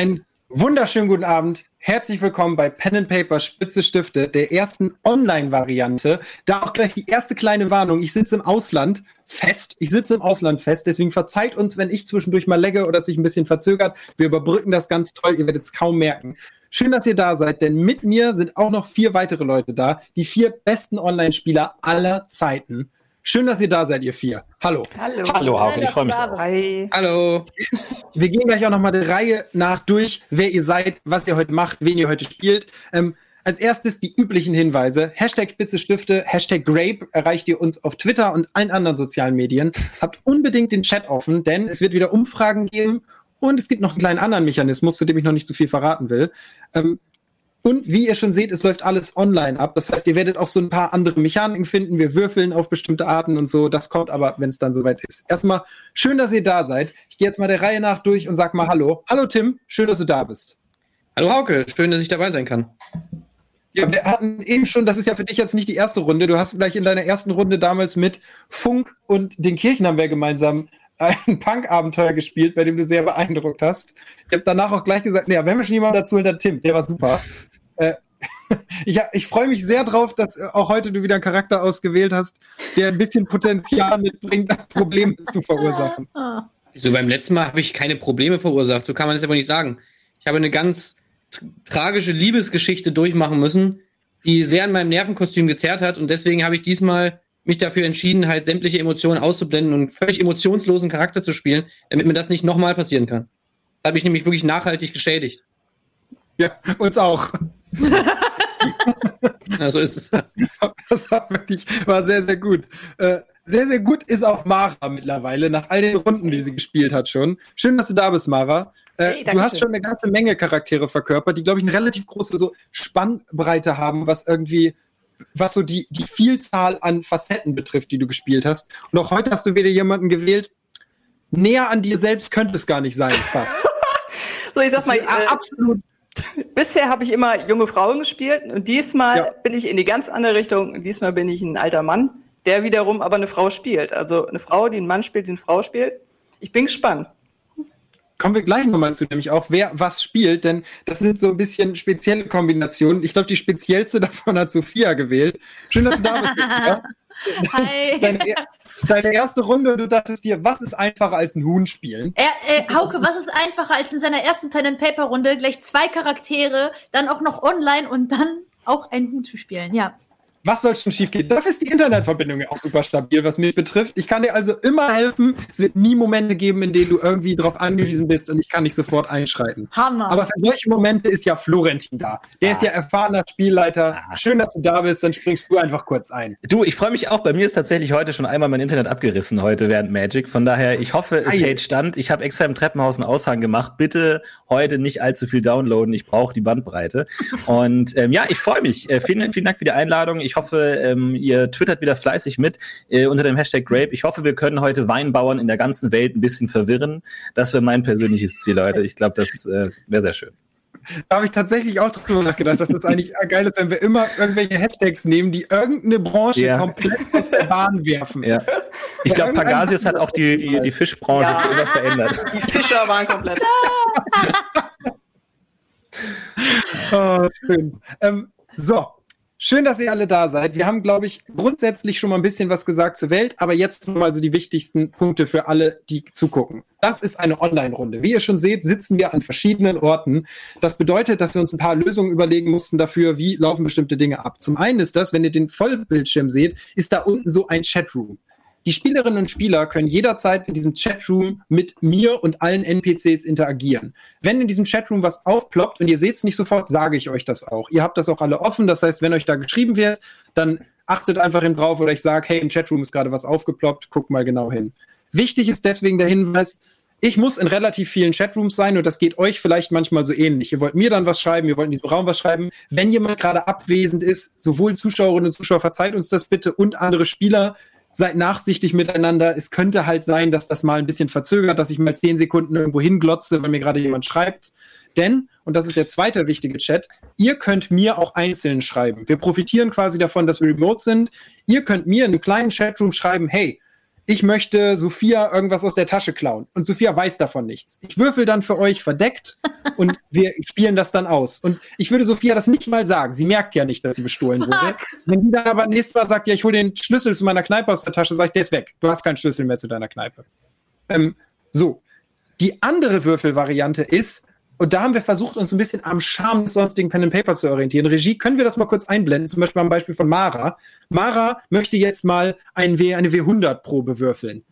Einen wunderschönen guten Abend. Herzlich willkommen bei Pen and Paper Spitze Stifte, der ersten Online-Variante. Da auch gleich die erste kleine Warnung. Ich sitze im Ausland fest. Ich sitze im Ausland fest. Deswegen verzeiht uns, wenn ich zwischendurch mal legge oder sich ein bisschen verzögert. Wir überbrücken das ganz toll. Ihr werdet es kaum merken. Schön, dass ihr da seid, denn mit mir sind auch noch vier weitere Leute da. Die vier besten Online-Spieler aller Zeiten. Schön, dass ihr da seid, ihr vier. Hallo. Hallo. Hallo, Hauke, ich freue mich. Auch. Hi. Hallo. Wir gehen gleich auch nochmal der Reihe nach durch, wer ihr seid, was ihr heute macht, wen ihr heute spielt. Ähm, als erstes die üblichen Hinweise. Hashtag Spitze Stifte, Hashtag Grape erreicht ihr uns auf Twitter und allen anderen sozialen Medien. Habt unbedingt den Chat offen, denn es wird wieder Umfragen geben und es gibt noch einen kleinen anderen Mechanismus, zu dem ich noch nicht zu viel verraten will. Ähm, und wie ihr schon seht, es läuft alles online ab. Das heißt, ihr werdet auch so ein paar andere Mechaniken finden. Wir würfeln auf bestimmte Arten und so. Das kommt aber, wenn es dann soweit ist. Erstmal schön, dass ihr da seid. Ich gehe jetzt mal der Reihe nach durch und sag mal Hallo. Hallo Tim, schön, dass du da bist. Hallo Hauke, schön, dass ich dabei sein kann. Ja, wir hatten eben schon, das ist ja für dich jetzt nicht die erste Runde. Du hast gleich in deiner ersten Runde damals mit Funk und den Kirchen haben wir gemeinsam ein Punk-Abenteuer gespielt, bei dem du sehr beeindruckt hast. Ich habe danach auch gleich gesagt, naja, wenn wir schon jemanden dazu hinter Tim, der war super. Äh, ich, ich freue mich sehr drauf, dass äh, auch heute du wieder einen Charakter ausgewählt hast, der ein bisschen Potenzial mitbringt, das Problem zu verursachen. So beim letzten Mal habe ich keine Probleme verursacht. So kann man das aber nicht sagen. Ich habe eine ganz tragische Liebesgeschichte durchmachen müssen, die sehr an meinem Nervenkostüm gezerrt hat. Und deswegen habe ich diesmal mich dafür entschieden, halt sämtliche Emotionen auszublenden und völlig emotionslosen Charakter zu spielen, damit mir das nicht nochmal passieren kann. Das habe ich nämlich wirklich nachhaltig geschädigt. Ja, uns auch. ja, so ist es. Das war wirklich, war sehr, sehr gut. Äh, sehr, sehr gut ist auch Mara mittlerweile, nach all den Runden, die sie gespielt hat schon. Schön, dass du da bist, Mara. Äh, hey, du hast schon eine ganze Menge Charaktere verkörpert, die, glaube ich, eine relativ große so Spannbreite haben, was irgendwie, was so die, die Vielzahl an Facetten betrifft, die du gespielt hast. Und auch heute hast du wieder jemanden gewählt, näher an dir selbst könnte es gar nicht sein, fast. so, ich sag mal, äh, absolut Bisher habe ich immer junge Frauen gespielt und diesmal ja. bin ich in die ganz andere Richtung. Diesmal bin ich ein alter Mann, der wiederum aber eine Frau spielt. Also eine Frau, die einen Mann spielt, die eine Frau spielt. Ich bin gespannt. Kommen wir gleich nochmal zu, nämlich auch, wer was spielt, denn das sind so ein bisschen spezielle Kombinationen. Ich glaube, die speziellste davon hat Sophia gewählt. Schön, dass du da bist. Hi. Deine, deine erste Runde und du dachtest dir, was ist einfacher als ein Huhn spielen? Äh, äh, Hauke, was ist einfacher als in seiner ersten Pen and Paper Runde gleich zwei Charaktere, dann auch noch online und dann auch ein Huhn zu spielen? Ja. Was soll schon schief gehen? Dafür ist die Internetverbindung ja auch super stabil, was mich betrifft. Ich kann dir also immer helfen. Es wird nie Momente geben, in denen du irgendwie darauf angewiesen bist und ich kann nicht sofort einschreiten. Hammer. Aber für solche Momente ist ja Florentin da. Der ah. ist ja erfahrener Spielleiter. Ah. Schön, dass du da bist. Dann springst du einfach kurz ein. Du, ich freue mich auch. Bei mir ist tatsächlich heute schon einmal mein Internet abgerissen heute während Magic. Von daher, ich hoffe, es hält stand. Ich habe extra im Treppenhaus einen Aushang gemacht. Bitte heute nicht allzu viel downloaden. Ich brauche die Bandbreite. Und ähm, ja, ich freue mich. Äh, vielen, vielen Dank für die Einladung. Ich hoffe, ähm, ihr twittert wieder fleißig mit äh, unter dem Hashtag Grape. Ich hoffe, wir können heute Weinbauern in der ganzen Welt ein bisschen verwirren. Das wäre mein persönliches Ziel heute. Ich glaube, das äh, wäre sehr schön. Da habe ich tatsächlich auch drüber nachgedacht, dass das eigentlich geil ist, wenn wir immer irgendwelche Hashtags nehmen, die irgendeine Branche ja. komplett aus der Bahn werfen. Ja. Ich glaube, Pagasius hat auch die, die, die Fischbranche ja. für immer verändert. Die Fischer waren komplett. oh, schön. Ähm, so, Schön, dass ihr alle da seid. Wir haben, glaube ich, grundsätzlich schon mal ein bisschen was gesagt zur Welt, aber jetzt mal so die wichtigsten Punkte für alle, die zugucken. Das ist eine Online-Runde. Wie ihr schon seht, sitzen wir an verschiedenen Orten. Das bedeutet, dass wir uns ein paar Lösungen überlegen mussten dafür, wie laufen bestimmte Dinge ab. Zum einen ist das, wenn ihr den Vollbildschirm seht, ist da unten so ein Chatroom. Die Spielerinnen und Spieler können jederzeit in diesem Chatroom mit mir und allen NPCs interagieren. Wenn in diesem Chatroom was aufploppt und ihr seht es nicht sofort, sage ich euch das auch. Ihr habt das auch alle offen. Das heißt, wenn euch da geschrieben wird, dann achtet einfach hin drauf oder ich sage, hey, im Chatroom ist gerade was aufgeploppt, guckt mal genau hin. Wichtig ist deswegen der Hinweis, ich muss in relativ vielen Chatrooms sein und das geht euch vielleicht manchmal so ähnlich. Ihr wollt mir dann was schreiben, ihr wollt in diesem Raum was schreiben. Wenn jemand gerade abwesend ist, sowohl Zuschauerinnen und Zuschauer, verzeiht uns das bitte und andere Spieler, seid nachsichtig miteinander. Es könnte halt sein, dass das mal ein bisschen verzögert, dass ich mal zehn Sekunden irgendwo hinglotze, wenn mir gerade jemand schreibt. Denn, und das ist der zweite wichtige Chat, ihr könnt mir auch einzeln schreiben. Wir profitieren quasi davon, dass wir remote sind. Ihr könnt mir in einem kleinen Chatroom schreiben, hey, ich möchte Sophia irgendwas aus der Tasche klauen und Sophia weiß davon nichts. Ich würfel dann für euch verdeckt und wir spielen das dann aus. Und ich würde Sophia das nicht mal sagen. Sie merkt ja nicht, dass sie bestohlen wurde. Wenn die dann aber nächstes Mal sagt, ja, ich hole den Schlüssel zu meiner Kneipe aus der Tasche, sage ich, der ist weg. Du hast keinen Schlüssel mehr zu deiner Kneipe. Ähm, so. Die andere Würfelvariante ist, und da haben wir versucht, uns ein bisschen am Charme des sonstigen Pen and Paper zu orientieren. Regie, können wir das mal kurz einblenden? Zum Beispiel am Beispiel von Mara. Mara möchte jetzt mal ein w, eine W100-Probe würfeln.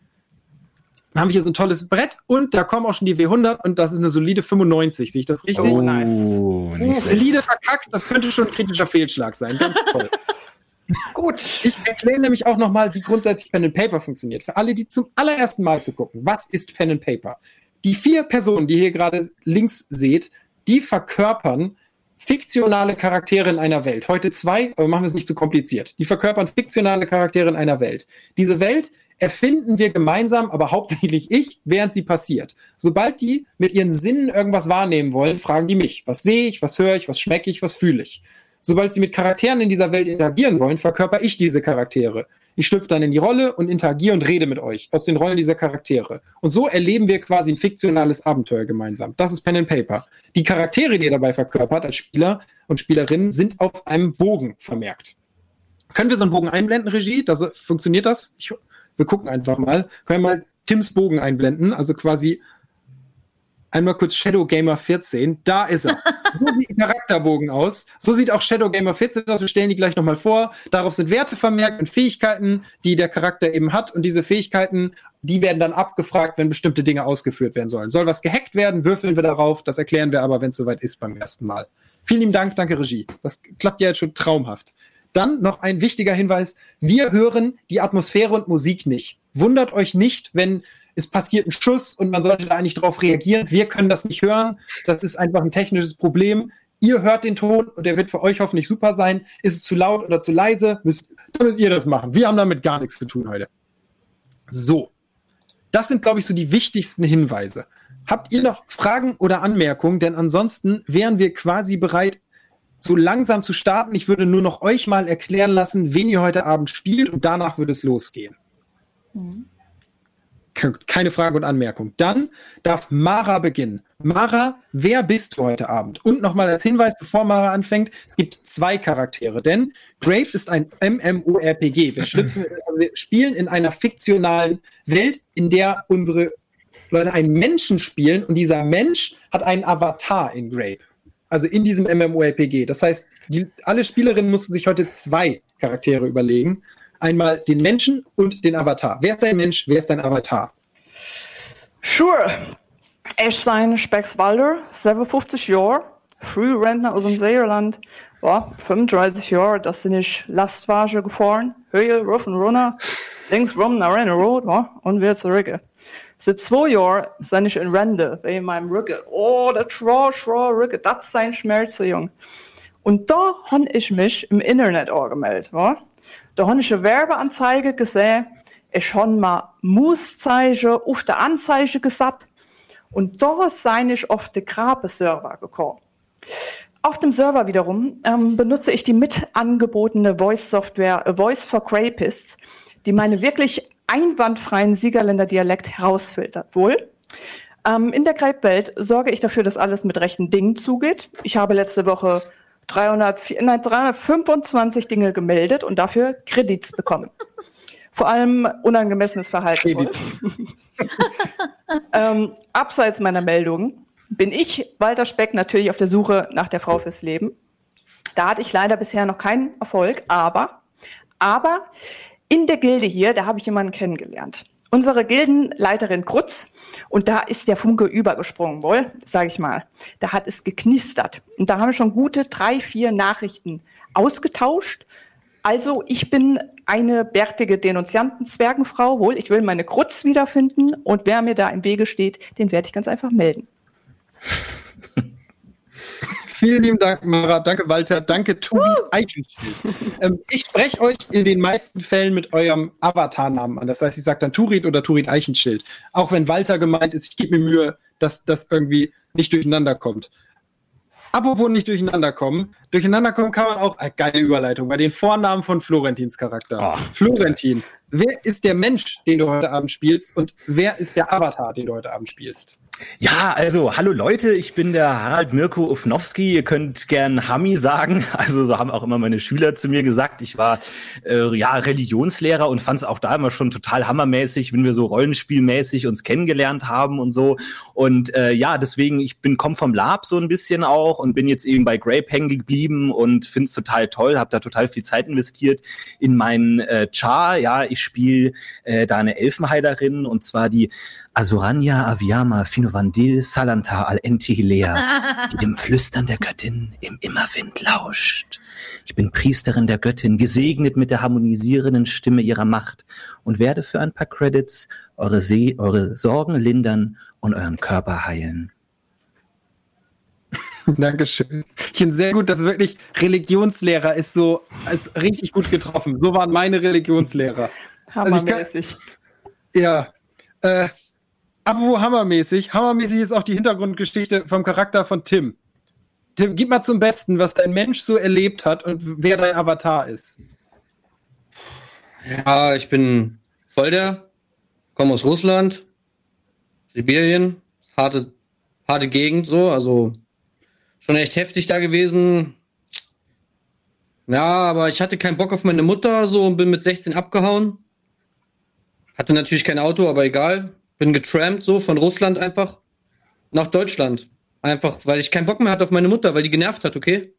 Dann habe ich hier so ein tolles Brett und da kommen auch schon die W100 und das ist eine solide 95. Sehe ich das richtig? Oh, nice. Oh, solide verkackt, das könnte schon ein kritischer Fehlschlag sein. Ganz toll. Gut. Ich erkläre nämlich auch nochmal, wie grundsätzlich Pen and Paper funktioniert. Für alle, die zum allerersten Mal zu gucken, was ist Pen and Paper? Die vier Personen, die ihr hier gerade links seht, die verkörpern fiktionale Charaktere in einer Welt. Heute zwei, aber machen wir es nicht zu kompliziert. Die verkörpern fiktionale Charaktere in einer Welt. Diese Welt erfinden wir gemeinsam, aber hauptsächlich ich, während sie passiert. Sobald die mit ihren Sinnen irgendwas wahrnehmen wollen, fragen die mich, was sehe ich, was höre ich, was schmecke ich, was fühle ich. Sobald sie mit Charakteren in dieser Welt interagieren wollen, verkörper ich diese Charaktere. Ich schlüpfe dann in die Rolle und interagiere und rede mit euch aus den Rollen dieser Charaktere. Und so erleben wir quasi ein fiktionales Abenteuer gemeinsam. Das ist Pen and Paper. Die Charaktere, die ihr dabei verkörpert als Spieler und Spielerinnen, sind auf einem Bogen vermerkt. Können wir so einen Bogen einblenden, Regie? Das, funktioniert das? Ich, wir gucken einfach mal. Können wir mal Tims Bogen einblenden? Also quasi einmal kurz Shadow Gamer 14. Da ist er. So sieht Charakterbogen aus. So sieht auch Shadow Gamer 14 aus. Wir stellen die gleich nochmal vor. Darauf sind Werte vermerkt und Fähigkeiten, die der Charakter eben hat. Und diese Fähigkeiten, die werden dann abgefragt, wenn bestimmte Dinge ausgeführt werden sollen. Soll was gehackt werden, würfeln wir darauf. Das erklären wir aber, wenn es soweit ist beim ersten Mal. Vielen lieben Dank, danke Regie. Das klappt ja jetzt schon traumhaft. Dann noch ein wichtiger Hinweis. Wir hören die Atmosphäre und Musik nicht. Wundert euch nicht, wenn es passiert ein Schuss und man sollte da eigentlich darauf reagieren. Wir können das nicht hören. Das ist einfach ein technisches Problem. Ihr hört den Ton und der wird für euch hoffentlich super sein. Ist es zu laut oder zu leise? Müsst, dann müsst ihr das machen. Wir haben damit gar nichts zu tun heute. So. Das sind, glaube ich, so die wichtigsten Hinweise. Habt ihr noch Fragen oder Anmerkungen? Denn ansonsten wären wir quasi bereit, so langsam zu starten. Ich würde nur noch euch mal erklären lassen, wen ihr heute Abend spielt und danach würde es losgehen. Mhm keine Frage und Anmerkung. Dann darf Mara beginnen. Mara, wer bist du heute Abend? Und nochmal als Hinweis, bevor Mara anfängt, es gibt zwei Charaktere, denn Grape ist ein MMORPG. Wir, schlüpfen, also wir spielen in einer fiktionalen Welt, in der unsere Leute einen Menschen spielen und dieser Mensch hat einen Avatar in Grape. Also in diesem MMORPG. Das heißt, die, alle Spielerinnen mussten sich heute zwei Charaktere überlegen einmal den Menschen und den Avatar. Wer ist dein Mensch? Wer ist dein Avatar? Sure. Ich sein Spex Walder, 57 Jahre, Frührentner aus dem Seerland. Ja, 35 Jahre, das sind ich Lastwagen gefahren, Höhe, Ruf und Runner, links rum nach Renner Road, ja, und wieder zurück. Seit zwei Jahren sind ich in Rente bei meinem Rücken. Oh, der Schra, Schra, Rücken, das ist ein Schmerz, Jung. Und da habe ich mich im Internet angemeldet, wa? Da habe ich eine Werbeanzeige gesehen. Ich habe mal Muszeichen auf der Anzeige gesagt. Und da sei ich auf den Grabe-Server gekommen. Auf dem Server wiederum ähm, benutze ich die mit angebotene Voice-Software A Voice for Crapists, die meine wirklich einwandfreien Siegerländer Dialekt herausfiltert. Wohl. Ähm, in der Grape-Welt sorge ich dafür, dass alles mit rechten Dingen zugeht. Ich habe letzte Woche 300, nein, 325 Dinge gemeldet und dafür Kredits bekommen. Vor allem unangemessenes Verhalten. ähm, abseits meiner Meldungen bin ich, Walter Speck, natürlich auf der Suche nach der Frau fürs Leben. Da hatte ich leider bisher noch keinen Erfolg, aber, aber in der Gilde hier, da habe ich jemanden kennengelernt unsere Gildenleiterin Krutz, und da ist der Funke übergesprungen, wohl, sage ich mal. Da hat es geknistert. Und da haben wir schon gute drei, vier Nachrichten ausgetauscht. Also ich bin eine bärtige Denunzianten-Zwergenfrau, wohl, ich will meine Krutz wiederfinden und wer mir da im Wege steht, den werde ich ganz einfach melden. Vielen lieben Dank, Mara. Danke, Walter. Danke, Turit Eichenschild. ähm, ich spreche euch in den meisten Fällen mit eurem Avatarnamen an. Das heißt, ich sage dann Turit oder Turit Eichenschild. Auch wenn Walter gemeint ist, ich gebe mir Mühe, dass das irgendwie nicht durcheinander kommt. Apropos nicht durcheinander kommen. Durcheinander kommen kann man auch, äh, geile Überleitung, bei den Vornamen von Florentins Charakter. Oh. Florentin, wer ist der Mensch, den du heute Abend spielst und wer ist der Avatar, den du heute Abend spielst? Ja, also hallo Leute, ich bin der Harald Mirko Ufnowski. Ihr könnt gern Hami sagen. Also so haben auch immer meine Schüler zu mir gesagt. Ich war äh, ja Religionslehrer und fand es auch da immer schon total hammermäßig, wenn wir so rollenspielmäßig uns kennengelernt haben und so. Und äh, ja, deswegen ich bin komm vom Lab so ein bisschen auch und bin jetzt eben bei Grape hängen geblieben und find's total toll. Habe da total viel Zeit investiert in meinen äh, Char. Ja, ich spiele äh, da eine Elfenheilerin und zwar die Asuranya Aviama Finovandil Salanta al Entihilea, die dem Flüstern der Göttin im Immerwind lauscht. Ich bin Priesterin der Göttin, gesegnet mit der harmonisierenden Stimme ihrer Macht und werde für ein paar Credits eure, See eure Sorgen lindern und euren Körper heilen. Dankeschön. Ich finde sehr gut, dass wirklich Religionslehrer ist so, ist richtig gut getroffen. So waren meine Religionslehrer. Hammermäßig. Also kann, ja. Äh, Apropos hammermäßig, hammermäßig ist auch die Hintergrundgeschichte vom Charakter von Tim. Tim, gib mal zum Besten, was dein Mensch so erlebt hat und wer dein Avatar ist. Ja, ich bin Volder, komme aus Russland, Sibirien, harte, harte Gegend so, also schon echt heftig da gewesen. Ja, aber ich hatte keinen Bock auf meine Mutter so und bin mit 16 abgehauen. Hatte natürlich kein Auto, aber egal. Bin getrampt so von Russland einfach nach Deutschland. Einfach, weil ich keinen Bock mehr hatte auf meine Mutter, weil die genervt hat, okay?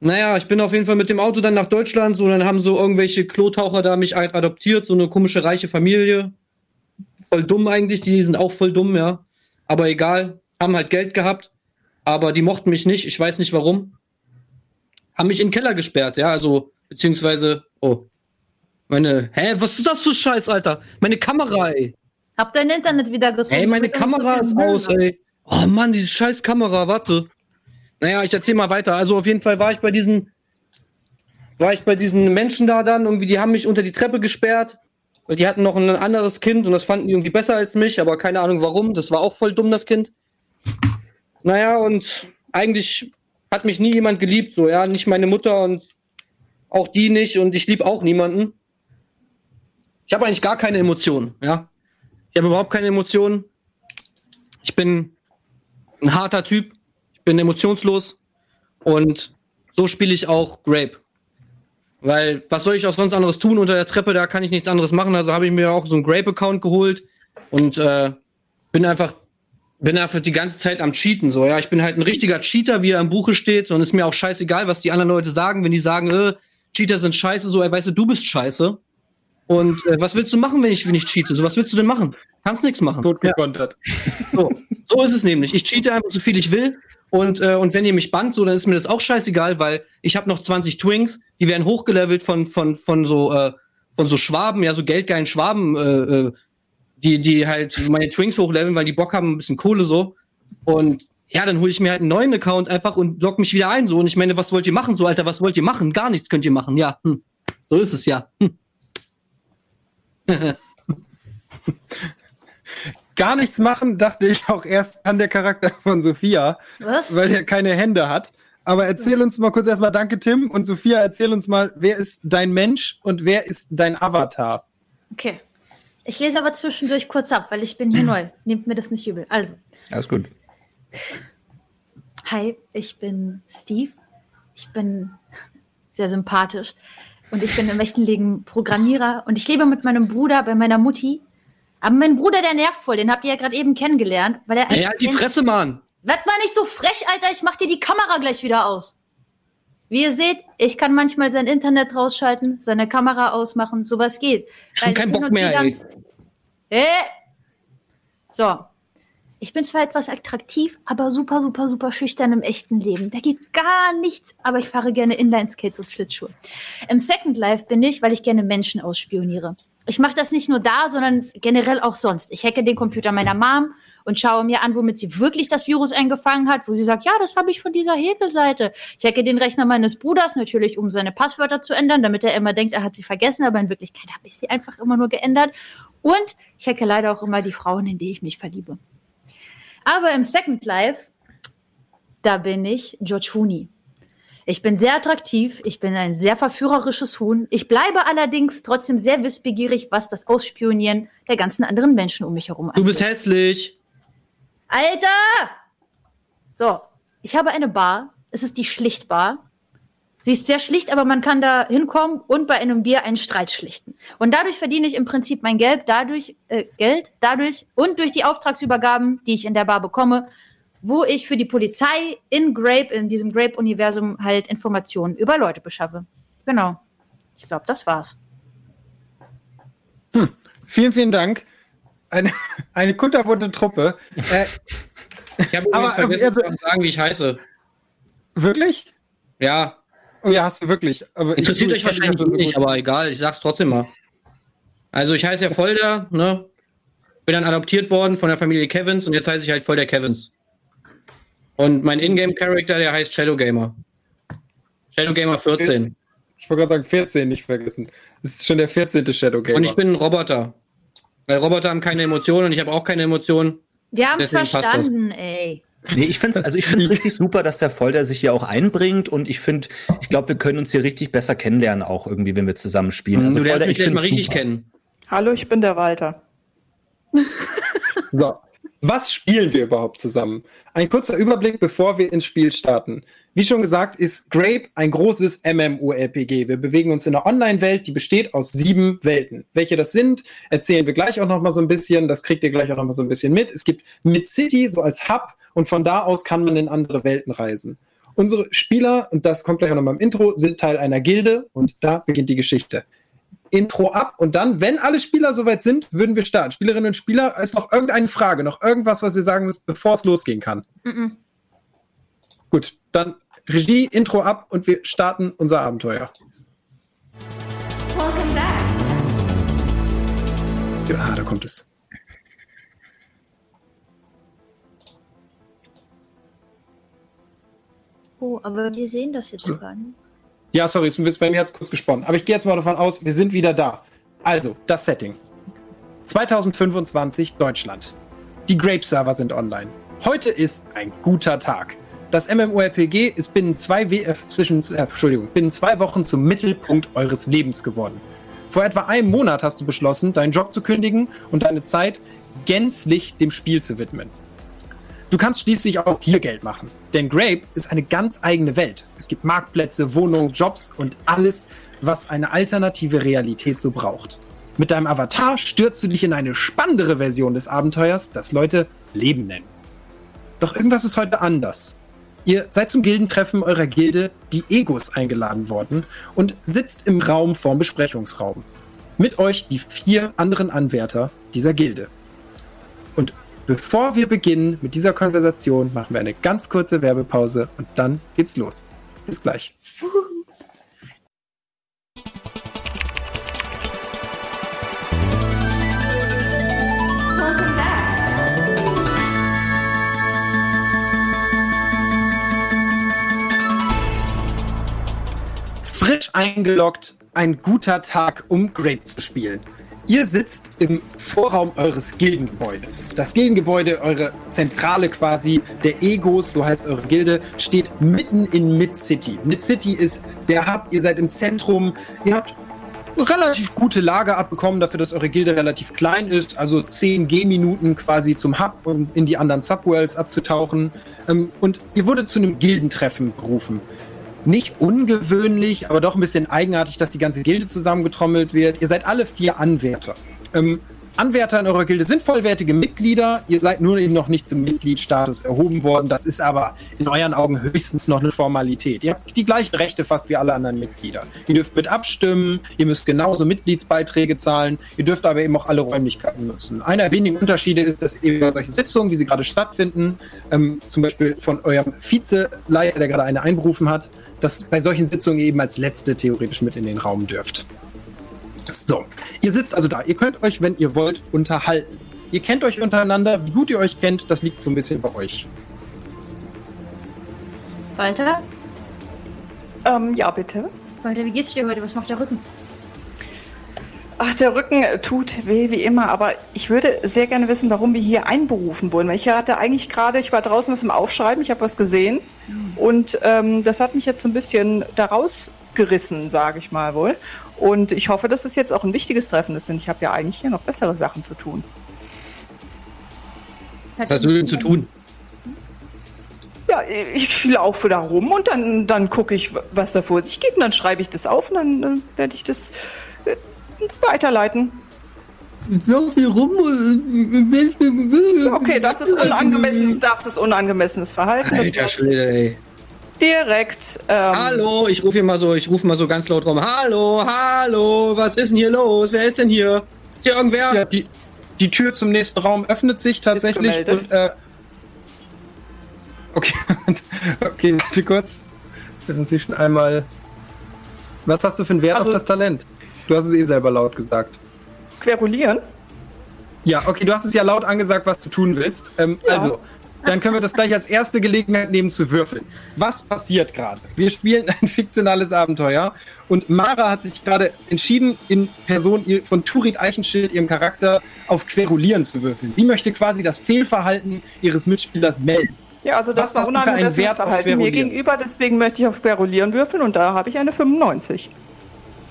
Naja, ich bin auf jeden Fall mit dem Auto dann nach Deutschland, so, dann haben so irgendwelche Klotaucher da mich adoptiert, so eine komische reiche Familie. Voll dumm eigentlich, die sind auch voll dumm, ja. Aber egal, haben halt Geld gehabt, aber die mochten mich nicht, ich weiß nicht warum. Haben mich in den Keller gesperrt, ja, also, beziehungsweise, oh. Meine, hä, was ist das für Scheiß, Alter? Meine Kamera, ey. Hab dein Internet wieder gefunden. Ey, meine Kamera ist aus, ey. Oh Mann, diese scheiß Kamera, warte. Naja, ich erzähl mal weiter. Also auf jeden Fall war ich bei diesen, war ich bei diesen Menschen da dann, irgendwie, die haben mich unter die Treppe gesperrt, weil die hatten noch ein anderes Kind und das fanden die irgendwie besser als mich, aber keine Ahnung warum. Das war auch voll dumm, das Kind. Naja, und eigentlich hat mich nie jemand geliebt, so, ja, nicht meine Mutter und auch die nicht und ich lieb auch niemanden. Ich habe eigentlich gar keine Emotionen, ja. Ich habe überhaupt keine Emotionen. Ich bin ein harter Typ. Ich bin emotionslos. Und so spiele ich auch Grape. Weil, was soll ich auch sonst anderes tun unter der Treppe? Da kann ich nichts anderes machen. Also habe ich mir auch so einen Grape-Account geholt und äh, bin einfach bin einfach die ganze Zeit am Cheaten. So, ja, ich bin halt ein richtiger Cheater, wie er im Buche steht. Und ist mir auch scheißegal, was die anderen Leute sagen. Wenn die sagen, äh, Cheater sind scheiße, so, ey, weißt du, du bist scheiße. Und äh, was willst du machen, wenn ich, wenn ich cheate? So, was willst du denn machen? Kannst nichts machen. Tot gekontert. So, so ist es nämlich. Ich cheate einfach so viel ich will. Und, äh, und wenn ihr mich bannt, so, dann ist mir das auch scheißegal, weil ich habe noch 20 Twinks, die werden hochgelevelt von, von, von so, äh, von so Schwaben, ja, so geldgeilen Schwaben, äh, äh, die, die halt meine Twinks hochleveln, weil die Bock haben, ein bisschen Kohle so. Und ja, dann hole ich mir halt einen neuen Account einfach und log mich wieder ein. So, und ich meine, was wollt ihr machen? So, Alter, was wollt ihr machen? Gar nichts könnt ihr machen. Ja, hm. so ist es ja. Hm. Gar nichts machen, dachte ich auch erst an der Charakter von Sophia, Was? weil er keine Hände hat. Aber erzähl uns mal kurz erstmal, danke Tim und Sophia, erzähl uns mal, wer ist dein Mensch und wer ist dein Avatar? Okay. Ich lese aber zwischendurch kurz ab, weil ich bin hier neu. Nehmt mir das nicht übel. Also. Alles gut. Hi, ich bin Steve. Ich bin sehr sympathisch. Und ich bin im echten Leben Programmierer und ich lebe mit meinem Bruder bei meiner Mutti. Aber mein Bruder, der nervt voll, den habt ihr ja gerade eben kennengelernt. Weil er hey, halt die Fresse, Mann! Werd mal nicht so frech, Alter, ich mach dir die Kamera gleich wieder aus. Wie ihr seht, ich kann manchmal sein Internet rausschalten, seine Kamera ausmachen, sowas geht. Schon kein Bock mehr, ey. Hey. So, ich bin zwar etwas attraktiv, aber super, super, super schüchtern im echten Leben. Da geht gar nichts, aber ich fahre gerne Inline-Skates und Schlittschuhe. Im Second Life bin ich, weil ich gerne Menschen ausspioniere. Ich mache das nicht nur da, sondern generell auch sonst. Ich hacke den Computer meiner Mom und schaue mir an, womit sie wirklich das Virus eingefangen hat, wo sie sagt, ja, das habe ich von dieser Häkelseite. Ich hacke den Rechner meines Bruders natürlich, um seine Passwörter zu ändern, damit er immer denkt, er hat sie vergessen, aber in Wirklichkeit habe ich sie einfach immer nur geändert. Und ich hacke leider auch immer die Frauen, in die ich mich verliebe. Aber im Second Life da bin ich George Funi. Ich bin sehr attraktiv, ich bin ein sehr verführerisches Huhn. Ich bleibe allerdings trotzdem sehr wissbegierig, was das Ausspionieren der ganzen anderen Menschen um mich herum angeht. Du bist hässlich. Alter! So, ich habe eine Bar. Es ist die Schlichtbar. Sie ist sehr schlicht, aber man kann da hinkommen und bei einem Bier einen Streit schlichten. Und dadurch verdiene ich im Prinzip mein Geld, dadurch äh, Geld, dadurch und durch die Auftragsübergaben, die ich in der Bar bekomme, wo ich für die Polizei in Grape, in diesem Grape-Universum halt Informationen über Leute beschaffe. Genau. Ich glaube, das war's. Hm. Vielen, vielen Dank. Eine, eine kunterbunte Truppe. Äh, ich habe aber vergessen also, zu sagen, wie ich heiße. Wirklich? Ja. Oh ja, hast du wirklich. Aber Interessiert ich, euch wahrscheinlich nicht, aber egal, ich sag's trotzdem mal. Also ich heiße ja Volder, ne? Bin dann adoptiert worden von der Familie Kevins und jetzt heiße ich halt voll der Kevins. Und mein Ingame-Charakter, der heißt Shadow Gamer. Shadow Gamer 14. Ich wollte gerade sagen, 14 nicht vergessen. Das ist schon der 14. Shadow Gamer. Und ich bin ein Roboter. Weil Roboter haben keine Emotionen und ich habe auch keine Emotionen. Wir haben es verstanden, ey. Nee, ich finde es also richtig super, dass der Folter sich hier auch einbringt und ich finde, ich glaube, wir können uns hier richtig besser kennenlernen, auch irgendwie, wenn wir zusammen spielen. Also du lernst mich mal richtig super. kennen. Hallo, ich bin der Walter. so, was spielen wir überhaupt zusammen? Ein kurzer Überblick, bevor wir ins Spiel starten. Wie schon gesagt, ist Grape ein großes MMORPG. Wir bewegen uns in einer Online-Welt, die besteht aus sieben Welten. Welche das sind, erzählen wir gleich auch noch mal so ein bisschen. Das kriegt ihr gleich auch noch mal so ein bisschen mit. Es gibt Mid City so als Hub und von da aus kann man in andere Welten reisen. Unsere Spieler, und das kommt gleich auch noch mal im Intro, sind Teil einer Gilde und da beginnt die Geschichte. Intro ab und dann, wenn alle Spieler soweit sind, würden wir starten. Spielerinnen und Spieler, ist noch irgendeine Frage, noch irgendwas, was ihr sagen müsst, bevor es losgehen kann? Mm -mm. Gut, dann Regie, Intro ab und wir starten unser Abenteuer. Welcome back. Ah, da kommt es. Oh, aber wir sehen das jetzt so. gar nicht. Ja, sorry, ist bei mir jetzt kurz gesponnen. Aber ich gehe jetzt mal davon aus, wir sind wieder da. Also, das Setting. 2025 Deutschland. Die Grape-Server sind online. Heute ist ein guter Tag. Das MMORPG ist binnen zwei, w äh, zwischen, äh, Entschuldigung, binnen zwei Wochen zum Mittelpunkt eures Lebens geworden. Vor etwa einem Monat hast du beschlossen, deinen Job zu kündigen und deine Zeit gänzlich dem Spiel zu widmen. Du kannst schließlich auch hier Geld machen. Denn Grape ist eine ganz eigene Welt. Es gibt Marktplätze, Wohnungen, Jobs und alles, was eine alternative Realität so braucht. Mit deinem Avatar stürzt du dich in eine spannendere Version des Abenteuers, das Leute Leben nennen. Doch irgendwas ist heute anders. Ihr seid zum Gildentreffen eurer Gilde, die Egos, eingeladen worden und sitzt im Raum vorm Besprechungsraum. Mit euch die vier anderen Anwärter dieser Gilde. Und Bevor wir beginnen mit dieser Konversation, machen wir eine ganz kurze Werbepause und dann geht's los. Bis gleich. Frisch eingeloggt, ein guter Tag, um Grape zu spielen. Ihr sitzt im Vorraum eures Gildengebäudes. Das Gildengebäude, eure Zentrale quasi der Egos, so heißt eure Gilde, steht mitten in Mid-City. Mid-City ist der Hub, ihr seid im Zentrum, ihr habt relativ gute Lage abbekommen, dafür, dass eure Gilde relativ klein ist. Also 10 G-Minuten quasi zum Hub, um in die anderen Subworlds abzutauchen. Ähm, und ihr wurdet zu einem Gildentreffen berufen nicht ungewöhnlich, aber doch ein bisschen eigenartig, dass die ganze Gilde zusammengetrommelt wird. Ihr seid alle vier Anwärter. Ähm, Anwärter in eurer Gilde sind vollwertige Mitglieder. Ihr seid nur eben noch nicht zum Mitgliedstatus erhoben worden. Das ist aber in euren Augen höchstens noch eine Formalität. Ihr habt die gleichen Rechte fast wie alle anderen Mitglieder. Ihr dürft mit abstimmen. Ihr müsst genauso Mitgliedsbeiträge zahlen. Ihr dürft aber eben auch alle Räumlichkeiten nutzen. Einer der wenigen Unterschiede ist, dass eben bei solchen Sitzungen, wie sie gerade stattfinden, ähm, zum Beispiel von eurem Vizeleiter, der gerade eine einberufen hat, dass bei solchen Sitzungen eben als letzte theoretisch mit in den Raum dürft. So, ihr sitzt also da. Ihr könnt euch, wenn ihr wollt, unterhalten. Ihr kennt euch untereinander. Wie gut ihr euch kennt, das liegt so ein bisschen bei euch. Walter? Ähm, ja, bitte. Walter, wie geht's dir heute? Was macht der Rücken? Ach, der Rücken tut weh wie immer, aber ich würde sehr gerne wissen, warum wir hier einberufen wurden. Ich hatte eigentlich gerade, ich war draußen was im Aufschreiben, ich habe was gesehen und ähm, das hat mich jetzt so ein bisschen daraus gerissen, sage ich mal wohl. Und ich hoffe, dass es jetzt auch ein wichtiges Treffen ist, denn ich habe ja eigentlich hier noch bessere Sachen zu tun. Was hast du denn zu tun? Ja, ich laufe da rum und dann, dann gucke ich, was da vor sich geht und dann schreibe ich das auf und dann äh, werde ich das weiterleiten. So viel rum. Okay, das ist unangemessenes, das ist unangemessenes Verhalten. Alter Schwede, ey. Direkt. Ähm, hallo, ich rufe hier mal so, ich rufe mal so ganz laut rum. Hallo, hallo, was ist denn hier los? Wer ist denn hier? Ist hier irgendwer? Ja, die, die Tür zum nächsten Raum öffnet sich tatsächlich und äh, Okay, okay, warte kurz. Dann Sie schon einmal. Was hast du für einen Wert also, auf das Talent? Du hast es eh selber laut gesagt. Querulieren? Ja, okay, du hast es ja laut angesagt, was du tun willst. Ähm, ja. Also, dann können wir das gleich als erste Gelegenheit nehmen zu würfeln. Was passiert gerade? Wir spielen ein fiktionales Abenteuer und Mara hat sich gerade entschieden, in Person von Turit Eichenschild, ihrem Charakter, auf Querulieren zu würfeln. Sie möchte quasi das Fehlverhalten ihres Mitspielers melden. Ja, also das war unangemessenes Verhalten mir gegenüber, deswegen möchte ich auf Querulieren würfeln und da habe ich eine 95.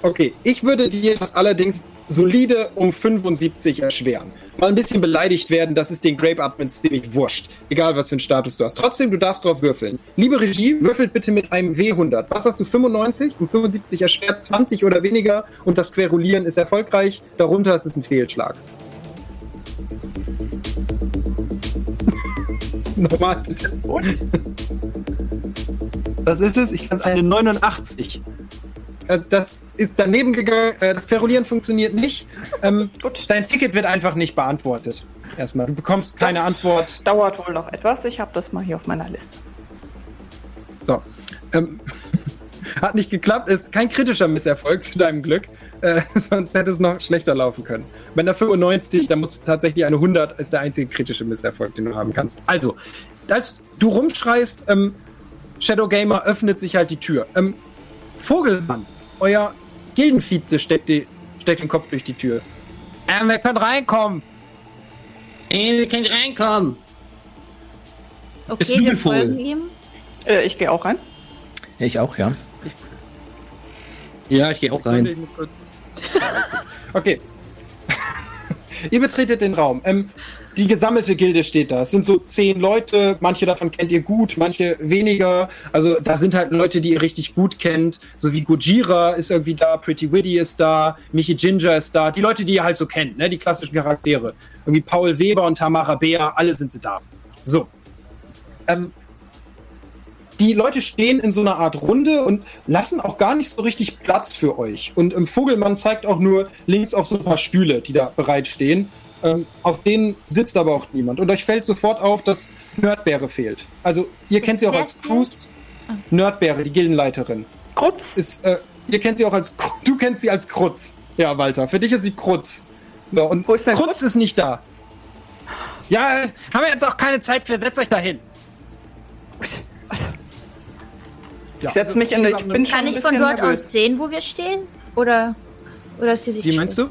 Okay, ich würde dir das allerdings solide um 75 erschweren. Mal ein bisschen beleidigt werden, das ist den Grape Admins ziemlich wurscht. Egal, was für einen Status du hast. Trotzdem, du darfst drauf würfeln. Liebe Regie, würfelt bitte mit einem W100. Was hast du? 95? Um 75 erschwert, 20 oder weniger und das Querulieren ist erfolgreich. Darunter ist es ein Fehlschlag. Normal. Und? Das ist es. Ich kann es eine 89. Äh, das ist daneben gegangen. Äh, das Ferulieren funktioniert nicht. Ähm, Gut. Dein Ticket wird einfach nicht beantwortet. Erstmal. Du bekommst keine das Antwort. Dauert wohl noch etwas. Ich habe das mal hier auf meiner Liste. So. Ähm, hat nicht geklappt. Ist kein kritischer Misserfolg zu deinem Glück. Äh, sonst hätte es noch schlechter laufen können. Bei einer 95, da muss tatsächlich eine 100 als der einzige kritische Misserfolg, den du haben kannst. Also, als du rumschreist, ähm, Shadow Gamer öffnet sich halt die Tür. Ähm, Vogelmann, euer Gildenvize steckt, die, steckt den Kopf durch die Tür. Ähm, wir können reinkommen. Ey, wir können reinkommen. Okay, wir folgen ihm. Äh, ich gehe auch rein. Ja, ich auch, ja. Ja, ich gehe auch rein. Okay. Ihr betretet den Raum. Ähm, die gesammelte Gilde steht da. Es sind so zehn Leute, manche davon kennt ihr gut, manche weniger. Also da sind halt Leute, die ihr richtig gut kennt, so wie Gojira ist irgendwie da, Pretty Witty ist da, Michi Ginger ist da, die Leute, die ihr halt so kennt, ne, die klassischen Charaktere. Irgendwie Paul Weber und Tamara Bär, alle sind sie da. So. Ähm, die Leute stehen in so einer Art Runde und lassen auch gar nicht so richtig Platz für euch. Und ähm, Vogelmann zeigt auch nur links auf so ein paar Stühle, die da bereitstehen. Ähm, auf denen sitzt aber auch niemand. Und euch fällt sofort auf, dass Nerdbeere fehlt. Also, ihr kennt sie auch als Cruise. Nerdbeere, die Gildenleiterin. Krutz? Ist, äh, ihr kennt sie auch als. Du kennst sie als Krutz. Ja, Walter. Für dich ist sie Krutz. So, und Wo ist Krutz, Krutz ist nicht da. Ja, haben wir jetzt auch keine Zeit für. Setzt euch da hin. Also, ich setze mich in. Ich bin schon Kann ich von dort nervös. aus sehen, wo wir stehen? Oder, oder ist die Sicht Wie meinst du?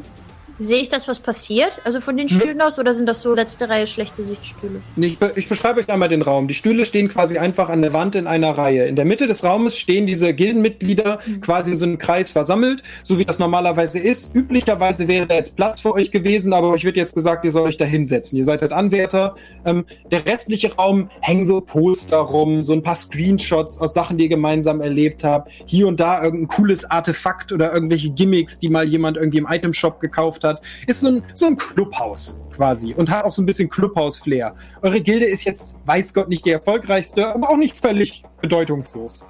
Sehe ich das, was passiert? Also von den. Stühlen hm. aus oder sind das so letzte Reihe schlechte Sichtstühle? Nee, ich, be ich, beschreibe euch einmal den Raum. Die Stühle stehen quasi einfach an der Wand in einer Reihe. In der Mitte des Raumes stehen diese Gildenmitglieder hm. quasi in so einem Kreis versammelt, so wie das normalerweise ist. Üblicherweise wäre da jetzt Platz für euch gewesen, aber euch wird jetzt gesagt, ihr sollt euch da hinsetzen. Ihr seid halt Anwärter. Ähm, der restliche Raum hängen so Poster rum, so ein paar Screenshots aus Sachen, die ihr gemeinsam erlebt habt. Hier und da irgendein cooles Artefakt oder irgendwelche Gimmicks, die mal jemand irgendwie im Itemshop gekauft hat hat, ist so ein, so ein Clubhaus quasi und hat auch so ein bisschen Clubhaus-Flair. Eure Gilde ist jetzt, weiß Gott, nicht die erfolgreichste, aber auch nicht völlig bedeutungslos.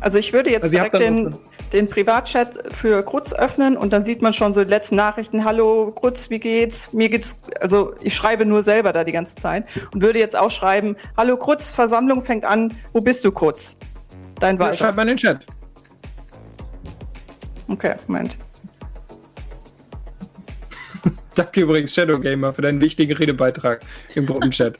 Also ich würde jetzt also direkt den, den Privatchat für Krutz öffnen und dann sieht man schon so die letzten Nachrichten. Hallo Krutz, wie geht's? Mir geht's, also ich schreibe nur selber da die ganze Zeit und würde jetzt auch schreiben, Hallo Krutz, Versammlung fängt an, wo bist du Krutz? Dein Walter. Ja, schreib mal in den Chat. Okay, Moment. Danke übrigens, Shadow Gamer, für deinen wichtigen Redebeitrag im Gruppenchat.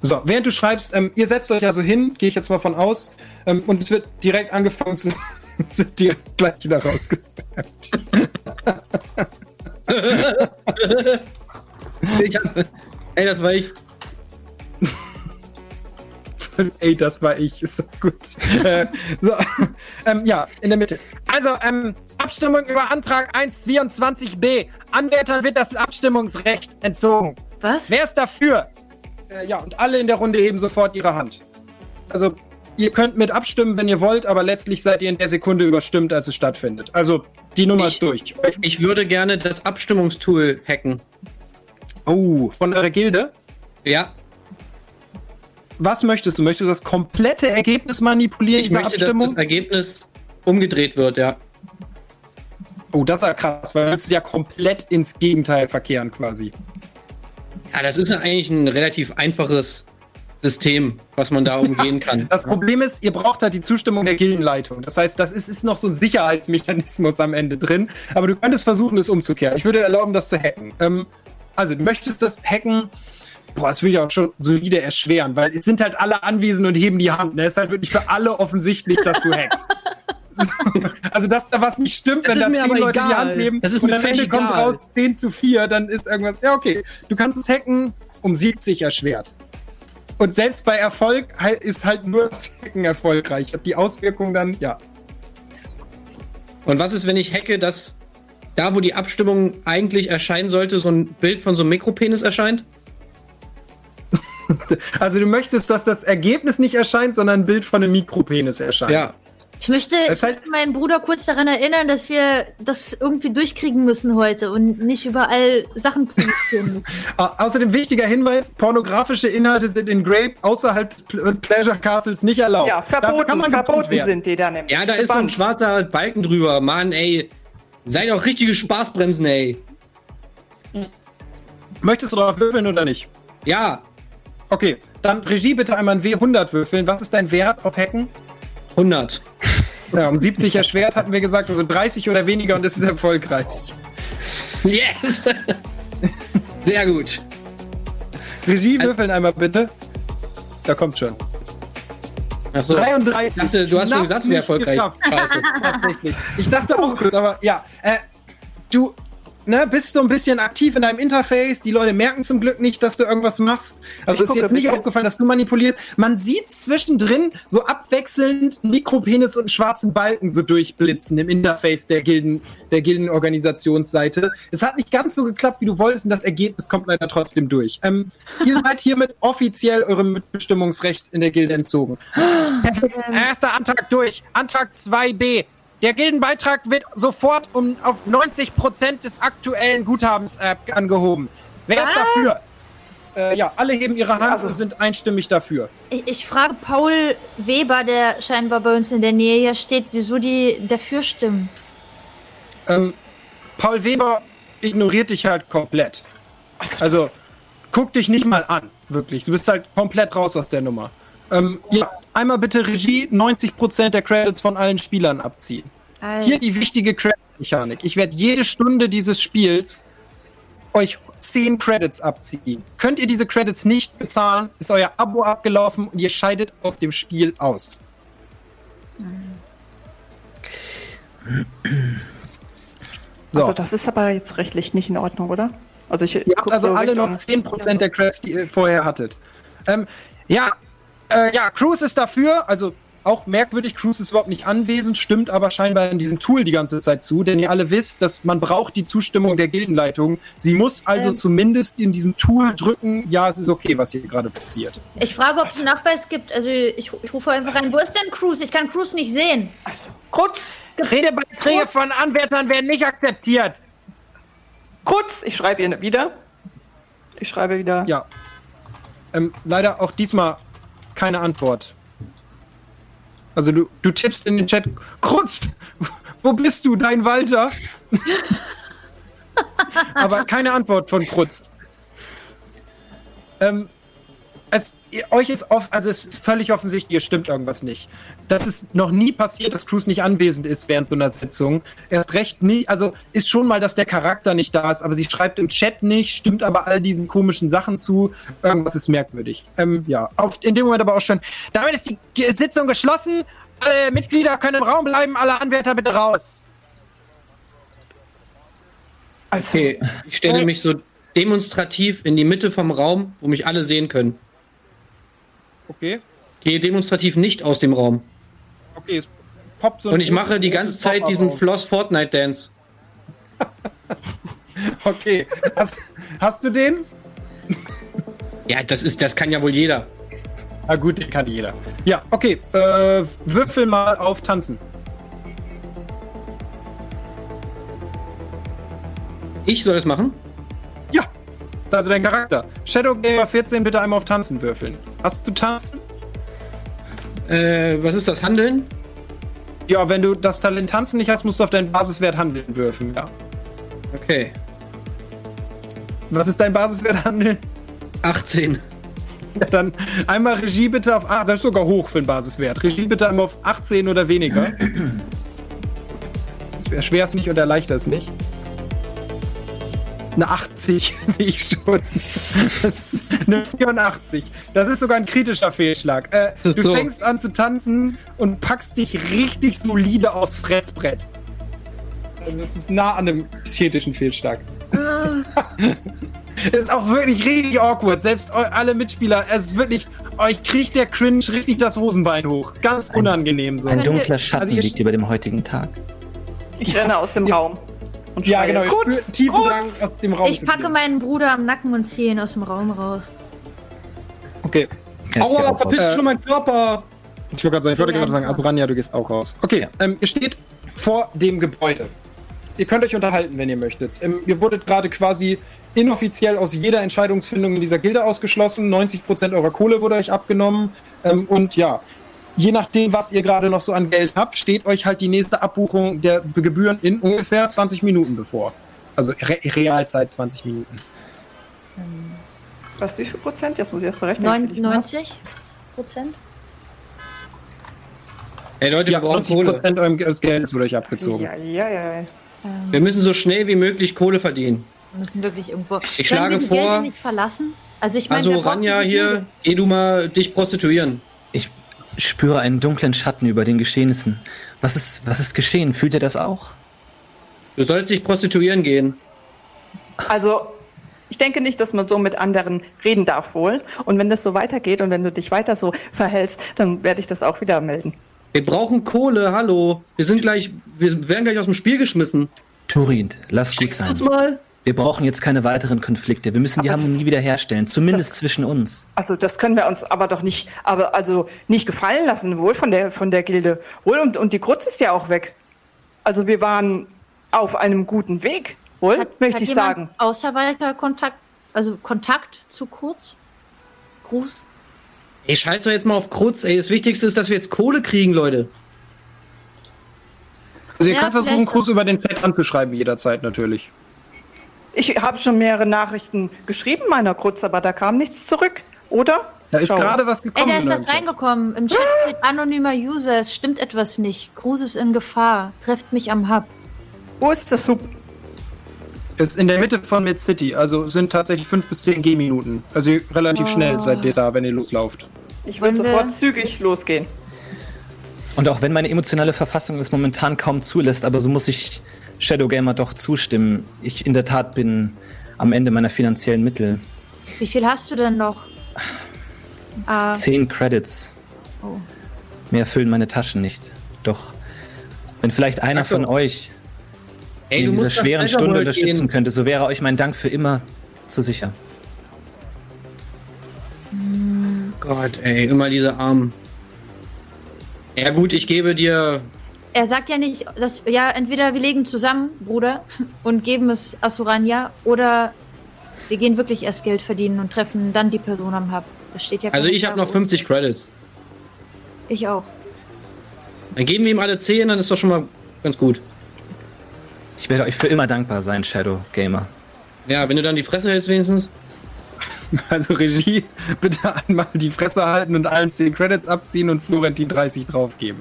So, während du schreibst, ähm, ihr setzt euch also hin, gehe ich jetzt mal von aus, ähm, und es wird direkt angefangen zu, sind direkt gleich wieder rausgespammt. ich hab, ey, das war ich. Ey, das war ich. Ist so gut. äh, so, ähm, ja, in der Mitte. Also, ähm, Abstimmung über Antrag 124b. Anwärtern wird das Abstimmungsrecht entzogen. Was? Wer ist dafür? Äh, ja, und alle in der Runde heben sofort ihre Hand. Also, ihr könnt mit abstimmen, wenn ihr wollt, aber letztlich seid ihr in der Sekunde überstimmt, als es stattfindet. Also, die Nummer Ich- ist durch. Ich würde gerne das Abstimmungstool hacken. Oh, von eurer Gilde? Ja, Was möchtest du? Möchtest du das komplette Ergebnis manipulieren, ich möchte, dass Abstimmung? das Ergebnis umgedreht wird, ja. Oh, das ist ja krass, weil das ist ja komplett ins Gegenteil verkehren quasi. Ja, das ist ja eigentlich ein relativ einfaches System, was man da umgehen kann. Das Problem ist, ihr braucht halt die Zustimmung der Gildenleitung. Das heißt, das ist, ist noch so ein Sicherheitsmechanismus am Ende drin. Aber du könntest versuchen, das umzukehren. Ich würde erlauben, das zu hacken. Ähm, also, du möchtest das hacken. Boah, das würde ich auch schon solide erschweren, weil es sind halt alle anwesend und heben die Hand. Ne? Es ist halt wirklich für alle offensichtlich, dass du hackst. also, dass da was nicht stimmt, Das wenn ist da mir zehn Leute die egal. Hand heben Das ist und mir am Ende völlig kommt egal. raus 10 zu 4, dann ist irgendwas. Ja, okay. Du kannst es hacken um 70 erschwert. Und selbst bei Erfolg ist halt nur das Hacken erfolgreich. Die Auswirkung dann, ja. Und was ist, wenn ich hacke, dass da, wo die Abstimmung eigentlich erscheinen sollte, so ein Bild von so einem Mikropenis erscheint? Also du möchtest, dass das Ergebnis nicht erscheint, sondern ein Bild von einem Mikropenis erscheint. Ja. Ich möchte, Das ich möchte meinen Bruder kurz daran erinnern, dass wir das irgendwie durchkriegen müssen heute und nicht überall Sachen produzieren müssen. Au- Außerdem wichtiger Hinweis, pornografische Inhalte sind in Grape außerhalb des Pl- Pleasure Castles nicht erlaubt. Ja, verboten, kann man gebannt verboten sind die da nämlich. Ja, da ist so ein schwarzer Balken drüber. Mann, ey. Seid auch richtige Spaßbremsen, ey. Möchtest du darauf würfeln oder nicht? Ja, Okay, dann Regie bitte einmal ein W100 würfeln. Was ist dein Wert auf Hacken? 100. Ja, um 70 erschwert hatten wir gesagt, also 30 oder weniger und es ist erfolgreich. Yes! Sehr gut. Regie würfeln einmal bitte. Da kommt schon. Achso. 33. Ich dachte, du hast schon Knapp gesagt, es wäre erfolgreich. Tatsächlich. Ich dachte auch kurz, aber ja. Äh, du ne, bist so ein bisschen aktiv in deinem Interface. Die Leute merken zum Glück nicht, dass du irgendwas machst. Also Ich ist jetzt nicht aufgefallen, dass du manipulierst. Man sieht zwischendrin so abwechselnd einen Mikropenis und einen schwarzen Balken so durchblitzen im Interface der Gilden, der Gildenorganisationsseite. Es hat nicht ganz so geklappt, wie du wolltest, und das Ergebnis kommt leider trotzdem durch. Ähm, ihr seid hiermit offiziell eurem Mitbestimmungsrecht in der Gilde entzogen. Perfekt. Erster Antrag durch. Antrag 2b. Der Gildenbeitrag wird sofort um auf 90% des aktuellen Guthabens äh, angehoben. Wer ist Ah. dafür? Äh, ja, alle heben ihre Hand Also- und sind einstimmig dafür. Ich, ich frage Paul Weber, der scheinbar bei uns in der Nähe hier steht, wieso die dafür stimmen. Ähm, Paul Weber ignoriert dich halt komplett. Also, Also, guck dich nicht mal an, wirklich. Du bist halt komplett raus aus der Nummer. Ähm, ja, einmal bitte Regie 90% der Credits von allen Spielern abziehen. Also, Hier die wichtige Credit-Mechanik. Ich werde jede Stunde dieses Spiels euch 10 Credits abziehen. Könnt ihr diese Credits nicht bezahlen, ist euer Abo abgelaufen und ihr scheidet aus dem Spiel aus. So. also das ist aber jetzt rechtlich nicht in Ordnung, oder? Also ich Ihr habt also so alle noch Richtung- 10% der Credits, die ihr vorher hattet. Ähm, ja, äh, ja, Cruise ist dafür, also auch merkwürdig, Cruise ist überhaupt nicht anwesend, stimmt aber scheinbar in diesem Tool die ganze Zeit zu, denn ihr alle wisst, dass man braucht die Zustimmung der Gildenleitung. Sie muss also Ähm. zumindest in diesem Tool drücken, ja, es ist okay, was hier gerade passiert. ich frage, ob es einen Nachweis gibt. Also ich, ich rufe einfach rein. Wo ist denn Cruz? Ich kann Cruz nicht sehen. Also, Krutz! Redebeiträge von Anwärtern werden nicht akzeptiert. Krutz! Ich schreibe ihr wieder. Ich schreibe wieder. Ja. Ähm, leider auch diesmal keine Antwort. Also du, du tippst in den Chat, Krutz, wo bist du, dein Walter? Aber keine Antwort von Krutz. Ähm, es, euch ist oft, also es ist völlig offensichtlich, hier stimmt irgendwas nicht. Das ist noch nie passiert, dass Cruz nicht anwesend ist während so einer Sitzung. Erst recht nie, also ist schon mal, dass der Charakter nicht da ist, aber sie schreibt im Chat nicht, stimmt aber all diesen komischen Sachen zu. Irgendwas ist merkwürdig. Ähm, ja, auf, in dem Moment aber auch schon. Damit ist die Sitzung geschlossen. Alle Mitglieder können im Raum bleiben, alle Anwärter bitte raus. Okay, ich stelle mich so demonstrativ in die Mitte vom Raum, wo mich alle sehen können. Okay. Gehe demonstrativ nicht aus dem Raum. Okay, es poppt so Und ich mache die ganze Zeit diesen Floss Fortnite Dance. okay. Hast, hast, du den? Ja, das ist, das kann ja wohl jeder. Na gut, den kann jeder. Ja, okay. Äh, würfel mal auf Tanzen. Ich soll das machen? Ja. Also dein Charakter. Shadow Gamer 14 bitte einmal auf Tanzen würfeln. Hast du Tanzen? Äh, was ist das? Handeln? Ja, wenn du das Talent Tanzen nicht hast, musst du auf deinen Basiswert Handeln würfeln, ja. Okay. Was ist dein Basiswert Handeln? 18. Ja, dann einmal Regie bitte auf. Ah, das ist sogar hoch für den Basiswert. Regie bitte einmal auf 18 oder weniger. Schwer es nicht und erleichtert es nicht. Eine 80 sehe ich schon. Das ist eine 84. Das ist sogar ein kritischer Fehlschlag. Äh, du so. fängst an zu tanzen und packst dich richtig solide aufs Fressbrett. Also das ist nah an einem kritischen Fehlschlag. Es ist auch wirklich richtig awkward. Selbst alle Mitspieler, es ist wirklich, euch kriegt der Cringe richtig das Hosenbein hoch. Ganz unangenehm so. Ein dunkler Schatten also liegt über dem heutigen Tag. Ich renne aus dem Raum. Und ja, genau. Kurz, tiefen Drang aus dem Raum Ich packe meinen Bruder am Nacken und ziehe ihn aus dem Raum raus. Okay. Ja, Aua, verpisst äh, schon mein Körper. Ich wollte gerade sagen, ich wollte gerade sagen, also Ranja, du gehst auch raus. Okay, ähm, ihr steht vor dem Gebäude. Ihr könnt euch unterhalten, wenn ihr möchtet. Ähm, ihr wurdet gerade quasi inoffiziell aus jeder Entscheidungsfindung in dieser Gilde ausgeschlossen. 90% eurer Kohle wurde euch abgenommen. Ähm, und ja, je nachdem, was ihr gerade noch so an Geld habt, steht euch halt die nächste Abbuchung der Gebühren in ungefähr 20 Minuten bevor. Also Re Realzeit 20 Minuten. Was, wie viel Prozent? Jetzt muss ich erst berechnen. 90 Prozent? Ey Leute, ja, wir brauchen 90 Kohle. Prozent eures Geldes wurde euch abgezogen. Ja, ja, ja. Wir müssen so schnell wie möglich Kohle verdienen. Wir müssen wirklich irgendwo. Ich schlage vor. Gelder nicht verlassen? Also ich meine, also Ranja hier, geh du mal dich prostituieren. Ich spüre einen dunklen Schatten über den Geschehnissen. Was ist, was ist geschehen? Fühlt ihr das auch? Du sollst dich prostituieren gehen. Also, ich denke nicht, dass man so mit anderen reden darf wohl. Und wenn das so weitergeht und wenn du dich weiter so verhältst, dann werde ich das auch wieder melden. Wir brauchen Kohle, hallo. Wir sind gleich, wir werden gleich aus dem Spiel geschmissen. Turin, lass gut sein. Uns mal? Wir brauchen jetzt keine weiteren Konflikte. Wir müssen die aber Harmonie wiederherstellen, zumindest das, zwischen uns. Also das können wir uns aber doch nicht, aber also nicht gefallen lassen, wohl von der von der Gilde. Wohl und, und die Kruz ist ja auch weg. Also wir waren auf einem guten Weg, wohl, hat, möchte hat ich sagen. Außer Kontakt, also Kontakt zu Kruz? Gruß? Ey, scheiß doch jetzt mal auf Kruz, ey. Das Wichtigste ist, dass wir jetzt Kohle kriegen, Leute. Also ihr ja, könnt versuchen, Kruz über den Chat anzuschreiben, jederzeit natürlich. Ich habe schon mehrere Nachrichten geschrieben meiner Kurz, aber da kam nichts zurück, oder? Da ist gerade was gekommen. Ey, da ist was reingekommen. Im Chat steht anonymer User. Es stimmt etwas nicht. Cruz ist in Gefahr. Trefft mich am Hub. Wo ist das Hub? Ist in der Mitte von Mid City. Also sind tatsächlich 5 bis 10 G-Minuten. Also relativ oh. schnell seid ihr da, wenn ihr loslauft. Ich würde sofort zügig losgehen. Und auch wenn meine emotionale Verfassung es momentan kaum zulässt, aber so muss ich Shadow Gamer doch zustimmen. Ich in der Tat bin am Ende meiner finanziellen Mittel. Wie viel hast du denn noch? Ah. Zehn Credits. Oh. Mehr füllen meine Taschen nicht. Doch, wenn vielleicht einer von euch Ey, in dieser schweren Stunde unterstützen gehen. könnte, so wäre euch mein Dank für immer zu sicher. Gott, ey, immer diese Armen. Ja gut, ich gebe dir er sagt ja nicht, dass ja entweder wir legen zusammen, Bruder, und geben es Asurania, oder wir gehen wirklich erst Geld verdienen und treffen dann die Person am Hub. Das steht ja. Also ich habe noch 50 Credits. Ich auch. Dann geben wir ihm alle 10, dann ist doch schon mal ganz gut. Ich werde euch für immer dankbar sein, Shadow Gamer. Ja, wenn du dann die Fresse hältst wenigstens. Also Regie, bitte einmal die Fresse halten und allen 10 Credits abziehen und Florentin 30 draufgeben.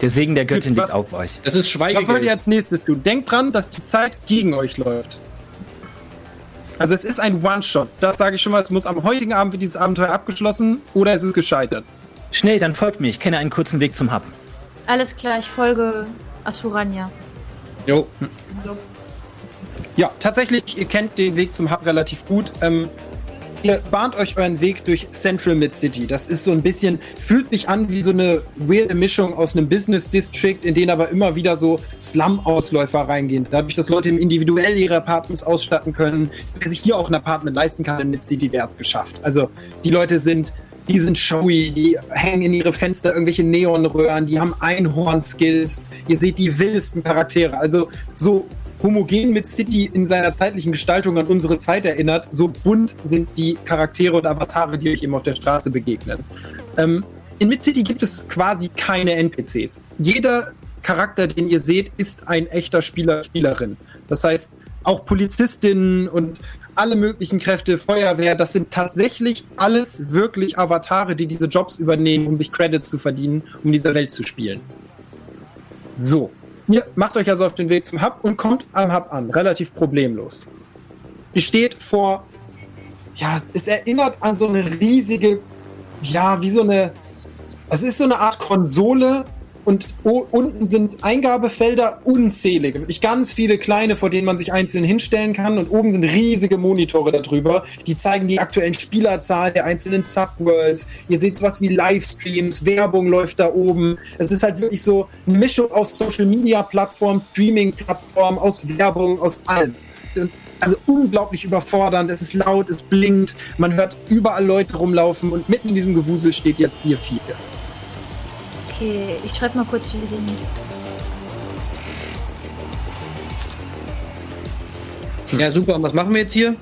Der Segen der Göttin Was- liegt auf euch. Das ist Schweigegeld. Was wollt ihr als nächstes tun? Denkt dran, dass die Zeit gegen euch läuft. Also es ist ein One-Shot. Das sage ich schon mal. Es muss am heutigen Abend wird dieses Abenteuer abgeschlossen oder es ist gescheitert. Schnell, dann folgt mir. Ich kenne einen kurzen Weg zum Hub. Alles klar, ich folge Asurania. Jo. Ja, tatsächlich, ihr kennt den Weg zum Hub relativ gut. Ähm, ihr bahnt euch euren Weg durch Central Mid City. Das ist so ein bisschen, fühlt sich an wie so eine weirde Mischung aus einem Business District, in den aber immer wieder so Slum-Ausläufer reingehen. Dadurch, dass Leute individuell ihre Apartments ausstatten können, wer sich hier auch ein Apartment leisten kann in Mid City, der hat's geschafft. Also die Leute sind die sind showy, die hängen in ihre Fenster irgendwelche Neonröhren, die haben Einhorn-Skills. Ihr seht die wildesten Charaktere. Also so homogen mit City in seiner zeitlichen Gestaltung an unsere Zeit erinnert, so bunt sind die Charaktere und Avatare, die euch eben auf der Straße begegnen. Ähm, in Mid City gibt es quasi keine NPCs. Jeder Charakter, den ihr seht, ist ein echter Spieler, Spielerin. Das heißt, auch Polizistinnen und alle möglichen Kräfte, Feuerwehr, das sind tatsächlich alles wirklich Avatare, die diese Jobs übernehmen, um sich Credits zu verdienen, um diese Welt zu spielen. So. Ihr macht euch also auf den Weg zum Hub und kommt am Hub an, relativ problemlos. Ihr steht vor, ja, es erinnert an so eine riesige, ja, wie so eine, es ist so eine Art Konsole und unten sind Eingabefelder unzählige, wirklich ganz viele kleine, vor denen man sich einzeln hinstellen kann und oben sind riesige Monitore darüber, die zeigen die aktuellen Spielerzahlen der einzelnen Subworlds. Ihr seht was wie Livestreams, Werbung läuft da oben. Es ist halt wirklich so eine Mischung aus Social Media Plattformen, Streaming Plattformen, aus Werbung, aus allem. Und also unglaublich überfordernd. Es ist laut, es blinkt, man hört überall Leute rumlaufen und mitten in diesem Gewusel steht jetzt ihr vier. Okay, ich schreibe mal kurz hier den. Ja, super. Und was machen wir jetzt hier?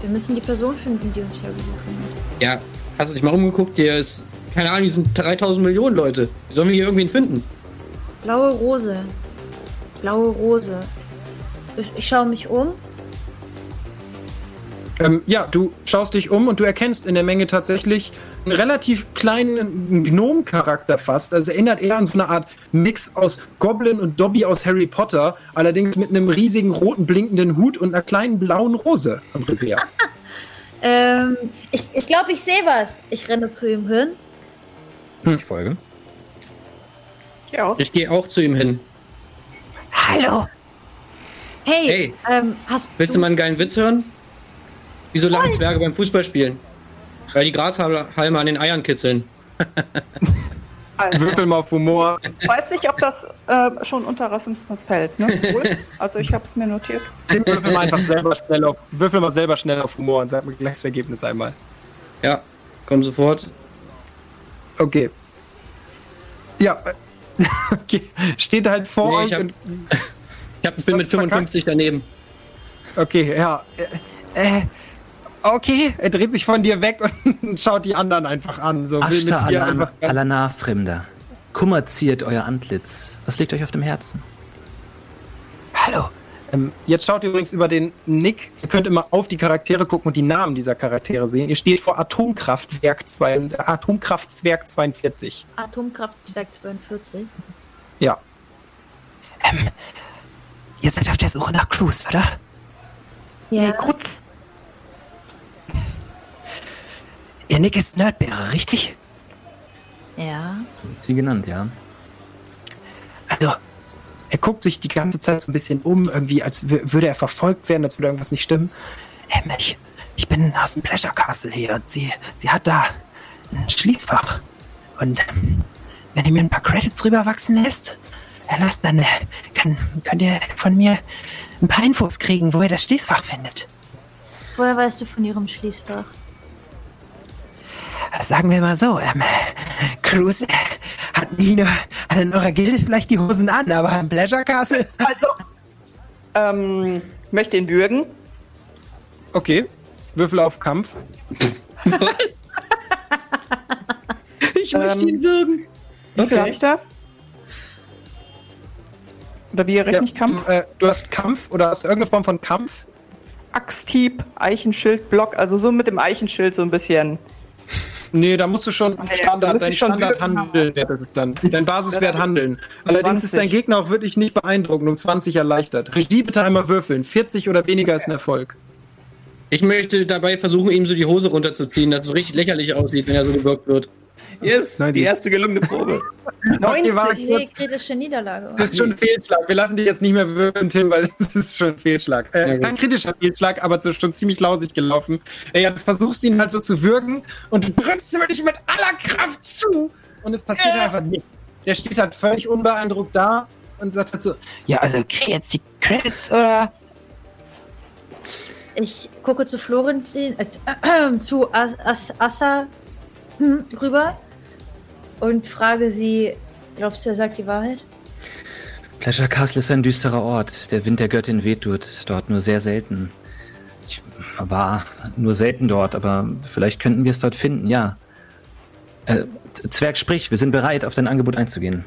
Wir müssen die Person finden, die uns hergerufen hat. Ja, hast du dich mal umgeguckt? Hier ist, keine Ahnung, hier sind 3000 Millionen Leute. Wie sollen wir hier irgendwen finden? Blaue Rose. Blaue Rose. Ich, ich schaue mich um. Ähm, ja, du schaust dich um und du erkennst in der Menge tatsächlich einen relativ kleinen Gnome-Charakter fast. Also erinnert eher an so eine Art Mix aus Goblin und Dobby aus Harry Potter, allerdings mit einem riesigen roten blinkenden Hut und einer kleinen blauen Rose am Revers. Ähm, ich ich glaube, ich sehe was. Ich renne zu ihm hin. Ich folge. Ja. Ich gehe auch zu ihm hin. Hallo! Hey, Hey. Ähm, hast Willst du mal einen geilen Witz hören? Wieso lachen Zwerge beim Fußballspielen? Weil die Grashalme an den Eiern kitzeln. Also, Würfel mal auf Humor. ich weiß nicht, ob das äh, schon unter Rassismus fällt. Ne? Wohl. Also ich habe es mir notiert. Tim, würfel mal einfach selber schnell auf, würfel mal selber schnell auf Humor und sag mir gleich das Ergebnis einmal. Ja, komm sofort. Okay. Ja, äh, okay. Steht halt vor Nee, euch ich hab- und Ich hab, bin mit du verkackt? 55 daneben. Okay, ja. Äh, äh, okay, er dreht sich von dir weg und schaut die anderen einfach an. So, will Ashta Alana Fremder. Kummer ziert euer Antlitz. Was liegt euch auf dem Herzen? Hallo. Ähm, jetzt schaut ihr übrigens über den Nick. Ihr könnt immer auf die Charaktere gucken und die Namen dieser Charaktere sehen. Ihr steht vor Atomkraftwerk 2, äh, 42. Atomkraftwerk 42? Ja. Ähm, ihr seid auf der Suche nach Clues, oder? Ja. Krutz. Ihr Nick ist Nerdbeere, richtig? Ja. Sie genannt, ja. Also, er guckt sich die ganze Zeit so ein bisschen um, irgendwie, als wür- würde er verfolgt werden, als würde irgendwas nicht stimmen. Ähm, ich, ich bin aus dem Pleasure Castle hier und sie, sie hat da ein Schließfach. Und ähm, wenn ihr mir ein paar Credits rüberwachsen lässt, erlasst, dann äh, kann, könnt ihr von mir ein paar Infos kriegen, wo ihr das Schließfach findet. Woher weißt du von ihrem Schließfach? Sagen wir mal so, ähm, Cruz hat nie nur, hat in eurer Gilde vielleicht die Hosen an, aber im Pleasure Castle. Also, ähm, möchte ihn würgen. Okay, Würfel auf Kampf. Was? ich möchte Ähm, ihn würgen. Wie hab ich da? Oder wie rechne ich Kampf? Äh, du hast Kampf oder hast du irgendeine Form von Kampf? Axthieb, Eichenschild, Block, also so mit dem Eichenschild so ein bisschen. Nee, da musst du schon Standard, ja, dein Standard Handelwert ist es dann. Dein Basiswert handeln. Allerdings 20. ist dein Gegner auch wirklich nicht beeindruckend, um 20 erleichtert. Regie bitte einmal würfeln. 40 oder weniger ist ein Erfolg. Ich möchte dabei versuchen, ihm so die Hose runterzuziehen, dass es richtig lächerlich aussieht, wenn er so gewirkt wird. Yes, 90. die erste gelungene Probe. 90. Nee, kritische Niederlage. Das ist schon ein Fehlschlag. Wir lassen dich jetzt nicht mehr würfeln, Tim, weil das ist schon ein Fehlschlag. Äh, ja, ist kein kritischer Fehlschlag, aber es schon ziemlich lausig gelaufen. Äh, ja, du versuchst ihn halt so zu würgen und du drückst ihm wirklich mit aller Kraft zu und es passiert äh. einfach nichts. Der steht halt völlig unbeeindruckt da und sagt halt so, ja, also okay, jetzt die Credits oder ich gucke zu Florentin, äh, äh, zu As As Assa hm, rüber und frage sie, glaubst du, er sagt die Wahrheit? Pleasure Castle ist ein düsterer Ort. Der Wind der Göttin weht dort nur sehr selten. Ich war nur selten dort, aber vielleicht könnten wir es dort finden, ja. Äh, Zwerg, sprich, wir sind bereit, auf dein Angebot einzugehen.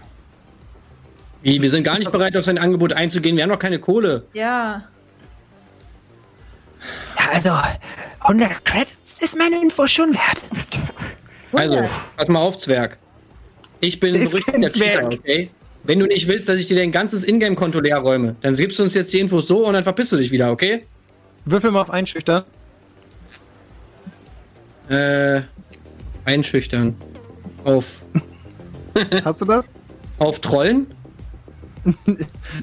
Wie, wir sind gar nicht bereit, auf sein Angebot einzugehen. Wir haben noch keine Kohle. Ja. Ja, also 100 Credits ist meine Info schon wert. Also, pass mal auf, Zwerg. Ich bin so richtig der Cheater, okay? Wenn du nicht willst, dass ich dir dein ganzes Ingame-Konto leer räume, dann gibst du uns jetzt die Infos so und dann verpisst du dich wieder, okay? Würfel mal auf Einschüchtern. Äh, einschüchtern. Auf. Hast du das? Auf Trollen?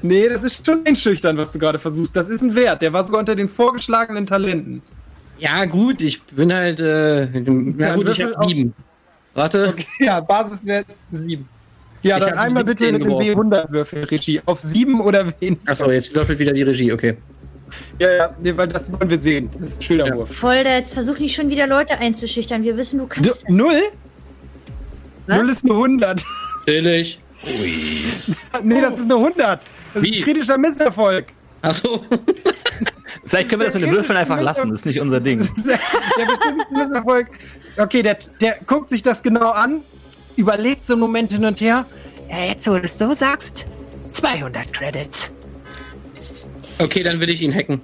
nee, das ist schon einschüchtern, was du gerade versuchst. Das ist ein Wert. Der war sogar unter den vorgeschlagenen Talenten. Ja, gut, ich bin halt. Äh, ja, gut, ich hab sieben. Warte. Okay, ja, Basiswert sieben. Ja, ich dann einmal bitte mit dem W100 würfeln, Regie. Auf sieben oder weniger. Achso, jetzt würfelt wieder die Regie, okay. Ja, ja, nee, weil das wollen wir sehen. Das ist ein Schilderwurf. Ja. Voll, jetzt versuch nicht schon wieder Leute einzuschüchtern. Wir wissen, du kannst. Du, das. Null? Was? Null ist eine 100. Natürlich. Ui. nee, das ist eine 100. Das Wie? ist ein kritischer Misserfolg. Achso. Vielleicht können wir das mit den Würfeln einfach lassen. Das ist nicht unser Ding. der bestimmte Misserfolg. Okay, der, der guckt sich das genau an, überlegt so einen Moment hin und her. Ja, jetzt, wo du es so sagst, 200 Credits. Okay, dann will ich ihn hacken.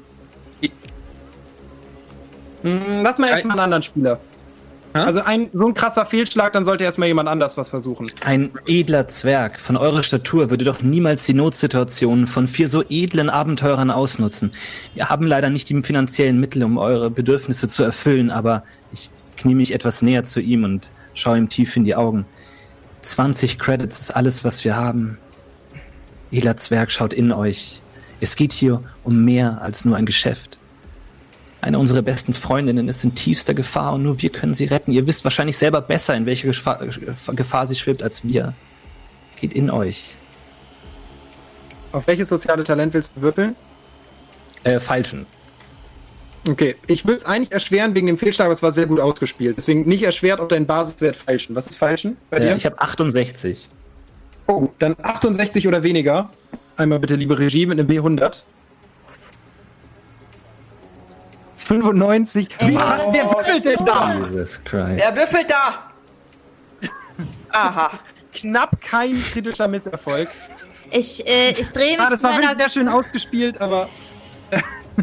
Hm, lass mal erstmal einen anderen Spieler. Also ein, so ein krasser Fehlschlag, dann sollte erstmal jemand anders was versuchen. Ein edler Zwerg von eurer Statur würde doch niemals die Notsituationen von vier so edlen Abenteurern ausnutzen. Wir haben leider nicht die finanziellen Mittel, um eure Bedürfnisse zu erfüllen, aber ich knie mich etwas näher zu ihm und schaue ihm tief in die Augen. 20 Credits ist alles, was wir haben. Edler Zwerg schaut in euch. Es geht hier um mehr als nur ein Geschäft. Eine unserer besten Freundinnen ist in tiefster Gefahr und nur wir können sie retten. Ihr wisst wahrscheinlich selber besser, in welche Gefahr, Gefahr sie schwebt, als wir. Geht in euch. Auf welches soziale Talent willst du würfeln? Äh, falschen. Okay, ich will es eigentlich erschweren wegen dem Fehlschlag, aber es war sehr gut ausgespielt. Deswegen nicht erschwert auf deinen Basiswert falschen. Was ist falschen bei dir? Äh, ich habe 68. Oh, dann 68 oder weniger. Einmal bitte, liebe Regie, mit einem B100. 95. Wie, was, wer würfelt denn da? Jesus Christ. Wer würfelt da? Aha. Knapp kein kritischer Misserfolg. Ich, äh, ich drehe mich. Ah, das war wirklich sehr schön ausgespielt, aber.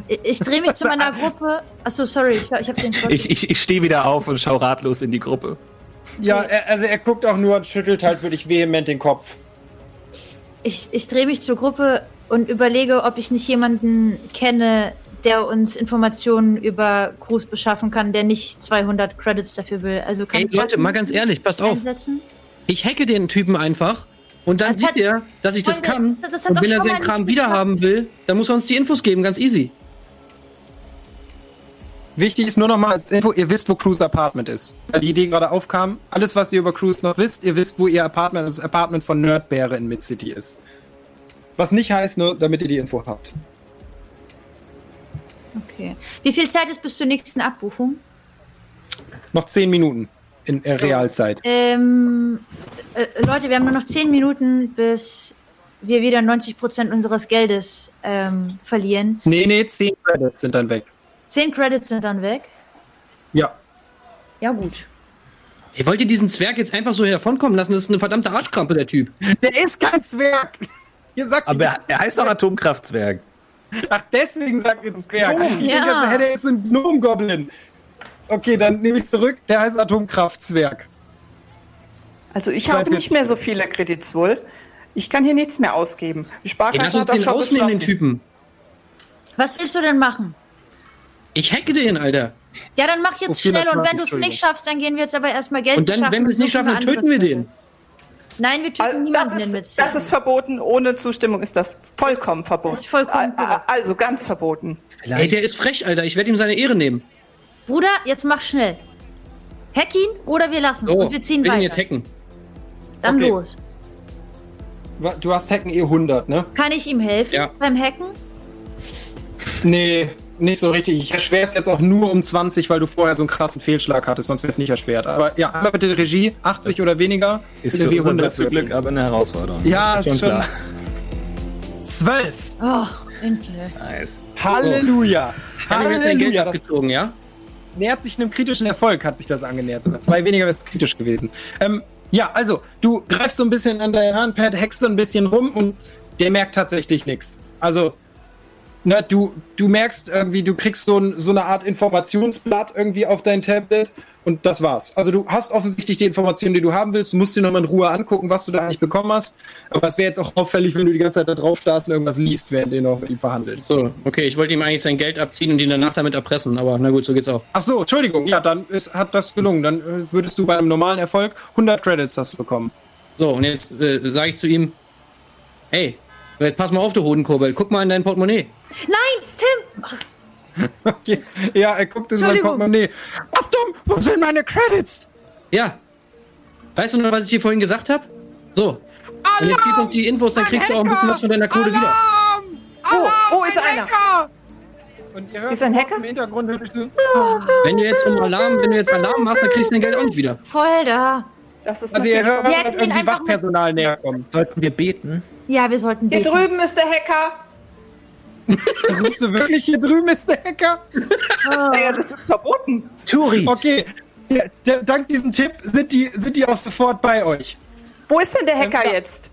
Ich, ich drehe mich zu meiner Gruppe. Achso, sorry, ich, ich habe den Ich, ich, ich stehe wieder auf und schaue ratlos in die Gruppe. Ja, er, also er guckt auch nur und schüttelt halt wirklich vehement den Kopf. Ich, ich drehe mich zur Gruppe und überlege, ob ich nicht jemanden kenne, der uns Informationen über Cruz beschaffen kann, der nicht 200 Credits dafür will. Also kann Ey, Leute, mal ganz ehrlich, passt auf. Ich hacke den Typen einfach und dann das sieht er, dass ich das kann. Das, das und wenn er seinen Kram wieder haben will, dann muss er uns die Infos geben, ganz easy. Wichtig ist nur noch mal als Info, ihr wisst, wo Cruz Apartment ist. Weil die Idee gerade aufkam. Alles, was ihr über Cruz noch wisst, ihr wisst, wo ihr Apartment, das Apartment von Nerdbeere in Mid-City ist. Was nicht heißt, nur damit ihr die Info habt. Okay. Wie viel Zeit ist bis zur nächsten Abbuchung? Noch zehn Minuten in äh, Realzeit. Ähm, äh, Leute, wir haben nur noch zehn Minuten, bis wir wieder 90 Prozent unseres Geldes ähm, verlieren. Nee, nee, zehn Credits sind dann weg. Zehn Credits sind dann weg? Ja. Ja, gut. Ihr wollt ihr diesen Zwerg jetzt einfach so davonkommen lassen? Das ist eine verdammte Arschkrampe, der Typ. Der ist kein Zwerg. Ihr sagt Aber er, er heißt doch Atomkraftzwerg. Ach, deswegen sagt ihr Zwerg. Oh, Ich ja. denke, jetzt hätte er jetzt ein Gnome-Goblin. Okay, dann nehme ich zurück. Der heißt Atomkraftzwerg. Also ich habe nicht mehr so viele Kredits wohl. Ich kann hier nichts mehr ausgeben. Die Sparkasse lass uns den schon rausnehmen, den. Typen. Was willst du denn machen? Ich hacke den, Alter. Ja, dann mach jetzt Oh, 400 schnell und wenn du es nicht schaffst, dann gehen wir jetzt aber erstmal Geld Und dann, beschaffen wenn wir es nicht schaffen, dann töten wir den. Nein, wir töten Also, niemanden das, ist, das ist verboten. Ohne Zustimmung ist das vollkommen verboten. Das ist vollkommen Also ganz verboten. Ey, der ist frech, Alter. Ich werde ihm seine Ehre nehmen. Bruder, jetzt mach schnell. Hack ihn oder wir lassen es So, und wir ziehen will ihn weiter. jetzt hacken. Dann Okay. los. Du hast Hacken E100, ne? Kann ich ihm helfen Ja. beim Hacken? Nee, nicht so richtig. Ich erschwere es jetzt auch nur um 20, weil du vorher so einen krassen Fehlschlag hattest, sonst wäre es nicht erschwert. Aber ja, einmal bitte Regie, 80 oder weniger. Ist für W100 unser Glück aber eine Herausforderung. Ja, Das ist schon. klar. 12. Oh, endlich. Nice. Halleluja. Geld Halleluja. Das abgezogen, ja? nähert sich einem kritischen Erfolg, hat sich das angenähert. Sogar zwei weniger wäre es kritisch gewesen. Ähm, ja, also, du greifst so ein bisschen an dein Handpad, hackst so ein bisschen rum und der merkt tatsächlich nichts. Also, ne, du, du merkst irgendwie, du kriegst so, ein, so eine Art Informationsblatt irgendwie auf dein Tablet und das war's. Also du hast offensichtlich die Informationen, die du haben willst, du musst dir nochmal in Ruhe angucken, was du da eigentlich bekommen hast. Aber es wäre jetzt auch auffällig, wenn du die ganze Zeit da drauf starrst und irgendwas liest, während ihr noch mit ihm verhandelt. So, okay, ich wollte ihm eigentlich sein Geld abziehen und ihn danach damit erpressen, aber na gut, so geht's auch. Ach so, Entschuldigung, ja, dann ist, hat das gelungen. Dann äh, würdest du bei einem normalen Erfolg 100 Credits hast bekommen. So, und jetzt äh, sage ich zu ihm, hey, jetzt pass mal auf, du Hodenkurbel, guck mal in dein Portemonnaie. Nein, Tim! Okay. Ja, er guckt in sein. Portemonnaie. Achtung, wo sind meine Credits? Ja. Weißt du noch, was ich dir vorhin gesagt habe? So. Und jetzt gib uns die Infos, dann kriegst du auch ein bisschen was von deiner Kohle wieder. Oh, wo ist einer? Und ihr hört Ist ein Hacker? im Hintergrund so, Wenn du jetzt um Alarm, wenn du jetzt Alarm machst, dann kriegst du dein Geld auch nicht wieder. Voll da. Das ist Also ihr hört ihn irgendwie einfach Wachpersonal näher kommen. Sollten wir beten? Ja, wir sollten Hier beten. drüben ist der Hacker. Rufst du wirklich hier drüben ist der Hacker? Ja, das ist verboten. Turi! Okay. Der, der, dank diesem Tipp sind die, sind die auch sofort bei euch. Wo ist denn der Hacker Ja. jetzt?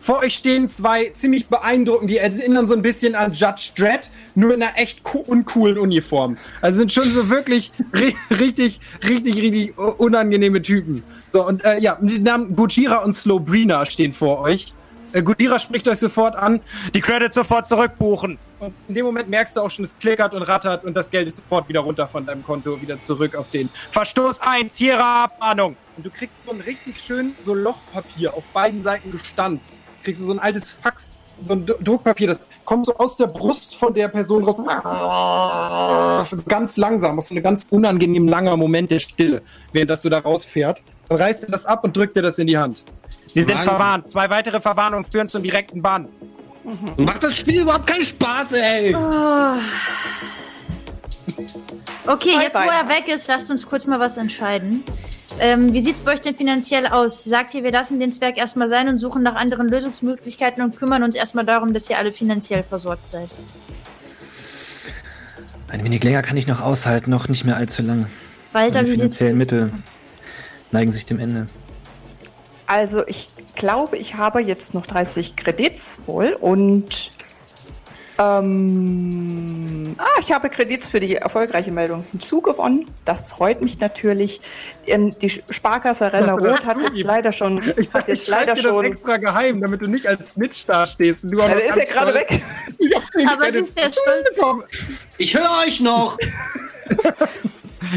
Vor euch stehen zwei ziemlich beeindruckend, die erinnern so ein bisschen an Judge Dredd, nur in einer echt co- uncoolen Uniform. Also sind schon so wirklich ri richtig, richtig, richtig unangenehme Typen. So, und äh, ja, die Namen Gujira und Slowbrina stehen vor euch. Äh, Gujira spricht euch sofort an, die Credits sofort zurückbuchen. Und in dem Moment merkst du auch schon, es klickert und rattert und das Geld ist sofort wieder runter von deinem Konto, wieder zurück auf den Verstoß 1, Tiere Abmahnung. Und du kriegst so ein richtig schön so Lochpapier auf beiden Seiten gestanzt. Kriegst du so ein altes Fax, so ein Dru- Druckpapier, das kommt so aus der Brust von der Person raus. Ganz langsam, aus so einem ganz unangenehm langer Moment der Stille, während das so da rausfährt. Dann reißt er das ab und drückt dir das in die Hand. Sie sind Mann. verwarnt. Zwei weitere Verwarnungen führen zum direkten Bann. Macht das Spiel überhaupt keinen Spaß, ey! Okay, Zwei jetzt wo Beine. er weg ist, lasst uns kurz mal was entscheiden. Ähm, wie sieht's bei euch denn finanziell aus? Sagt ihr, wir lassen den Zwerg erstmal sein und suchen nach anderen Lösungsmöglichkeiten und kümmern uns erstmal darum, dass ihr alle finanziell versorgt seid? Ein wenig länger kann ich noch aushalten, noch nicht mehr allzu lang. Walter, Meine sieht's finanziellen Mittel neigen sich dem Ende. Also ich glaube, ich habe jetzt noch 30 Kredits wohl und ähm, ah, ich habe Kredits für die erfolgreiche Meldung hinzugewonnen. Das freut mich natürlich. Ähm, die Sparkasse Renner Dass du das Rot hat jetzt leider schon, Ich hat ich jetzt schreibe leider dir das schon. extra geheim, damit du nicht als Snitch dastehst. Du Ja, noch der ist ja gerade weg. Ich hab Aber Credits sind wir stolz? Ich höre euch noch!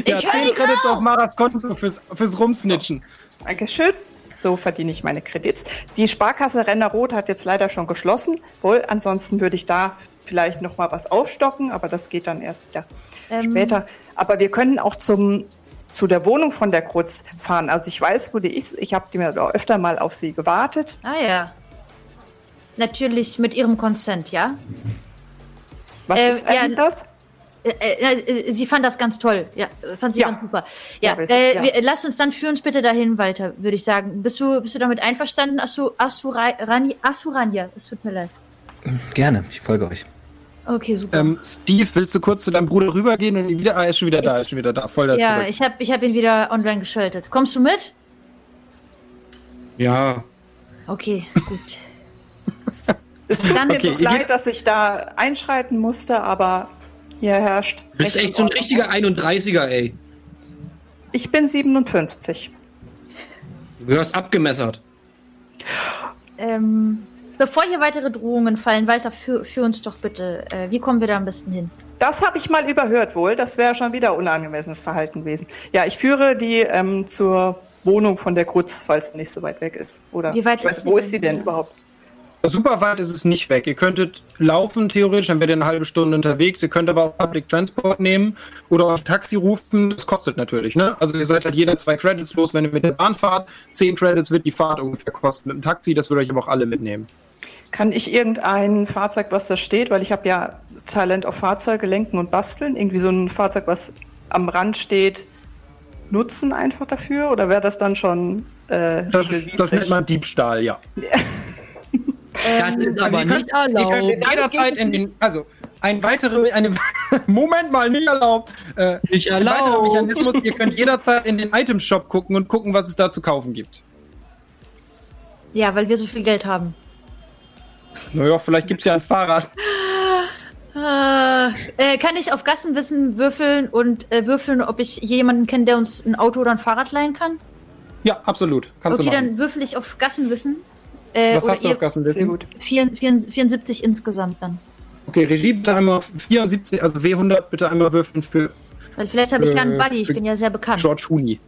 Ja, Ich hör 10 dich Credits auch. auf Maras Konto fürs, fürs Rumsnitchen. Dankeschön. So verdiene ich meine Kredits. Die Sparkasse Renner Rot hat jetzt leider schon geschlossen. Wohl, ansonsten würde ich da vielleicht noch mal was aufstocken, aber das geht dann erst wieder Ähm. später. Aber wir können auch zum zu der Wohnung von der Krutz fahren. Also ich weiß, wo die ist. Ich habe die mir da öfter mal auf sie gewartet. Ah ja. Natürlich mit ihrem Consent, ja? Was Äh, ist ja, das? Äh, äh, äh, sie fand das ganz toll. Ja, fand sie Ja. ganz super. Ja, Ja, äh, ja. Wir, lass uns dann führ uns bitte dahin, Walter, würde ich sagen. Bist du, bist du damit einverstanden, Asu, Asurani, Asurania? Es tut mir leid. Gerne, ich folge euch. Okay, super. Ähm, Steve, willst du kurz zu deinem Bruder rübergehen und ihn wieder. Ah, er ist schon wieder da, er ist schon wieder da. Voll das ja, zurück. ich habe ich hab ihn wieder online geschaltet. Kommst du mit? Ja. Okay, gut. Es tut mir okay, so leid, dass ich da einschreiten musste, aber hier herrscht. Du bist echt so ein richtiger 31er, ey. Ich bin 57. Du gehörst abgemessert. Ähm, bevor hier weitere Drohungen fallen, Walter, führ, führ uns doch bitte. Äh, wie kommen wir da am besten hin? Das habe ich mal überhört wohl. Das wäre schon wieder unangemessenes Verhalten gewesen. Ja, ich führe die ähm, zur Wohnung von der Krutz, falls sie nicht so weit weg ist. Oder wie weit weiß, wo ist sie denn ja. überhaupt? Super weit ist es nicht weg. Ihr könntet laufen theoretisch, dann werdet ihr eine halbe Stunde unterwegs. Ihr könnt aber auch Public Transport nehmen oder auch Taxi rufen. Das kostet natürlich, ne? Also ihr seid halt jeder zwei Credits los, wenn ihr mit der Bahn fahrt. Zehn Credits wird die Fahrt ungefähr kosten. Mit dem Taxi, das würde euch aber auch alle mitnehmen. Kann ich irgendein Fahrzeug, was da steht, weil ich habe ja Talent auf Fahrzeuge lenken und basteln, irgendwie so ein Fahrzeug, was am Rand steht, nutzen einfach dafür? Oder wäre das dann schon äh, das, das nennt man Diebstahl, ja. Das ist ähm, aber also nicht erlaubt. Ihr könnt jederzeit in den, also ein weiterer, eine, Moment mal, nicht erlaubt. Äh, nicht erlaubt. Mechanismus, ihr könnt jederzeit in den Item Shop gucken und gucken, was es da zu kaufen gibt. Ja, weil wir so viel Geld haben. Naja, vielleicht gibt es ja ein Fahrrad. Äh, kann ich auf Gassenwissen würfeln und äh, würfeln, ob ich jemanden kenne, der uns ein Auto oder ein Fahrrad leihen kann? Ja, absolut. Kannst okay, dann würfel ich auf Gassenwissen. Äh, Was hast du auf Gassenwissen? Sehr gut. 74, 74 insgesamt dann. Okay, Regie bitte einmal 74, also W100 bitte einmal würfeln für. Weil vielleicht habe ich ja einen Buddy, ich bin ja sehr bekannt. George Hooney.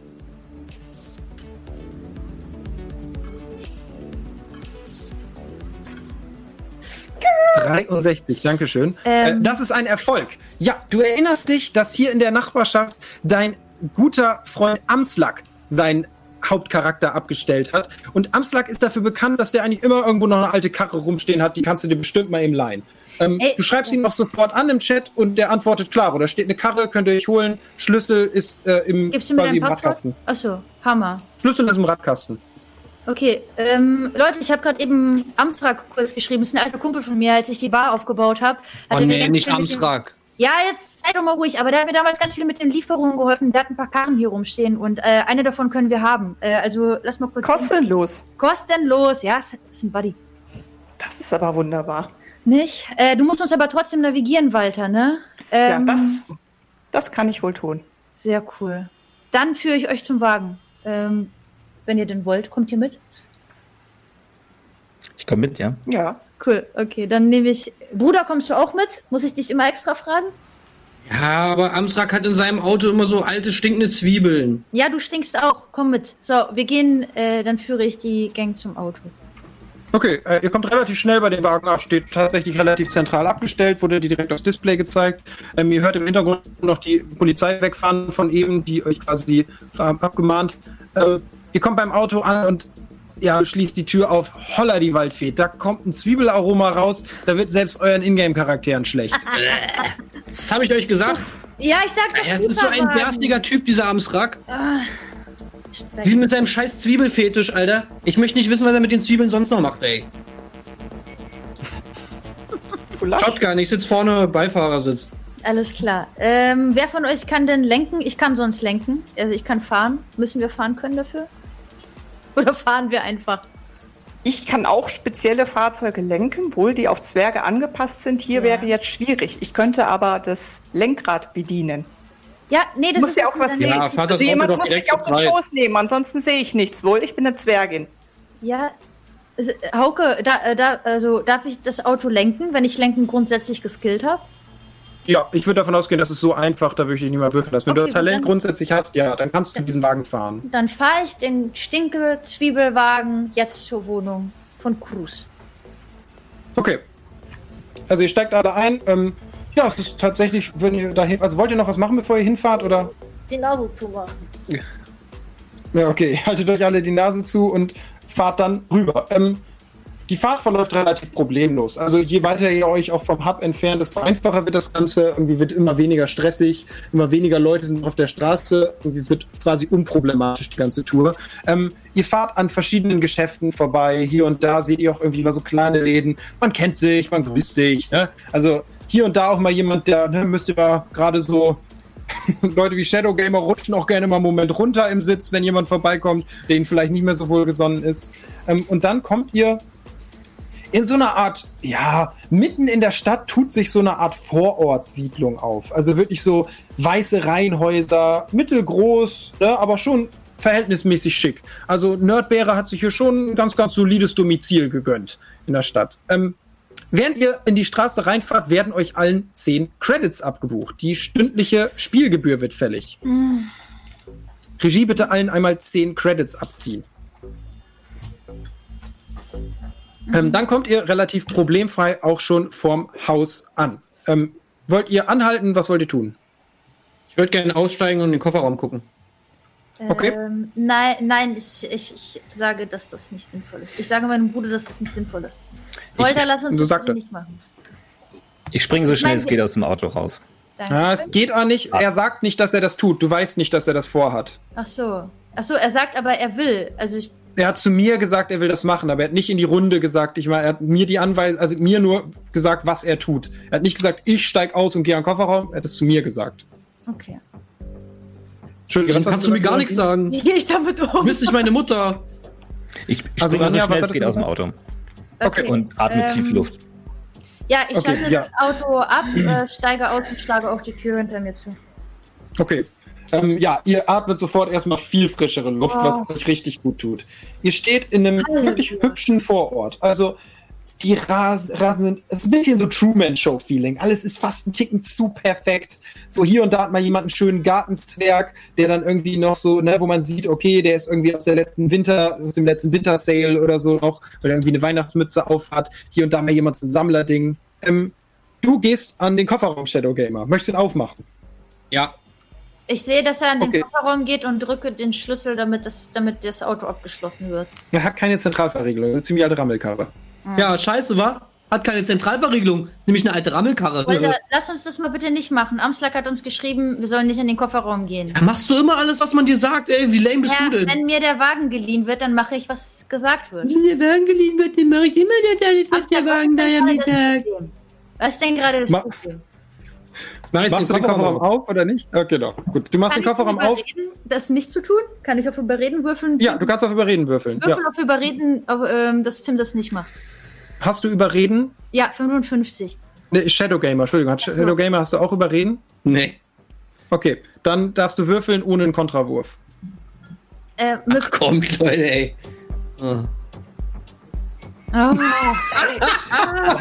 Dreiundsechzig, Dankeschön. Ähm, äh, das ist ein Erfolg. Ja, du erinnerst dich, dass hier in der Nachbarschaft dein guter Freund Amslak sein Hauptcharakter abgestellt hat. Und Amslak ist dafür bekannt, dass der eigentlich immer irgendwo noch eine alte Karre rumstehen hat, die kannst du dir bestimmt mal eben leihen. Ähm, du schreibst ihn noch sofort an im Chat und der antwortet klar. Oder steht eine Karre, könnt ihr euch holen. Schlüssel ist äh, im, Gibst du mir quasi im Radkasten. Achso, Hammer. Schlüssel ist im Radkasten. Okay, ähm, Leute, ich habe gerade eben Amstrak kurz geschrieben. Das ist ein alter Kumpel von mir, als ich die Bar aufgebaut habe. Oh nee, nicht Amstrak. Ja, jetzt sei doch mal ruhig, aber der hat mir damals ganz viel mit den Lieferungen geholfen. Der hat ein paar Karren hier rumstehen und äh, eine davon können wir haben. Äh, also lass mal kurz. Kostenlos. Hin. Kostenlos, ja, ist ein Buddy. Das ist aber wunderbar. Nicht? Äh, du musst uns aber trotzdem navigieren, Walter, ne? Ähm, ja, das, das kann ich wohl tun. Sehr cool. Dann führe ich euch zum Wagen. Ähm, wenn ihr denn wollt, kommt ihr mit? Ich komme mit, ja. Ja. Cool, okay. Dann nehme ich. Bruder, kommst du auch mit? Muss ich dich immer extra fragen? Ja, aber Amstrak hat in seinem Auto immer so alte, stinkende Zwiebeln. Ja, du stinkst auch. Komm mit. So, wir gehen, äh, dann führe ich die Gang zum Auto. Okay, äh, ihr kommt relativ schnell bei dem Wagen ab, steht tatsächlich relativ zentral abgestellt, wurde die direkt aufs Display gezeigt. Ähm, ihr hört im Hintergrund noch die Polizei wegfahren von eben, die euch quasi abgemahnt. Äh, ihr kommt beim Auto an und ja, schließt die Tür auf. Holla die Waldfee. Da kommt ein Zwiebelaroma raus. Da wird selbst euren Ingame-Charakteren schlecht. das habe ich euch gesagt. Ja, ich sag doch. Ja, das ist so ein berstiger Typ, dieser Amsrak. Ah, Sie mit seinem scheiß Zwiebelfetisch, Alter. Ich möchte nicht wissen, was er mit den Zwiebeln sonst noch macht, ey. Shotgun, ich sitze vorne, Beifahrersitz. Alles klar. Ähm, wer von euch kann denn lenken? Ich kann sonst lenken. Also ich kann fahren. Müssen wir fahren können dafür? Oder fahren wir einfach? Ich kann auch spezielle Fahrzeuge lenken, wohl die auf Zwerge angepasst sind. Hier ja. wäre jetzt schwierig. Ich könnte aber das Lenkrad bedienen. Ja, nee, das muss ja auch was sehen. Ja, also jemand muss mich auf den Schoß nehmen, ansonsten sehe ich nichts. Wohl, ich bin eine Zwergin. Ja, Hauke, da, äh, da, also darf ich das Auto lenken, wenn ich Lenken grundsätzlich geskillt habe? Ja, ich würde davon ausgehen, dass es so einfach, da würde ich nicht mal würfeln lassen. Wenn okay, du das Talent dann, grundsätzlich hast, ja, dann kannst du diesen Wagen fahren. Dann fahre ich den Stinke-Zwiebelwagen jetzt zur Wohnung von Cruz. Okay. Also ihr steigt alle ein. Ähm, ja, es ist tatsächlich, wenn ihr dahin. Also wollt ihr noch was machen, bevor ihr hinfahrt, oder? Die Nase zumachen. Ja, okay. Haltet euch alle die Nase zu und fahrt dann rüber. Ähm, die Fahrt verläuft relativ problemlos. Also je weiter ihr euch auch vom Hub entfernt, desto einfacher wird das Ganze. Irgendwie wird immer weniger stressig, immer weniger Leute sind auf der Straße. Irgendwie wird quasi unproblematisch die ganze Tour. Ähm, ihr fahrt an verschiedenen Geschäften vorbei. Hier und da seht ihr auch irgendwie mal so kleine Läden. Man kennt sich, man grüßt sich. Ne? Also hier und da auch mal jemand, der ne, müsste mal gerade so Leute wie Shadow Gamer rutschen auch gerne mal einen Moment runter im Sitz, wenn jemand vorbeikommt, der ihnen vielleicht nicht mehr so wohlgesonnen ist. Ähm, und dann kommt ihr in so einer Art, ja, mitten in der Stadt tut sich so eine Art Vorortsiedlung auf. Also wirklich so weiße Reihenhäuser, mittelgroß, ne, aber schon verhältnismäßig schick. Also Nerdbeere hat sich hier schon ein ganz, ganz solides Domizil gegönnt in der Stadt. Ähm, während ihr in die Straße reinfahrt, werden euch allen 10 Credits abgebucht. Die stündliche Spielgebühr wird fällig. Mm. Regie bitte allen einmal 10 Credits abziehen. Mhm. Ähm, dann kommt ihr relativ problemfrei auch schon vorm Haus an. Ähm, wollt ihr anhalten? Was wollt ihr tun? Ich würde gerne aussteigen und in den Kofferraum gucken. Okay. Ähm, nein, nein, ich, ich, ich sage, dass das nicht sinnvoll ist. Ich sage meinem Bruder, dass das nicht sinnvoll ist. Volter, lass uns das nicht machen. Ich springe so schnell es geht aus dem Auto raus. Ja, es geht auch nicht. Er sagt nicht, dass er das tut. Du weißt nicht, dass er das vorhat. Ach so. Ach so, er sagt aber, er will. Also ich er hat zu mir gesagt, er will das machen, aber er hat nicht in die Runde gesagt, ich meine, er hat mir die Anweisung, also mir nur gesagt, was er tut. Er hat nicht gesagt, ich steig aus und gehe an den Kofferraum, er hat es zu mir gesagt. Okay. Entschuldigung, was kannst du mir gar nichts sagen. Wie gehe ich damit um? Bist nicht meine Mutter. Ich also, so schnell es geht aus dem Auto. Okay. Und atme ähm, tief Luft. Ja, ich okay, schalte ja. das Auto ab, äh, steige aus und schlage auch die Tür hinter mir zu. Okay. Ähm, ja, ihr atmet sofort erstmal viel frischere Luft, oh. was euch richtig gut tut. Ihr steht in einem Halleluja. wirklich hübschen Vorort. Also die Rasen, Rasen sind, es ist ein bisschen so Truman-Show-Feeling. Alles ist fast ein Ticken zu perfekt. So hier und da hat mal jemand einen schönen Gartenzwerg, der dann irgendwie noch so, ne, wo man sieht, okay, der ist irgendwie aus der letzten Winter, aus dem letzten Winter-Sale oder so noch, oder irgendwie eine Weihnachtsmütze aufhat. Hier und da mal jemand so ein Sammlerding. Ähm, du gehst an den Kofferraum Shadow Gamer. Möchtest du ihn aufmachen? Ja. Ich sehe, dass er in den okay. Kofferraum geht und drücke den Schlüssel, damit das, damit das Auto abgeschlossen wird. Er hat keine Zentralverriegelung, das ist eine ziemlich alte Rammelkarre. Mhm. Ja, scheiße, wa? Hat keine Zentralverriegelung, nämlich eine alte Rammelkarre. Alter, lass uns das mal bitte nicht machen. Amslack hat uns geschrieben, wir sollen nicht in den Kofferraum gehen. Ja, machst du immer alles, was man dir sagt, ey? Wie lame bist ja, du denn? Wenn mir der Wagen geliehen wird, dann mache ich, was gesagt wird. Wenn der Wagen geliehen wird, dann mache ich immer das, was der Wagen da ja mittag. Was ist denn gerade das Problem? Mach Machst du den Kofferraum auf oder nicht? Okay, doch. Gut. Du machst Kann den Kofferraum auf. das nicht zu tun? Kann ich auf Überreden würfeln? Ja, du kannst auf Überreden würfeln. Würfeln ja. auf Überreden, auf, ähm, dass Tim das nicht macht. Hast du Überreden? Ja, 55. Ne, Shadow Gamer, Entschuldigung. Shadow Gamer hast du auch Überreden? Nee. Okay, dann darfst du würfeln ohne einen Kontrawurf. Äh, Ach komm, Leute, ey. Oh. Oh.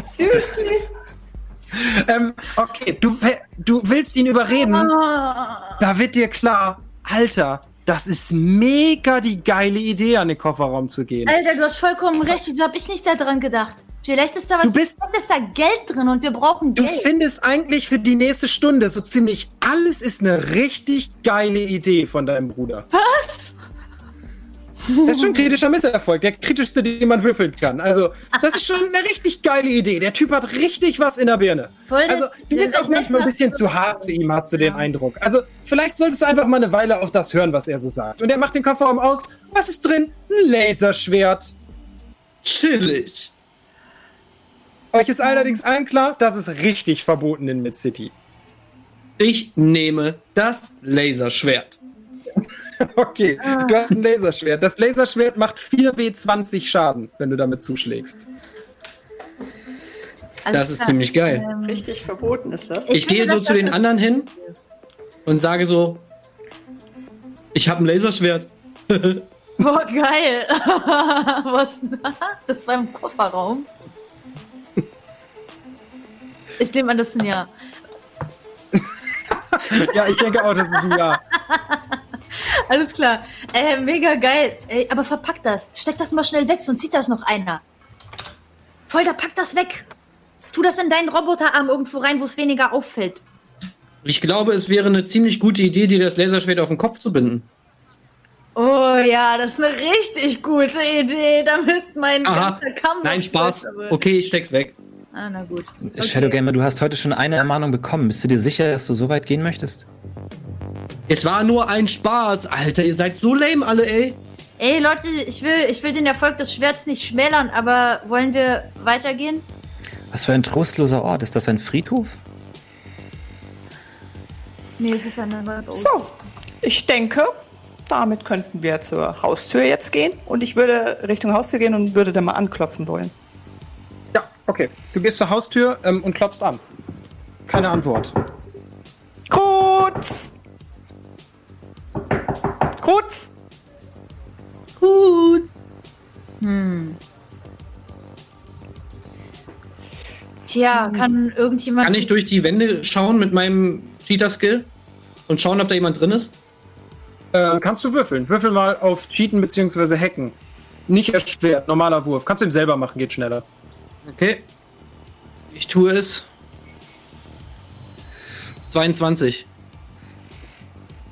Seriously? Ähm, okay, du, du willst ihn überreden. Da wird dir klar, Alter, das ist mega die geile Idee, an den Kofferraum zu gehen. Alter, du hast vollkommen recht. Wieso habe ich nicht daran gedacht? Vielleicht ist da was, du bist, ist da Geld drin und wir brauchen Geld. Du findest eigentlich für die nächste Stunde so ziemlich alles ist eine richtig geile Idee von deinem Bruder. Was? Das ist schon ein kritischer Misserfolg, der kritischste, den man würfeln kann. Also, das ist schon eine richtig geile Idee. Der Typ hat richtig was in der Birne. Voll also, du bist auch manchmal ein bisschen zu hart zu ihm, hast du den Eindruck. Also, vielleicht solltest du einfach mal eine Weile auf das hören, was er so sagt. Und er macht den Kofferraum aus. Was ist drin? Ein Laserschwert. Chillig. Euch ist allerdings allen klar, das ist richtig verboten in Mid-City. Ich nehme das Laserschwert. Okay, du hast ein Laserschwert. Das Laserschwert macht 4W20 Schaden, wenn du damit zuschlägst. Also das ist ziemlich geil. Ähm, Richtig verboten ist das. Ich, ich gehe so zu den anderen hin und sage so: Ich habe ein Laserschwert. Boah, geil. Was? Das war im Kofferraum. Ich nehme an, das ist ein Ja. ja, ich denke auch, das ist ein Ja. Alles klar. Äh, mega geil. Ey, aber verpack das. Steck das mal schnell weg, sonst sieht das noch einer. Folter, pack das weg. Tu das in deinen Roboterarm irgendwo rein, wo es weniger auffällt. Ich glaube, es wäre eine ziemlich gute Idee, dir das Laserschwert auf den Kopf zu binden. Oh ja, das ist eine richtig gute Idee, damit mein Aha. ganzer Kampf. Nein, Spaß. Okay, ich steck's weg. Ah, na gut. Okay. Shadow Gamer, du hast heute schon eine Ermahnung bekommen. Bist du dir sicher, dass du so weit gehen möchtest? Es war nur ein Spaß. Alter, ihr seid so lame alle, ey. Ey, Leute, ich will, ich will den Erfolg des Schwerts nicht schmälern, aber wollen wir weitergehen? Was für ein trostloser Ort. Ist das ein Friedhof? Nee, es ist eine neue So, ich denke, damit könnten wir zur Haustür jetzt gehen. Und ich würde Richtung Haustür gehen und würde da mal anklopfen wollen. Okay, du gehst zur Haustür ähm, und klopfst an. Keine Antwort. Kurz! Kurz! Gut. Hm. Tja, kann irgendjemand. Kann ich durch die Wände schauen mit meinem Cheater-Skill und schauen, ob da jemand drin ist? Äh, kannst du würfeln. Würfel mal auf Cheaten bzw. Hacken. Nicht erschwert, normaler Wurf. Kannst du ihm selber machen, geht schneller. Okay. Ich tue es. 22.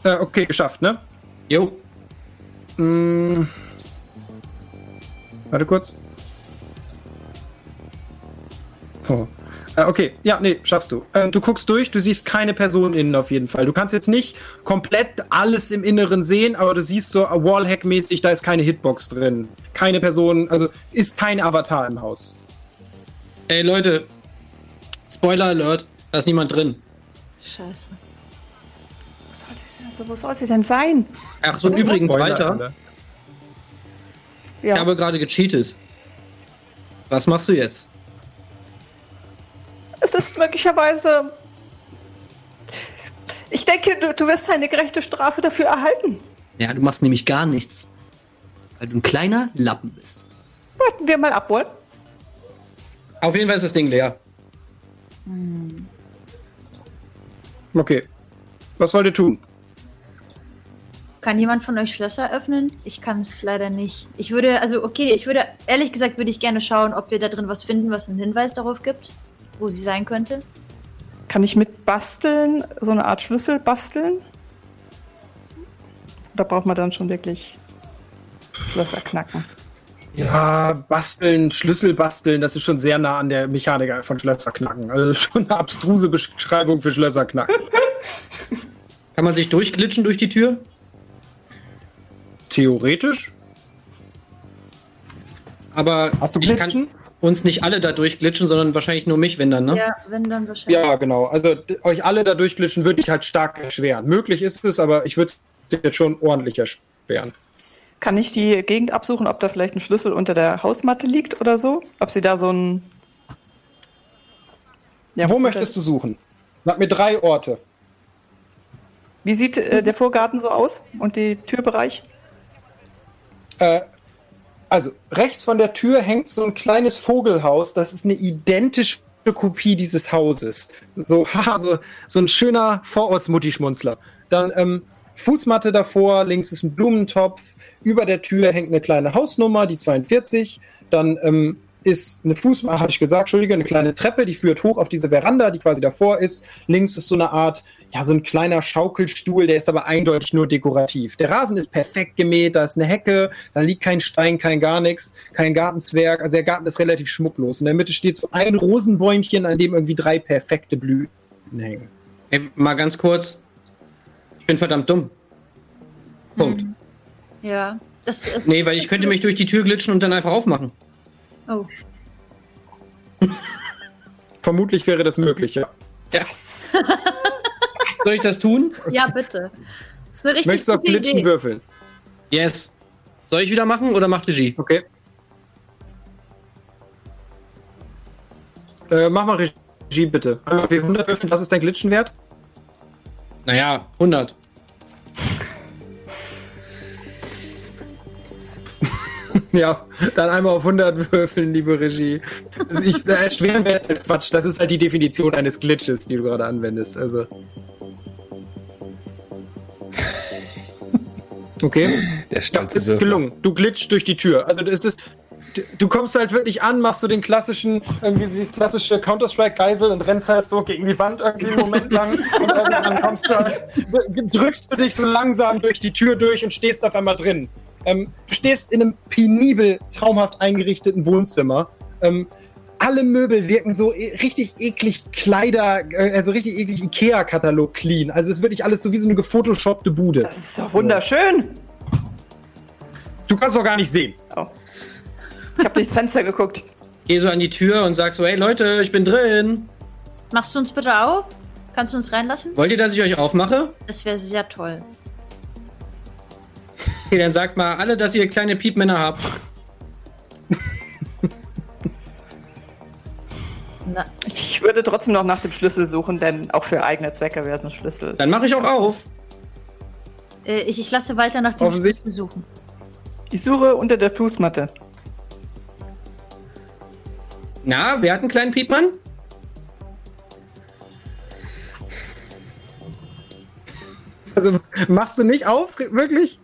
Äh, okay, geschafft, ne? Jo. Mm. Warte kurz. Oh. Äh, okay, ja, nee, schaffst du. Äh, du guckst durch, du siehst keine Person innen auf jeden Fall. Du kannst jetzt nicht komplett alles im Inneren sehen, aber du siehst so Wallhack-mäßig, da ist keine Hitbox drin. Keine Person, also ist kein Avatar im Haus. Ey, Leute. Spoiler Alert. Da ist niemand drin. Scheiße. Also, wo soll sie denn sein? Ach so, und übrigens, Walter. Alter. Ich Ja. habe gerade gecheatet. Was machst du jetzt? Es ist möglicherweise. Ich denke, du, du wirst eine gerechte Strafe dafür erhalten. Ja, du machst nämlich gar nichts. Weil du ein kleiner Lappen bist. Warten wir mal ab, wollen? Auf jeden Fall ist das Ding leer. Okay. Was wollt ihr tun? Kann jemand von euch Schlösser öffnen? Ich kann es leider nicht. Ich würde, also okay, ich würde, ehrlich gesagt, würde ich gerne schauen, ob wir da drin was finden, was einen Hinweis darauf gibt, wo sie sein könnte. Kann ich mit basteln, so eine Art Schlüssel basteln? Oder braucht man dann schon wirklich Schlösser knacken? Ja, basteln, Schlüssel basteln, das ist schon sehr nah an der Mechanik von Schlösserknacken. Also schon eine abstruse Beschreibung für Schlösserknacken. Kann man sich durchglitschen durch die Tür? Theoretisch? Aber Hast du ich kann Glitschen? uns nicht alle da durchglitschen, sondern wahrscheinlich nur mich, wenn dann, ne? Ja, wenn dann wahrscheinlich. Ja, genau. Also euch alle da durchglitschen würde ich halt stark erschweren. Möglich ist es, aber ich würde es jetzt schon ordentlich erschweren. Kann ich die Gegend absuchen, ob da vielleicht ein Schlüssel unter der Hausmatte liegt oder so? Ob sie da so ein. Ja, Wo möchtest du suchen? Sag mir drei Orte. Wie sieht äh, der Vorgarten so aus und die Türbereich? Äh, also, rechts von der Tür hängt so ein kleines Vogelhaus. Das ist eine identische Kopie dieses Hauses. So, haha, so, so ein schöner Vorortsmutti-Schmunzler. Dann ähm, Fußmatte davor, links ist ein Blumentopf. Über der Tür hängt eine kleine Hausnummer, die 42. Dann ähm, ist eine Fußmatte, habe ich gesagt, Entschuldige, eine kleine Treppe, die führt hoch auf diese Veranda, die quasi davor ist. Links ist so eine Art, ja, so ein kleiner Schaukelstuhl, der ist aber eindeutig nur dekorativ. Der Rasen ist perfekt gemäht, da ist eine Hecke, da liegt kein Stein, kein gar nichts, kein Gartenzwerg. Also der Garten ist relativ schmucklos. In der Mitte steht so ein Rosenbäumchen, an dem irgendwie drei perfekte Blüten hängen. Ey, mal ganz kurz. Ich bin verdammt dumm. Punkt. Ja. Das ist. Nee, weil ich könnte mich durch die Tür glitschen und dann einfach aufmachen. Oh. Vermutlich wäre das möglich, ja. Ja. Soll ich das tun? Ja, bitte. Das ist eine richtig Möchtest du auf gute Glitchen Idee. würfeln? Yes. Soll ich wieder machen oder macht Regie? Okay. Äh, mach mal Regie bitte. Einmal W100 würfeln, was ist dein Glitchenwert? Naja, 100. Ja, dann einmal auf 100 würfeln, liebe Regie. Also ich, äh, erschweren wäre jetzt Quatsch. Das ist halt die Definition eines Glitches, die du gerade anwendest. Also. Okay. Der stolze es ist Würfel. gelungen. Du glitscht durch die Tür. Also das ist du- du kommst halt wirklich an, machst so den klassischen, irgendwie die klassische Counter-Strike-Geisel und rennst halt so gegen die Wand irgendwie einen Moment lang und irgendwann kommst du halt, drückst du dich so langsam durch die Tür durch und stehst auf einmal drin. Ähm, du stehst in einem penibel, traumhaft eingerichteten Wohnzimmer. Ähm, alle Möbel wirken so e richtig eklig Kleider, äh, also richtig eklig Ikea-Katalog clean. Also es ist wirklich alles so wie so eine gefotoshoppte Bude. Das ist doch wunderschön. Du kannst doch gar nicht sehen. Oh. Ich habe durchs Fenster geguckt. Geh so an die Tür und sag so, hey Leute, ich bin drin. Machst du uns bitte auf? Kannst du uns reinlassen? Wollt ihr, dass ich euch aufmache? Das wäre sehr toll. Okay, dann sagt mal alle, dass ihr kleine Piepmänner habt. Würde trotzdem noch nach dem Schlüssel suchen, denn auch für eigene Zwecke wäre es ein Schlüssel. Dann mache ich auch auf. Äh, ich, ich lasse Walter nach dem Schlüssel suchen. Ich suche unter der Fußmatte. Na, wer hat einen kleinen Piepmann? Also machst du nicht auf, wirklich?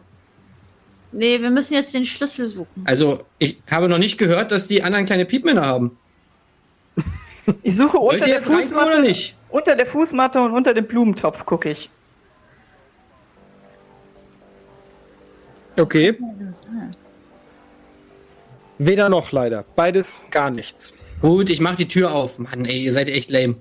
Nee, wir müssen jetzt den Schlüssel suchen. Also, ich habe noch nicht gehört, dass die anderen kleine Piepmänner haben. Ich suche unter der Fußmatte. nicht? Unter der Fußmatte und unter dem Blumentopf gucke ich. Okay. Weder noch leider. Beides gar nichts. Gut, ich mache die Tür auf. Mann, ey, ihr seid echt lame.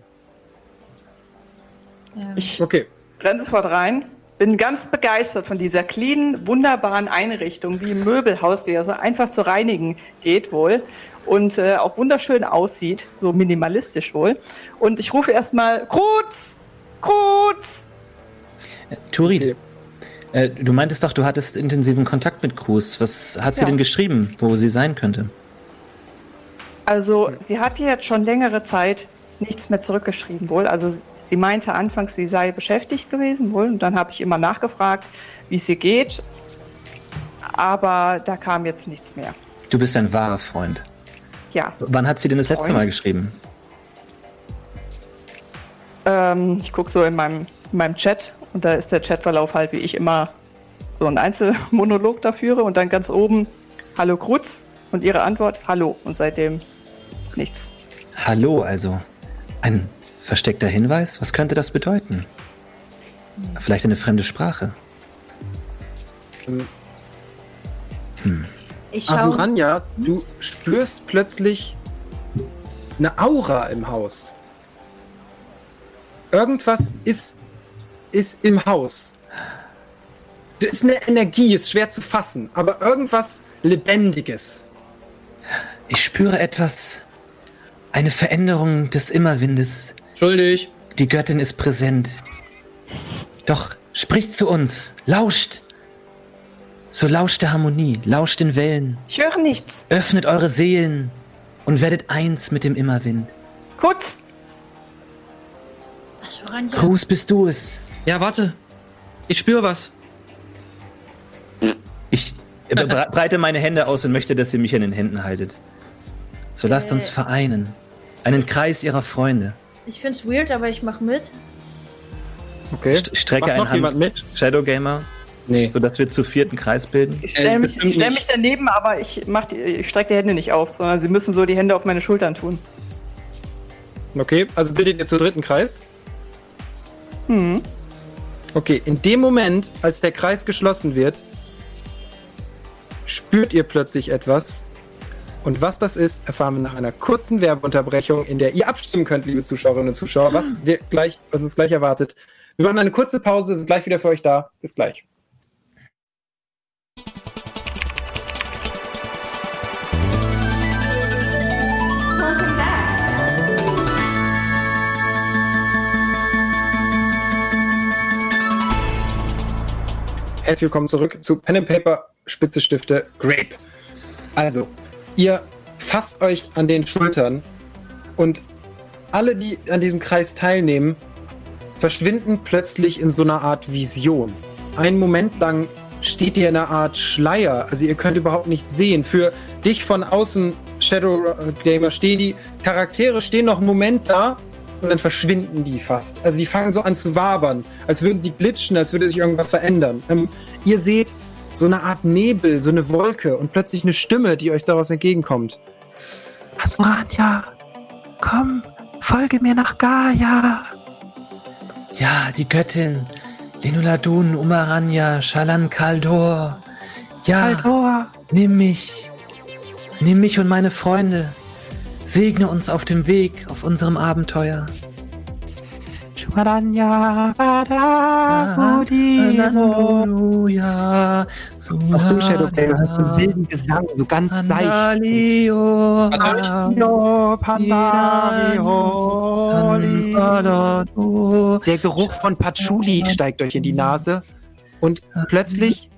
Ich Okay. renne sofort rein. Bin ganz begeistert von dieser cleanen, wunderbaren Einrichtung, wie im Möbelhaus, wie er so einfach zu reinigen geht wohl und äh, auch wunderschön aussieht, so minimalistisch wohl. Und ich rufe erstmal Kruz! Kruz! Turid, Okay. äh, du meintest doch, du hattest intensiven Kontakt mit Cruz. Was hat sie Ja. denn geschrieben, wo sie sein könnte? Also sie hat jetzt schon längere Zeit nichts mehr zurückgeschrieben wohl. Also sie meinte anfangs, sie sei beschäftigt gewesen wohl. Und dann habe ich immer nachgefragt, wie es ihr geht. Aber da kam jetzt nichts mehr. Du bist ein wahrer Freund. Ja, Wann hat sie denn das letzte Freund? Mal geschrieben? ähm, ich gucke so in meinem, in meinem Chat und da ist der Chatverlauf halt, wie ich immer so einen Einzelmonolog da führe. Und dann ganz oben, Hallo Kruz. Und ihre Antwort, Hallo. Und seitdem nichts. Hallo, also. Ein versteckter Hinweis? Was könnte das bedeuten? Vielleicht eine fremde Sprache? Ich schaue. Asuranja, du spürst plötzlich eine Aura im Haus. Irgendwas ist, ist im Haus. Das ist eine Energie, ist schwer zu fassen, aber irgendwas Lebendiges. Ich spüre etwas. Eine Veränderung des Immerwindes. Schuldig. Die Göttin ist präsent. Doch spricht zu uns, lauscht. So lauscht der Harmonie, lauscht den Wellen, Ich höre nichts. öffnet eure Seelen und werdet eins mit dem Immerwind. Kruz! Was für ein Cruz, bist du es? Ja, warte. Ich spüre was. Ich bre- breite meine Hände aus und möchte, dass ihr mich in den Händen haltet. So lasst uns Äh. vereinen. Einen Kreis ihrer Freunde. Ich find's weird, aber ich mach mit. Okay. St strecke Macht eine Hand. mit? Shadow Gamer, Nee. sodass wir zu vierten Kreis bilden. Ich stelle mich, ich stell mich daneben, aber ich, mach die, ich strecke die Hände nicht auf, sondern sie müssen so die Hände auf meine Schultern tun. Okay, also bildet ihr zu dritten Kreis. Hm. Okay, in dem Moment, als der Kreis geschlossen wird, spürt ihr plötzlich etwas. Und was das ist, erfahren wir nach einer kurzen Werbeunterbrechung, in der ihr abstimmen könnt, liebe Zuschauerinnen und Zuschauer, was, wir gleich, was uns gleich erwartet. Wir machen eine kurze Pause, sind gleich wieder für euch da. Bis gleich. Herzlich willkommen zurück zu Pen and Paper Spitze Stifte Grape. Also, ihr fasst euch an den Schultern und alle, die an diesem Kreis teilnehmen, verschwinden plötzlich in so einer Art Vision. Einen Moment lang steht ihr in einer Art Schleier, also ihr könnt überhaupt nichts sehen. Für dich von außen, Shadow Gamer, stehen die Charaktere stehen noch einen Moment da und dann verschwinden die fast. Also die fangen so an zu wabern, als würden sie glitschen, als würde sich irgendwas verändern. Ähm, ihr seht so eine Art Nebel, so eine Wolke und plötzlich eine Stimme, die euch daraus entgegenkommt. Asurania, komm, folge mir nach Gaia. Ja, die Göttin. Lenuladun, Umaranya, Shalan Kaldor. Ja, Aldor. nimm mich. Nimm mich und meine Freunde. Segne uns auf dem Weg, auf unserem Abenteuer. Bada, Halleluja. Auch du, Shadow Gamer, hast einen wilden Gesang, so ganz seicht. Andalio. Yo, Pandari, Der Geruch von Patchouli steigt euch in die Nase und plötzlich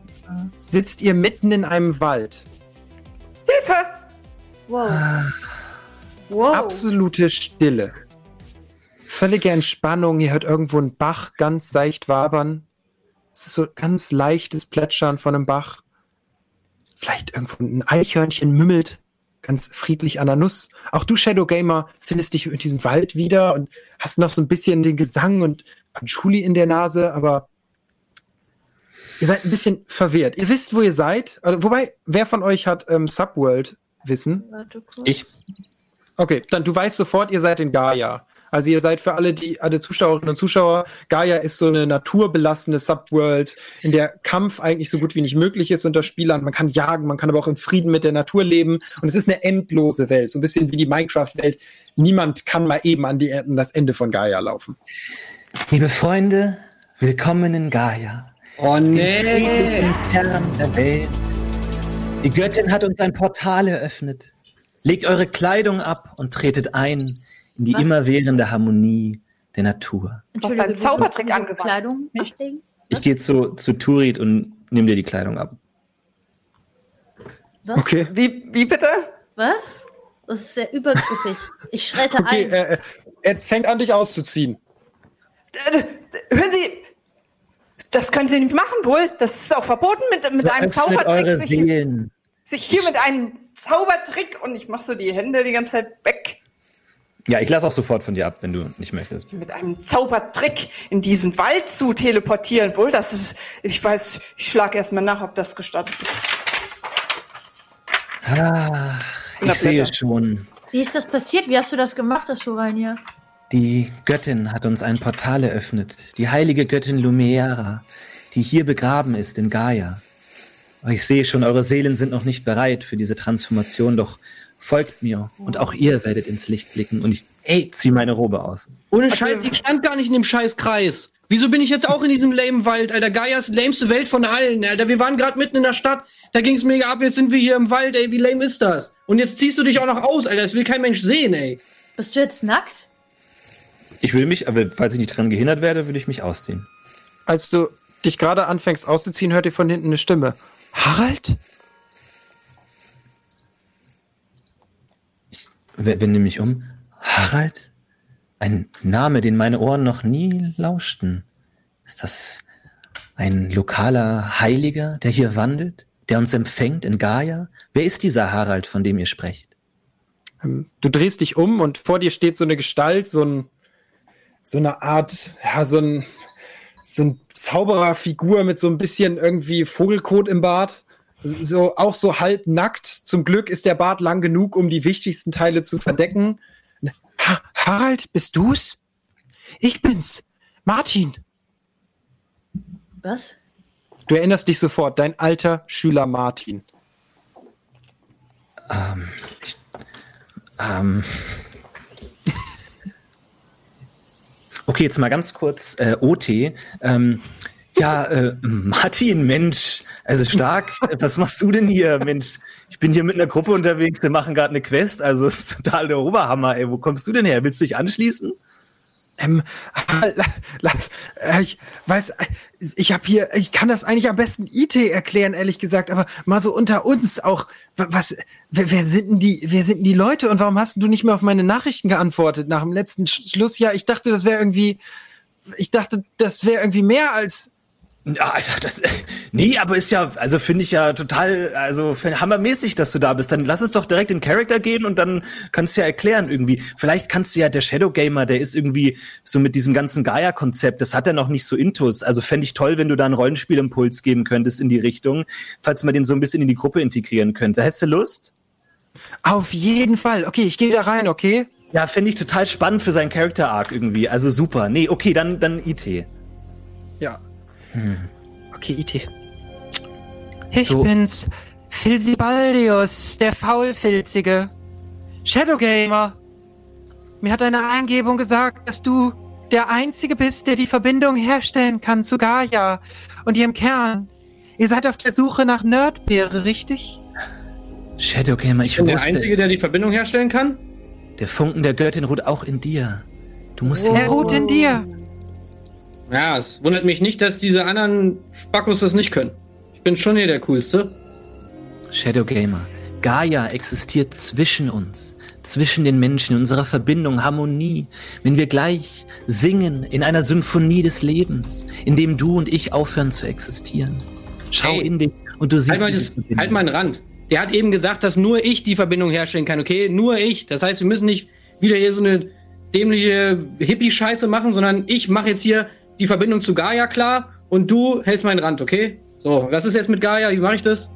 sitzt ihr mitten in einem Wald. Hilfe! Wow. Wow. Absolute Stille. Völlige Entspannung. Ihr hört irgendwo einen Bach ganz seicht wabern. Es ist so ganz leichtes Plätschern von einem Bach. Vielleicht irgendwo ein Eichhörnchen mümmelt ganz friedlich an der Nuss. Auch du, Shadow Gamer, findest dich in diesem Wald wieder und hast noch so ein bisschen den Gesang und Patchouli in der Nase, aber ihr seid ein bisschen verwirrt. Ihr wisst, wo ihr seid. Also, wobei, wer von euch hat ähm, Subworld Wissen? Ich. Okay, dann du weißt sofort, ihr seid in Gaia. Also ihr seid für alle die alle Zuschauerinnen und Zuschauer, Gaia ist so eine naturbelassene Subworld, in der Kampf eigentlich so gut wie nicht möglich ist unter Spielern. Man kann jagen, man kann aber auch in Frieden mit der Natur leben und es ist eine endlose Welt, so ein bisschen wie die Minecraft-Welt. Niemand kann mal eben an, die, an das Ende von Gaia laufen. Liebe Freunde, willkommen in Gaia. Oh nee. Kern der Welt. Die Göttin hat uns ein Portal eröffnet. Legt eure Kleidung ab und tretet ein in die Was? immerwährende Harmonie der Natur. Du hast einen Zaubertrick angewandt. Kleidung ich, ich gehe zu, zu Turit und nehme dir die Kleidung ab. Was? Okay. Wie, wie bitte? Was? Das ist sehr übergriffig. Ich schreite okay, ein. Äh, jetzt fängt an, dich auszuziehen. Äh, hören Sie, das können Sie nicht machen wohl. Das ist auch verboten mit, mit so einem Zaubertrick. Sich, sich, hier mit einem Zaubertrick und ich mache so die Hände die ganze Zeit weg. Ja, ich lasse auch sofort von dir ab, wenn du nicht möchtest. Mit einem Zaubertrick in diesen Wald zu teleportieren, wohl, das ist, ich weiß, ich schlage erstmal nach, ob das gestattet ist. Ah, ich sehe schon. Wie ist das passiert? Wie hast du das gemacht, das Sorania? Die Göttin hat uns ein Portal eröffnet. Die heilige Göttin Lumiera, die hier begraben ist in Gaia. Ich sehe schon, eure Seelen sind noch nicht bereit für diese Transformation, doch folgt mir und auch ihr werdet ins Licht blicken und ich ey, zieh meine Robe aus. Ohne also, Scheiß, ich stand gar nicht in dem Scheißkreis. Wieso bin ich jetzt auch in diesem lame Wald, Alter? Gaia ist die lämste Welt von allen, Alter. Wir waren gerade mitten in der Stadt, da ging's mega ab, jetzt sind wir hier im Wald, ey, wie lame ist das? Und jetzt ziehst du dich auch noch aus, Alter, das will kein Mensch sehen, ey. Bist du jetzt nackt? Ich will mich, aber falls ich nicht dran gehindert werde, würde ich mich ausziehen. Als du dich gerade anfängst auszuziehen, hört ihr von hinten eine Stimme. Harald? Wende mich um. Harald? Ein Name, den meine Ohren noch nie lauschten. Ist das ein lokaler Heiliger, der hier wandelt, der uns empfängt in Gaia? Wer ist dieser Harald, von dem ihr sprecht? Ähm, du drehst dich um und vor dir steht so eine Gestalt, so, ein, so eine Art, ja, so ein, so ein Zaubererfigur mit so ein bisschen irgendwie Vogelkot im Bart so auch so halb nackt. Zum Glück ist der Bart lang genug, um die wichtigsten Teile zu verdecken. Ha Harald, bist du's? Ich bin's, Martin. Was? Du erinnerst dich sofort, dein alter Schüler Martin. Ähm, ähm. Okay, jetzt mal ganz kurz äh, OT. Ähm, ja, äh, Martin, Mensch, also stark. Was machst du denn hier, Mensch? Ich bin hier mit einer Gruppe unterwegs, wir machen gerade eine Quest, also ist total der Oberhammer, ey. Wo kommst du denn her? Willst du dich anschließen? Ähm, lass, äh, ich weiß, ich habe hier, ich kann das eigentlich am besten IT erklären, ehrlich gesagt, aber mal so unter uns auch, was, wer, wer sind denn die, wer sind denn die Leute und warum hast du nicht mehr auf meine Nachrichten geantwortet nach dem letzten Schlussjahr? Ich dachte, das wäre irgendwie, ich dachte, das wäre irgendwie mehr als, ja, Alter, das, nee, aber ist ja, also finde ich ja total, also hammermäßig, dass du da bist. Dann lass es doch direkt in Character gehen und dann kannst du ja erklären irgendwie. Vielleicht kannst du ja, der Shadow Gamer, der ist irgendwie so mit diesem ganzen Gaia-Konzept, das hat er noch nicht so intus. Also fände ich toll, wenn du da einen Rollenspielimpuls geben könntest in die Richtung, falls man den so ein bisschen in die Gruppe integrieren könnte. Hättest du Lust? Auf jeden Fall. Okay, ich gehe da rein, okay? Ja, finde ich total spannend für seinen Character Arc irgendwie. Also super. Nee, okay, dann, dann IT. Ja, hm. Okay, IT. Ich so. bin's, Filsibaldius, der Faulfilzige. Shadowgamer. Mir hat eine Eingebung gesagt, dass du der Einzige bist, der die Verbindung herstellen kann zu Gaia und ihrem Kern. Ihr seid auf der Suche nach Nerdbeere, richtig? Shadowgamer, ich bin Der Einzige, der die Verbindung herstellen kann? Der Funken der Göttin ruht auch in dir. Du musst oh. Er ruht in dir. Ja, es wundert mich nicht, dass diese anderen Spackos das nicht können. Ich bin schon hier der Coolste. Shadow Gamer, Gaia existiert zwischen uns. zwischen den Menschen, in unserer Verbindung, Harmonie, wenn wir gleich singen in einer Symphonie des Lebens, in dem du und ich aufhören zu existieren. Schau hey, in dich und du siehst halt mal, das, halt mal einen Rand. Der hat eben gesagt, dass nur ich die Verbindung herstellen kann, okay? Nur ich. Das heißt, wir müssen nicht wieder hier so eine dämliche Hippie-Scheiße machen, sondern ich mache jetzt hier die Verbindung zu Gaia klar und du hältst meinen Rand, okay? So, was ist jetzt mit Gaia? Wie mache ich das?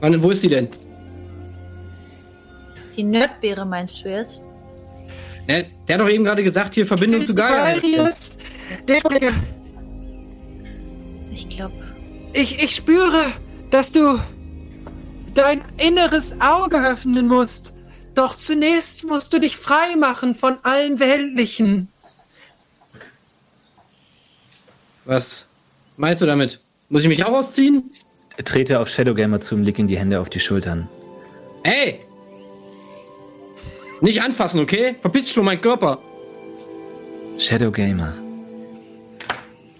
Wann, wo ist sie denn? Die Nerdbeere meinst du jetzt? Der, der hat doch eben gerade gesagt, hier Verbindung zu Gaia. Ich glaube. Ich, ich spüre, dass du dein inneres Auge öffnen musst. Doch zunächst musst du dich frei machen von allen Weltlichen. Was meinst du damit? Muss ich mich auch ausziehen? Trete auf Shadowgamer zu und leg ihm die Hände auf die Schultern. Hey! Nicht anfassen, okay? Verpiss schon mein Körper. Shadowgamer.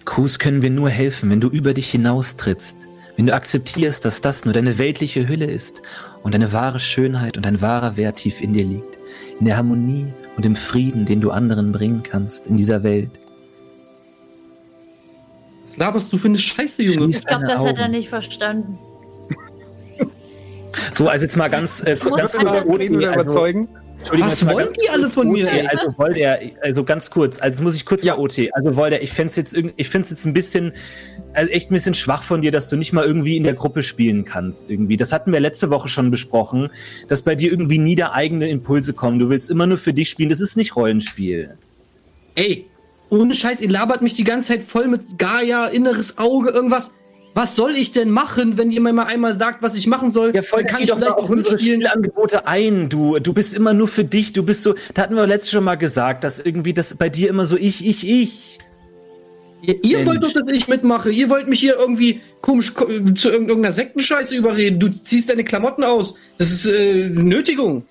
Kus können wir nur helfen, wenn du über dich hinaustrittst. Wenn du akzeptierst, dass das nur deine weltliche Hülle ist und deine wahre Schönheit und dein wahrer Wert tief in dir liegt. In der Harmonie und im Frieden, den du anderen bringen kannst in dieser Welt. Was laberst du für eine Scheiße, Junge? Ich glaube, das Augen. hat er nicht verstanden. So, also jetzt mal ganz, äh, ganz kurz oder also, überzeugen. Was wollen die alle von mir? OT, also wollte er, also ganz kurz, also muss ich kurz ja. mal OT. Also wollte er, ich fände es jetzt ich find's jetzt ein bisschen, also echt ein bisschen schwach von dir, dass du nicht mal irgendwie in der Gruppe spielen kannst irgendwie. Das hatten wir letzte Woche schon besprochen, dass bei dir irgendwie nie da eigene Impulse kommen. Du willst immer nur für dich spielen. Das ist nicht Rollenspiel. Ey, ohne Scheiß, ihr labert mich die ganze Zeit voll mit Gaia, inneres Auge, irgendwas. Was soll ich denn machen, wenn ihr mir mal einmal sagt, was ich machen soll? Ja, voll kann ich doch vielleicht auch unsere Spielangebote ein. Du, du bist immer nur für dich. Du bist so. Da hatten wir letztes schon mal gesagt, dass irgendwie das bei dir immer so ich, ich, ich. Ihr, ihr wollt doch, dass ich mitmache. Ihr wollt mich hier irgendwie komisch zu irgendeiner Sektenscheiße überreden. Du ziehst deine Klamotten aus. Das ist äh, Nötigung.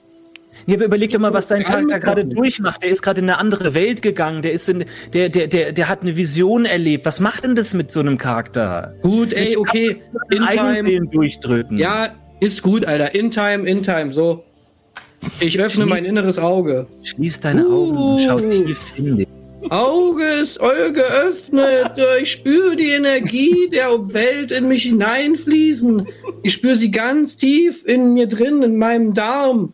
Ja, aber überleg doch mal, was dein Charakter gerade durchmacht. Der ist gerade in eine andere Welt gegangen. Der ist in, der, der, der, der hat eine Vision erlebt. Was macht denn das mit so einem Charakter? Gut, ey, okay. In time. durchdrücken. Ja, ist gut, Alter. In time, in time, so. Ich öffne schließ, mein inneres Auge. Schließ deine uh. Augen und schau tief in dich. Auge ist euer geöffnet. Ich spüre die Energie der Welt in mich hineinfließen. Ich spüre sie ganz tief in mir drin, in meinem Darm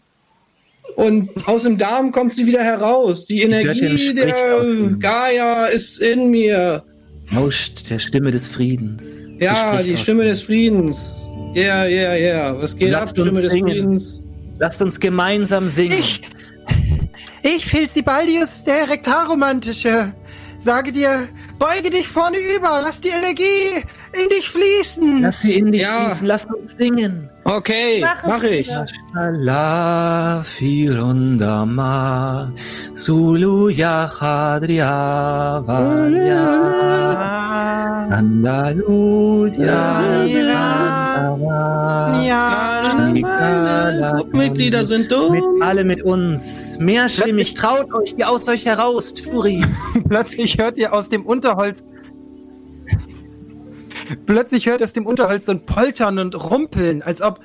und aus dem Darm kommt sie wieder heraus. Die Energie der Gaia ist in mir. Lauscht der Stimme des Friedens. Ja, die Stimme des Friedens. Ja, ja, ja. Was geht Lasst ab, Stimme des Friedens? Lasst uns gemeinsam singen. Ich, ich Filzibaldius, der Rektarromantische, sage dir, beuge dich vorne über, lass die Energie in dich fließen. Lass sie in dich ja. fließen, lass uns singen. Okay, mach, mach ich. La firondama sulu ya hadria valya Andalusia Mitglieder sind dumm. Mit, alle mit uns. Mehr Mehrstimmig, traut euch, ihr aus euch heraus, Turi. Plötzlich hört ihr aus dem Unterholz Plötzlich hört es dem Unterholz so ein Poltern und Rumpeln, als ob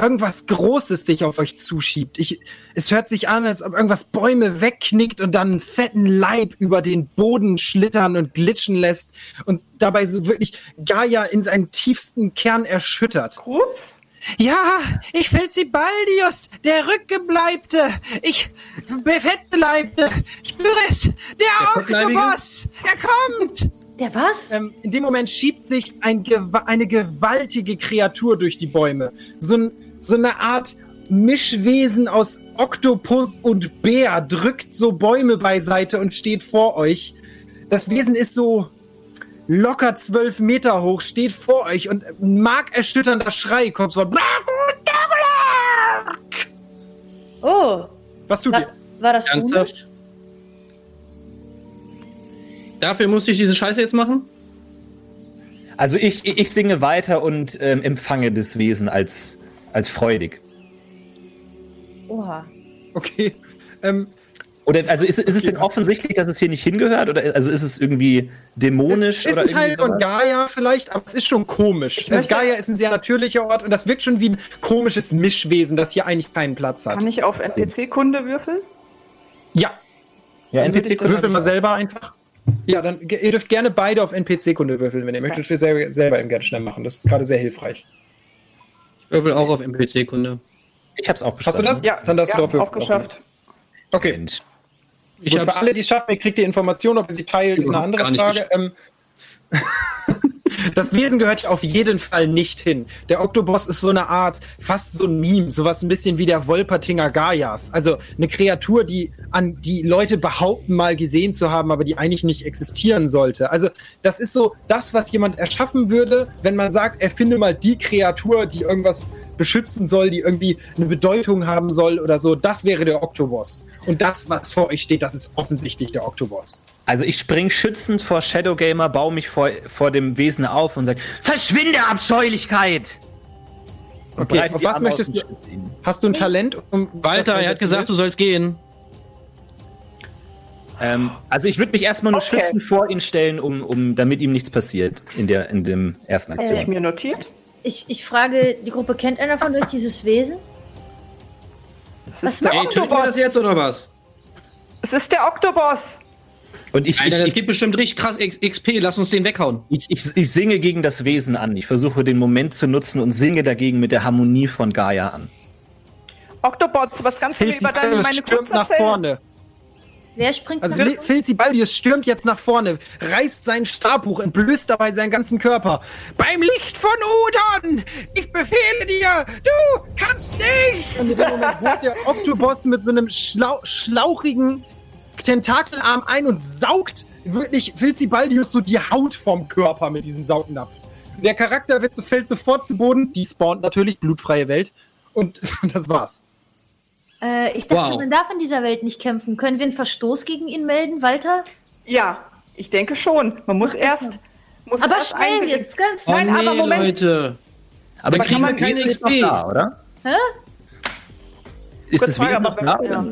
irgendwas Großes sich auf euch zuschiebt. Ich, es hört sich an, als ob irgendwas Bäume wegknickt und dann einen fetten Leib über den Boden schlittern und glitschen lässt und dabei so wirklich Gaia in seinen tiefsten Kern erschüttert. Kurz? Ja, ich will sie Baldius, der Rückgebleibte, ich Fettbeleibte, spüre es, der Octopus, er kommt! Der was? Ähm, in dem Moment schiebt sich ein, eine gewaltige Kreatur durch die Bäume. So, ein, so eine Art Mischwesen aus Oktopus und Bär drückt so Bäume beiseite und steht vor euch. Das Wesen ist so locker zwölf Meter hoch, steht vor euch und ein markerschütternder Schrei kommt so. Oh. Was tut war, ihr? War das Ernsthaft? Dafür musste ich diese Scheiße jetzt machen? Also ich, ich singe weiter und ähm, empfange das Wesen als, als freudig. Oha. Okay. Ähm, Oder also ist, ist es denn offensichtlich, dass es hier nicht hingehört? Oder also ist es irgendwie dämonisch? Es ist oder ein Teil von Gaia vielleicht, aber es ist schon komisch. Es Gaia ist ein sehr natürlicher Ort und das wirkt schon wie ein komisches Mischwesen, das hier eigentlich keinen Platz hat. Kann ich auf NPC-Kunde würfeln? Ja. Ja, NPC würfeln wir selber einfach. Ja, dann ihr dürft gerne beide auf NPC-Kunde würfeln, wenn ihr möchtet. Ich will selber, selber eben gerne schnell machen. Das ist gerade sehr hilfreich. Ich würfel auch auf NPC-Kunde. Ich hab's auch geschafft. Hast du das? Ja, dann darfst ja, du auch geschafft. Okay. Mensch. Ich Gut, für alle, die es schaffen, ihr kriegt die Information, ob ihr sie teilt, ist eine andere Frage. Ähm, das Wesen gehört auf jeden Fall nicht hin. Der Oktoboss ist so eine Art, fast so ein Meme, sowas ein bisschen wie der Wolpertinger Gaias. Also eine Kreatur, die an die Leute behaupten, mal gesehen zu haben, aber die eigentlich nicht existieren sollte. Also das ist so das, was jemand erschaffen würde, wenn man sagt, erfinde mal die Kreatur, die irgendwas beschützen soll, die irgendwie eine Bedeutung haben soll oder so. Das wäre der Oktoboss. Und das, was vor euch steht, das ist offensichtlich der Oktoboss. Also ich spring schützend vor Shadowgamer, baue mich vor, vor dem Wesen auf und sage, verschwinde Abscheulichkeit! okay, auf was möchtest du? Hast du ein Talent? Um Walter, er hat gesagt, du sollst gehen. Ähm, also ich würde mich erstmal nur okay. schützend vor ihn stellen, um, um, damit ihm nichts passiert in der in dem ersten Aktion. Habe ich mir notiert? Ich, ich frage, die Gruppe kennt einer von euch dieses Wesen? Das ist was der Oktoboss. das jetzt oder was? Es ist der Oktoboss. Und ich, Alter, ich, das gibt bestimmt richtig krass XP. Lass uns den weghauen. Ich, ich, ich singe gegen das Wesen an. Ich versuche den Moment zu nutzen und singe dagegen mit der Harmonie von Gaia an. Octobots, was kannst du mir über deine meine Kunst nach vorne. Wer springt Also Filzibaldius stürmt jetzt nach vorne, reißt seinen Stab hoch, entblößt dabei seinen ganzen Körper. Beim Licht von Udon! Ich befehle dir! Du kannst nicht! Und in dem Moment holt der Octobot mit so einem schlau schlauchigen Tentakelarm ein und saugt wirklich Filzibaldius so die Haut vom Körper mit diesem Saugnapf. Der Charakter wird so, fällt sofort zu Boden, die spawnt natürlich, blutfreie Welt. Und das war's. Äh, ich dachte, wow. man darf in dieser Welt nicht kämpfen. Können wir einen Verstoß gegen ihn melden, Walter? Ja, ich denke schon. Man muss Ach, erst. Muss aber erst schnell jetzt, ganz oh, Nein, nee, aber Moment. Leute. Aber, aber kriegen wir keine XP, da, oder? Hä? Ist das Wesen noch da? Ja.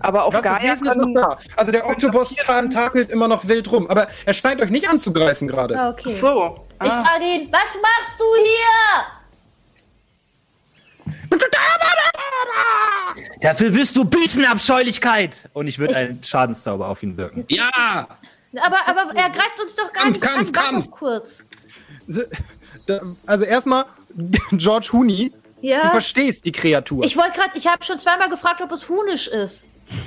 Aber auf Gaia ist noch da. Also der Octopus takelt immer noch wild rum, aber er scheint euch nicht anzugreifen gerade. Ah, okay. so. Ah. Ich frage ihn, was machst du hier? Dafür wirst du büßen, Abscheulichkeit! Und ich würde einen Schadenszauber auf ihn wirken. Ja! Aber, aber er greift uns doch gar Kampf, nicht Kampf, an. Kampf. kurz. Also erstmal, George Hooney, ja. du verstehst die Kreatur. Ich wollte gerade, ich habe schon zweimal gefragt, ob es hunisch ist.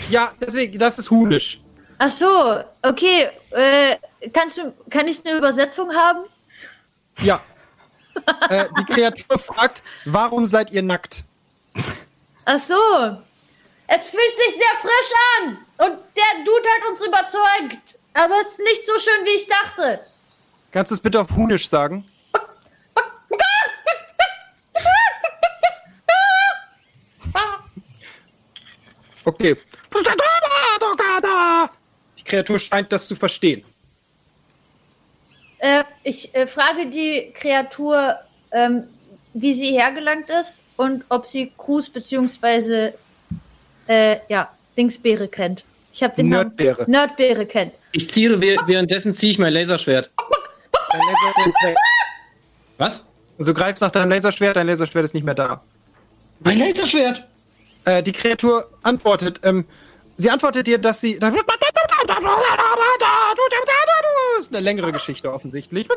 Ja, deswegen, das ist hunisch. Ach so, okay. Äh, kannst du, kann ich eine Übersetzung haben? Ja. Äh, die Kreatur fragt, warum seid ihr nackt? Ach so. Es fühlt sich sehr frisch an. Und der Dude hat uns überzeugt. Aber es ist nicht so schön, wie ich dachte. Kannst du es bitte auf Hunisch sagen? Okay. Die Kreatur scheint das zu verstehen. Äh, ich äh, frage die Kreatur, ähm, wie sie hergelangt ist und ob sie Cruz beziehungsweise äh, ja, Dingsbeere kennt. Ich habe den Nerdbeere. Namen Nerdbeere kennt. Ich ziehe, währenddessen ziehe ich mein Laserschwert. Dein Laserschwert ist weg. Was? Also du greifst nach deinem Laserschwert, dein Laserschwert ist nicht mehr da. Mein Laserschwert! Äh, die Kreatur antwortet, ähm, sie antwortet dir, dass sie. Das ist eine längere Geschichte offensichtlich.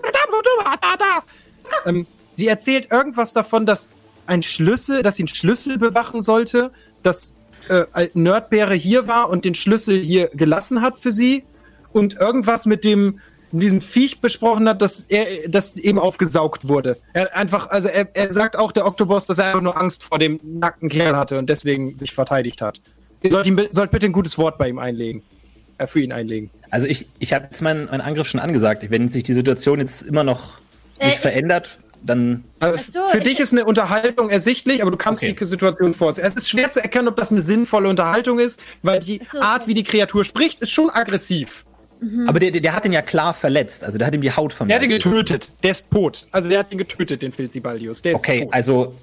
ähm, sie erzählt irgendwas davon, dass ein Schlüssel, dass sie einen Schlüssel bewachen sollte, dass äh, Nerdbeere hier war und den Schlüssel hier gelassen hat für sie und irgendwas mit dem diesem Viech besprochen hat, dass er das eben aufgesaugt wurde. Er einfach, also er, er sagt auch der Oktopus, dass er einfach nur Angst vor dem nackten Kerl hatte und deswegen sich verteidigt hat. Ihr sollt, ihm, sollt bitte ein gutes Wort bei ihm einlegen. Äh, für ihn einlegen. Also ich, ich habe jetzt meinen, meinen Angriff schon angesagt. Wenn sich die Situation jetzt immer noch nicht äh, verändert, dann. Also so, für dich ist eine Unterhaltung ersichtlich, aber du kannst okay. die Situation vorziehen. Es ist schwer zu erkennen, ob das eine sinnvolle Unterhaltung ist, weil die so, Art, wie die Kreatur spricht, ist schon aggressiv. Mhm. Aber der, der hat ihn ja klar verletzt. Also der hat ihm die Haut von. Der hat ihn getötet. Der ist tot. Also der hat ihn getötet, den Filzibaldius. Der ist okay, tot. also.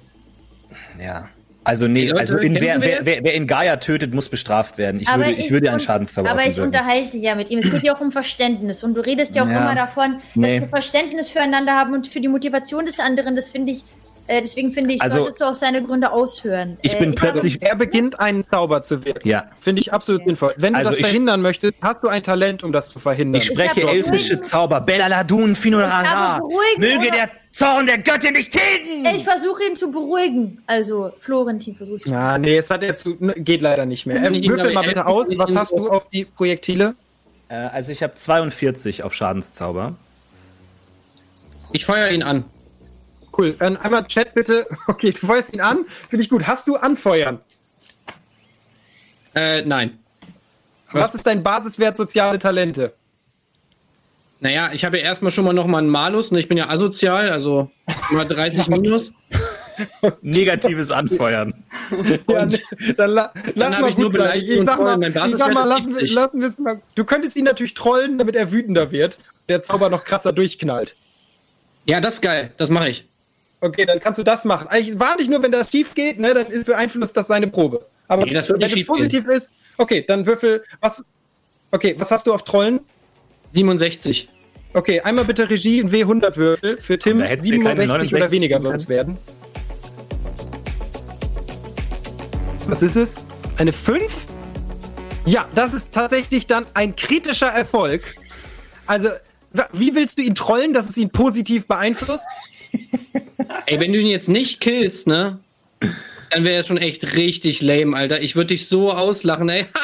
Ja. Also nee, Leute, also in, wer, wer, wer, wer in Gaia tötet, muss bestraft werden. Ich aber würde, ich, ich würde einen Schadenszauber Aber ich unterhalte ja mit ihm. Es geht ja auch um Verständnis. Und du redest ja auch ja. immer davon, dass nee. wir Verständnis füreinander haben und für die Motivation des anderen. Das finde ich äh, deswegen finde ich, also, solltest du auch seine Gründe aushören. Ich bin äh, plötzlich. Er beginnt einen Zauber zu wirken. Ja. Finde ich absolut sinnvoll. Wenn also du das verhindern möchtest, hast du ein Talent, um das zu verhindern. Ich spreche ich elfische Zauber. Bella Ladun Finurara. Möge der Zorn der Göttin nicht tilgen! Ich versuche ihn zu beruhigen. Also, Florentin versucht. Ja, nee, es hat jetzt geht leider nicht mehr. Ähm, würfel mal bitte aus. Was hast du auf die Projektile? Äh, also, ich habe 42 auf Schadenszauber. Ich feuer ihn an. Cool. Dann einmal Chat bitte. Okay, du feuerst ihn an. Finde ich gut. Hast du Anfeuern? Äh, nein. Was, Was ist dein Basiswert soziale Talente? Naja, ich habe ja erstmal schon mal noch mal einen Malus. Ne? Ich bin ja asozial, also mal 30 minus. Negatives Anfeuern. ja, ne, dann la dann habe ich nur beleidigt. Ich sag mal, ich sag mal lassen, wir, lassen wir mal. Du könntest ihn natürlich trollen, damit er wütender wird. Der Zauber noch krasser durchknallt. Ja, das ist geil. Das mache ich. Okay, dann kannst du das machen. Eigentlich war nicht nur, wenn das schief geht, ne, dann ist beeinflusst das seine Probe. Aber nee, wenn es positiv gehen. ist, okay, dann würfel. Was? Okay, was hast du auf Trollen? 67. Okay, einmal bitte Regie in W100 Würfel. Für Tim 67 oder weniger soll es werden. Was ist es? Eine 5? Ja, das ist tatsächlich dann ein kritischer Erfolg. Also, wie willst du ihn trollen, dass es ihn positiv beeinflusst? Ey, wenn du ihn jetzt nicht killst, ne? Dann wäre er schon echt richtig lame, Alter. Ich würde dich so auslachen, ey.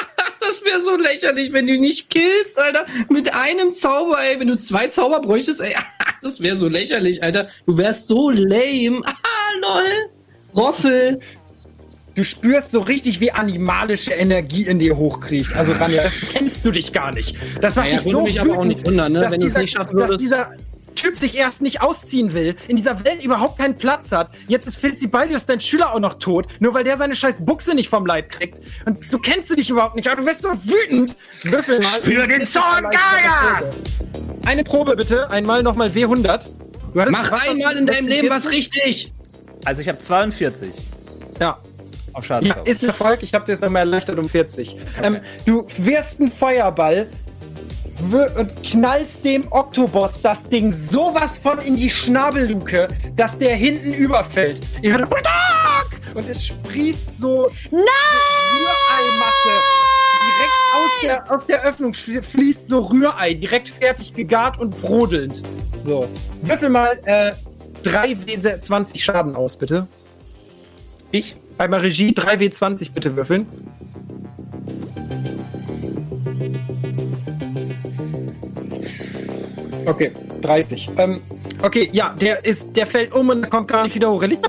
Das wäre so lächerlich, wenn du nicht killst, Alter. Mit einem Zauber, ey. Wenn du zwei Zauber bräuchtest, ey. Das wäre so lächerlich, Alter. Du wärst so lame. Ah, lol. Roffel. Du spürst so richtig, wie animalische Energie in dir hochkriecht. Also, Rania, das kennst du dich gar nicht. Das macht naja, dich so mich wütend, aber auch nicht wundern, ne? wenn du es nicht schaffen würdest. Dass dieser, Typ sich erst nicht ausziehen will, in dieser Welt überhaupt keinen Platz hat. Jetzt ist Filzibalius dein Schüler auch noch tot, nur weil der seine scheiß Buchse nicht vom Leib kriegt. Und so kennst du dich überhaupt nicht, aber du wirst so wütend. Würfel mal. Spür den Zorn Gaias! Eine Probe bitte, einmal nochmal W100. Mach einmal in deinem Leben was richtig. Also ich habe 42. Ja. Ja, ist ein Erfolg. Ich habe dir das nochmal erleichtert um 40. Okay. Ähm, du wirst einen Feuerball und knallst dem Oktobos das Ding sowas von in die Schnabelluke, dass der hinten überfällt. Ihr hört und es sprießt so Rühreimasse. Direkt aus der, aus der Öffnung fließt so Rührei, direkt fertig gegart und brodelnd. So. Würfel mal äh, 3W20 Schaden aus, bitte. Ich? Einmal Regie, 3W20 bitte würfeln. Okay, 30. Ähm, okay, ja, der ist, der fällt um und kommt gar nicht wieder hoch. Er liegt.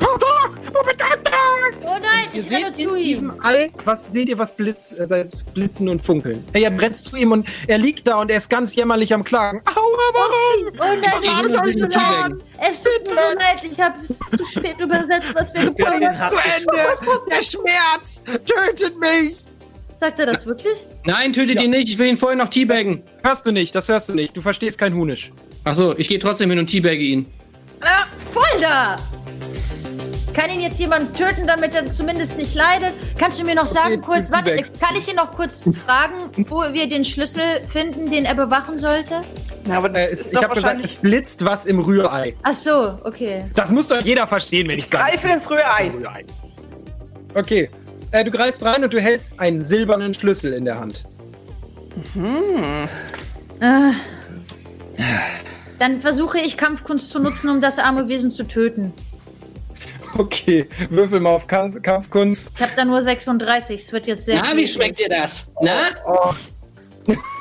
Oh nein, ihr ich seht zu in diesem Ei, was seht ihr, was blitz, äh, blitzen und funkeln. Er brennt zu ihm und er liegt da und er ist ganz jämmerlich am Klagen. Aua, warum? Oh nein, ich habe euch verloren. Es tut mir so leid, ich habe es zu spät übersetzt, was wir geplant haben. zu Ende. Der Schmerz tötet mich. Sagt er das wirklich? Nein, tötet ja. ihn nicht. Ich will ihn vorher noch teabaggen. Hörst du nicht, das hörst du nicht. Du verstehst kein Hunisch. Achso, ich gehe trotzdem hin und teabagge ihn. Ah, voll da! Kann ihn jetzt jemand töten, damit er zumindest nicht leidet? Kannst du mir noch sagen, okay, kurz, warte, kann ich ihn noch kurz fragen, wo wir den Schlüssel finden, den er bewachen sollte? Na, aber äh, ist, ich habe gesagt, es blitzt was im Rührei. Ach so, okay. Das muss doch jeder verstehen, wenn ich, ich sage. Greife ins Rührei. Okay, äh, du greifst rein und du hältst einen silbernen Schlüssel in der Hand. Mhm. Äh, dann versuche ich Kampfkunst zu nutzen, um das arme Wesen zu töten. Okay, würfel mal auf Kampf Kampfkunst. Ich habe da nur 36, es wird jetzt sehr. Na, wie schmeckt dir das? Na? Oh.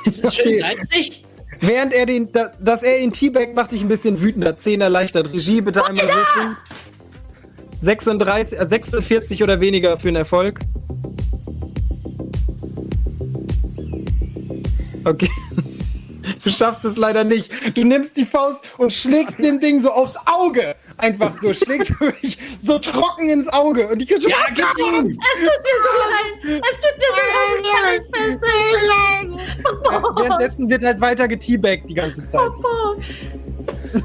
Ist das schön salzig? Während er den, dass er ihn Teabag macht dich ein bisschen wütender. 10 erleichtert. Regie, bitte oh, einmal würfeln. 36, äh, 46 oder weniger für einen Erfolg. Okay. Du schaffst es leider nicht. Du nimmst die Faust und schlägst dem Ding so aufs Auge. Einfach so, schlägst du mich so trocken ins Auge. Und ich so, ja, gib's ihm. Es tut mir so leid. Es tut mir so leid. Ja, währenddessen wird halt weiter geteabagt die ganze Zeit.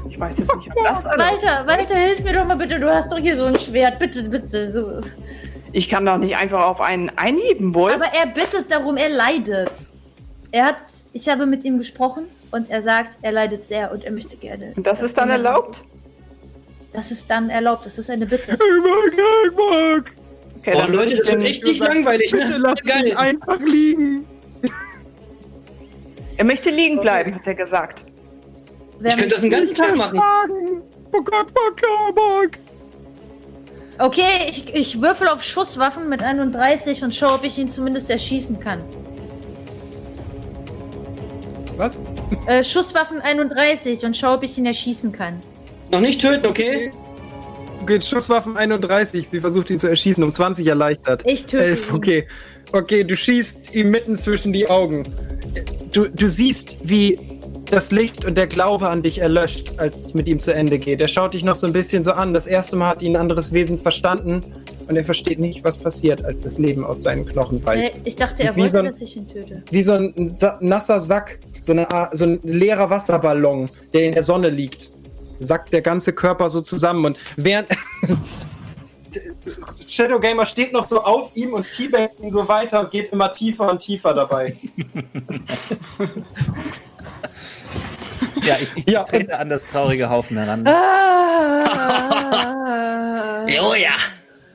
Ich weiß es nicht. Was, Walter, Walter, hilf mir doch mal bitte. Du hast doch hier so ein Schwert. Bitte, bitte. So. Ich kann doch nicht einfach auf einen einheben wollen. Aber er bittet darum, er leidet. Er hat, ich habe mit ihm gesprochen und er sagt, er leidet sehr und er möchte gerne. Und das ist dann erlaubt? Das ist dann erlaubt, das ist eine Bitte. Ich mag, ich mag. Okay, oh, Leute, das wird echt nicht langweilig, bitte ne? Lass mich einfach liegen. Er möchte liegen bleiben, hat er gesagt. Ich könnte das den ganzen Tag machen. Fragen. Oh Gott, Mark, Okay, ich, ich würfel auf Schusswaffen mit 31 und schaue, ob ich ihn zumindest erschießen kann. Was? Äh, Schusswaffen 31 und schaue, ob ich ihn erschießen kann. Noch nicht töten, okay? Okay, Schusswaffen 31. Sie versucht ihn zu erschießen, um 20 erleichtert. Ich töte 11, ihn. okay. Okay, du schießt ihm mitten zwischen die Augen. Du, du siehst, wie das Licht und der Glaube an dich erlöscht, als es mit ihm zu Ende geht. Er schaut dich noch so ein bisschen so an. Das erste Mal hat ihn ein anderes Wesen verstanden und er versteht nicht, was passiert, als das Leben aus seinen Knochen weicht. Äh, ich dachte, er wollte, so ein, dass ich ihn töte. Wie so ein nasser Sack, so, eine, so ein leerer Wasserballon, der in der Sonne liegt. Sackt der ganze Körper so zusammen und während. Shadow Gamer steht noch so auf ihm und teabagt ihn so weiter und geht immer tiefer und tiefer dabei. Ja, ich, ich ja, trete an das traurige Haufen heran. Ah, oh ja!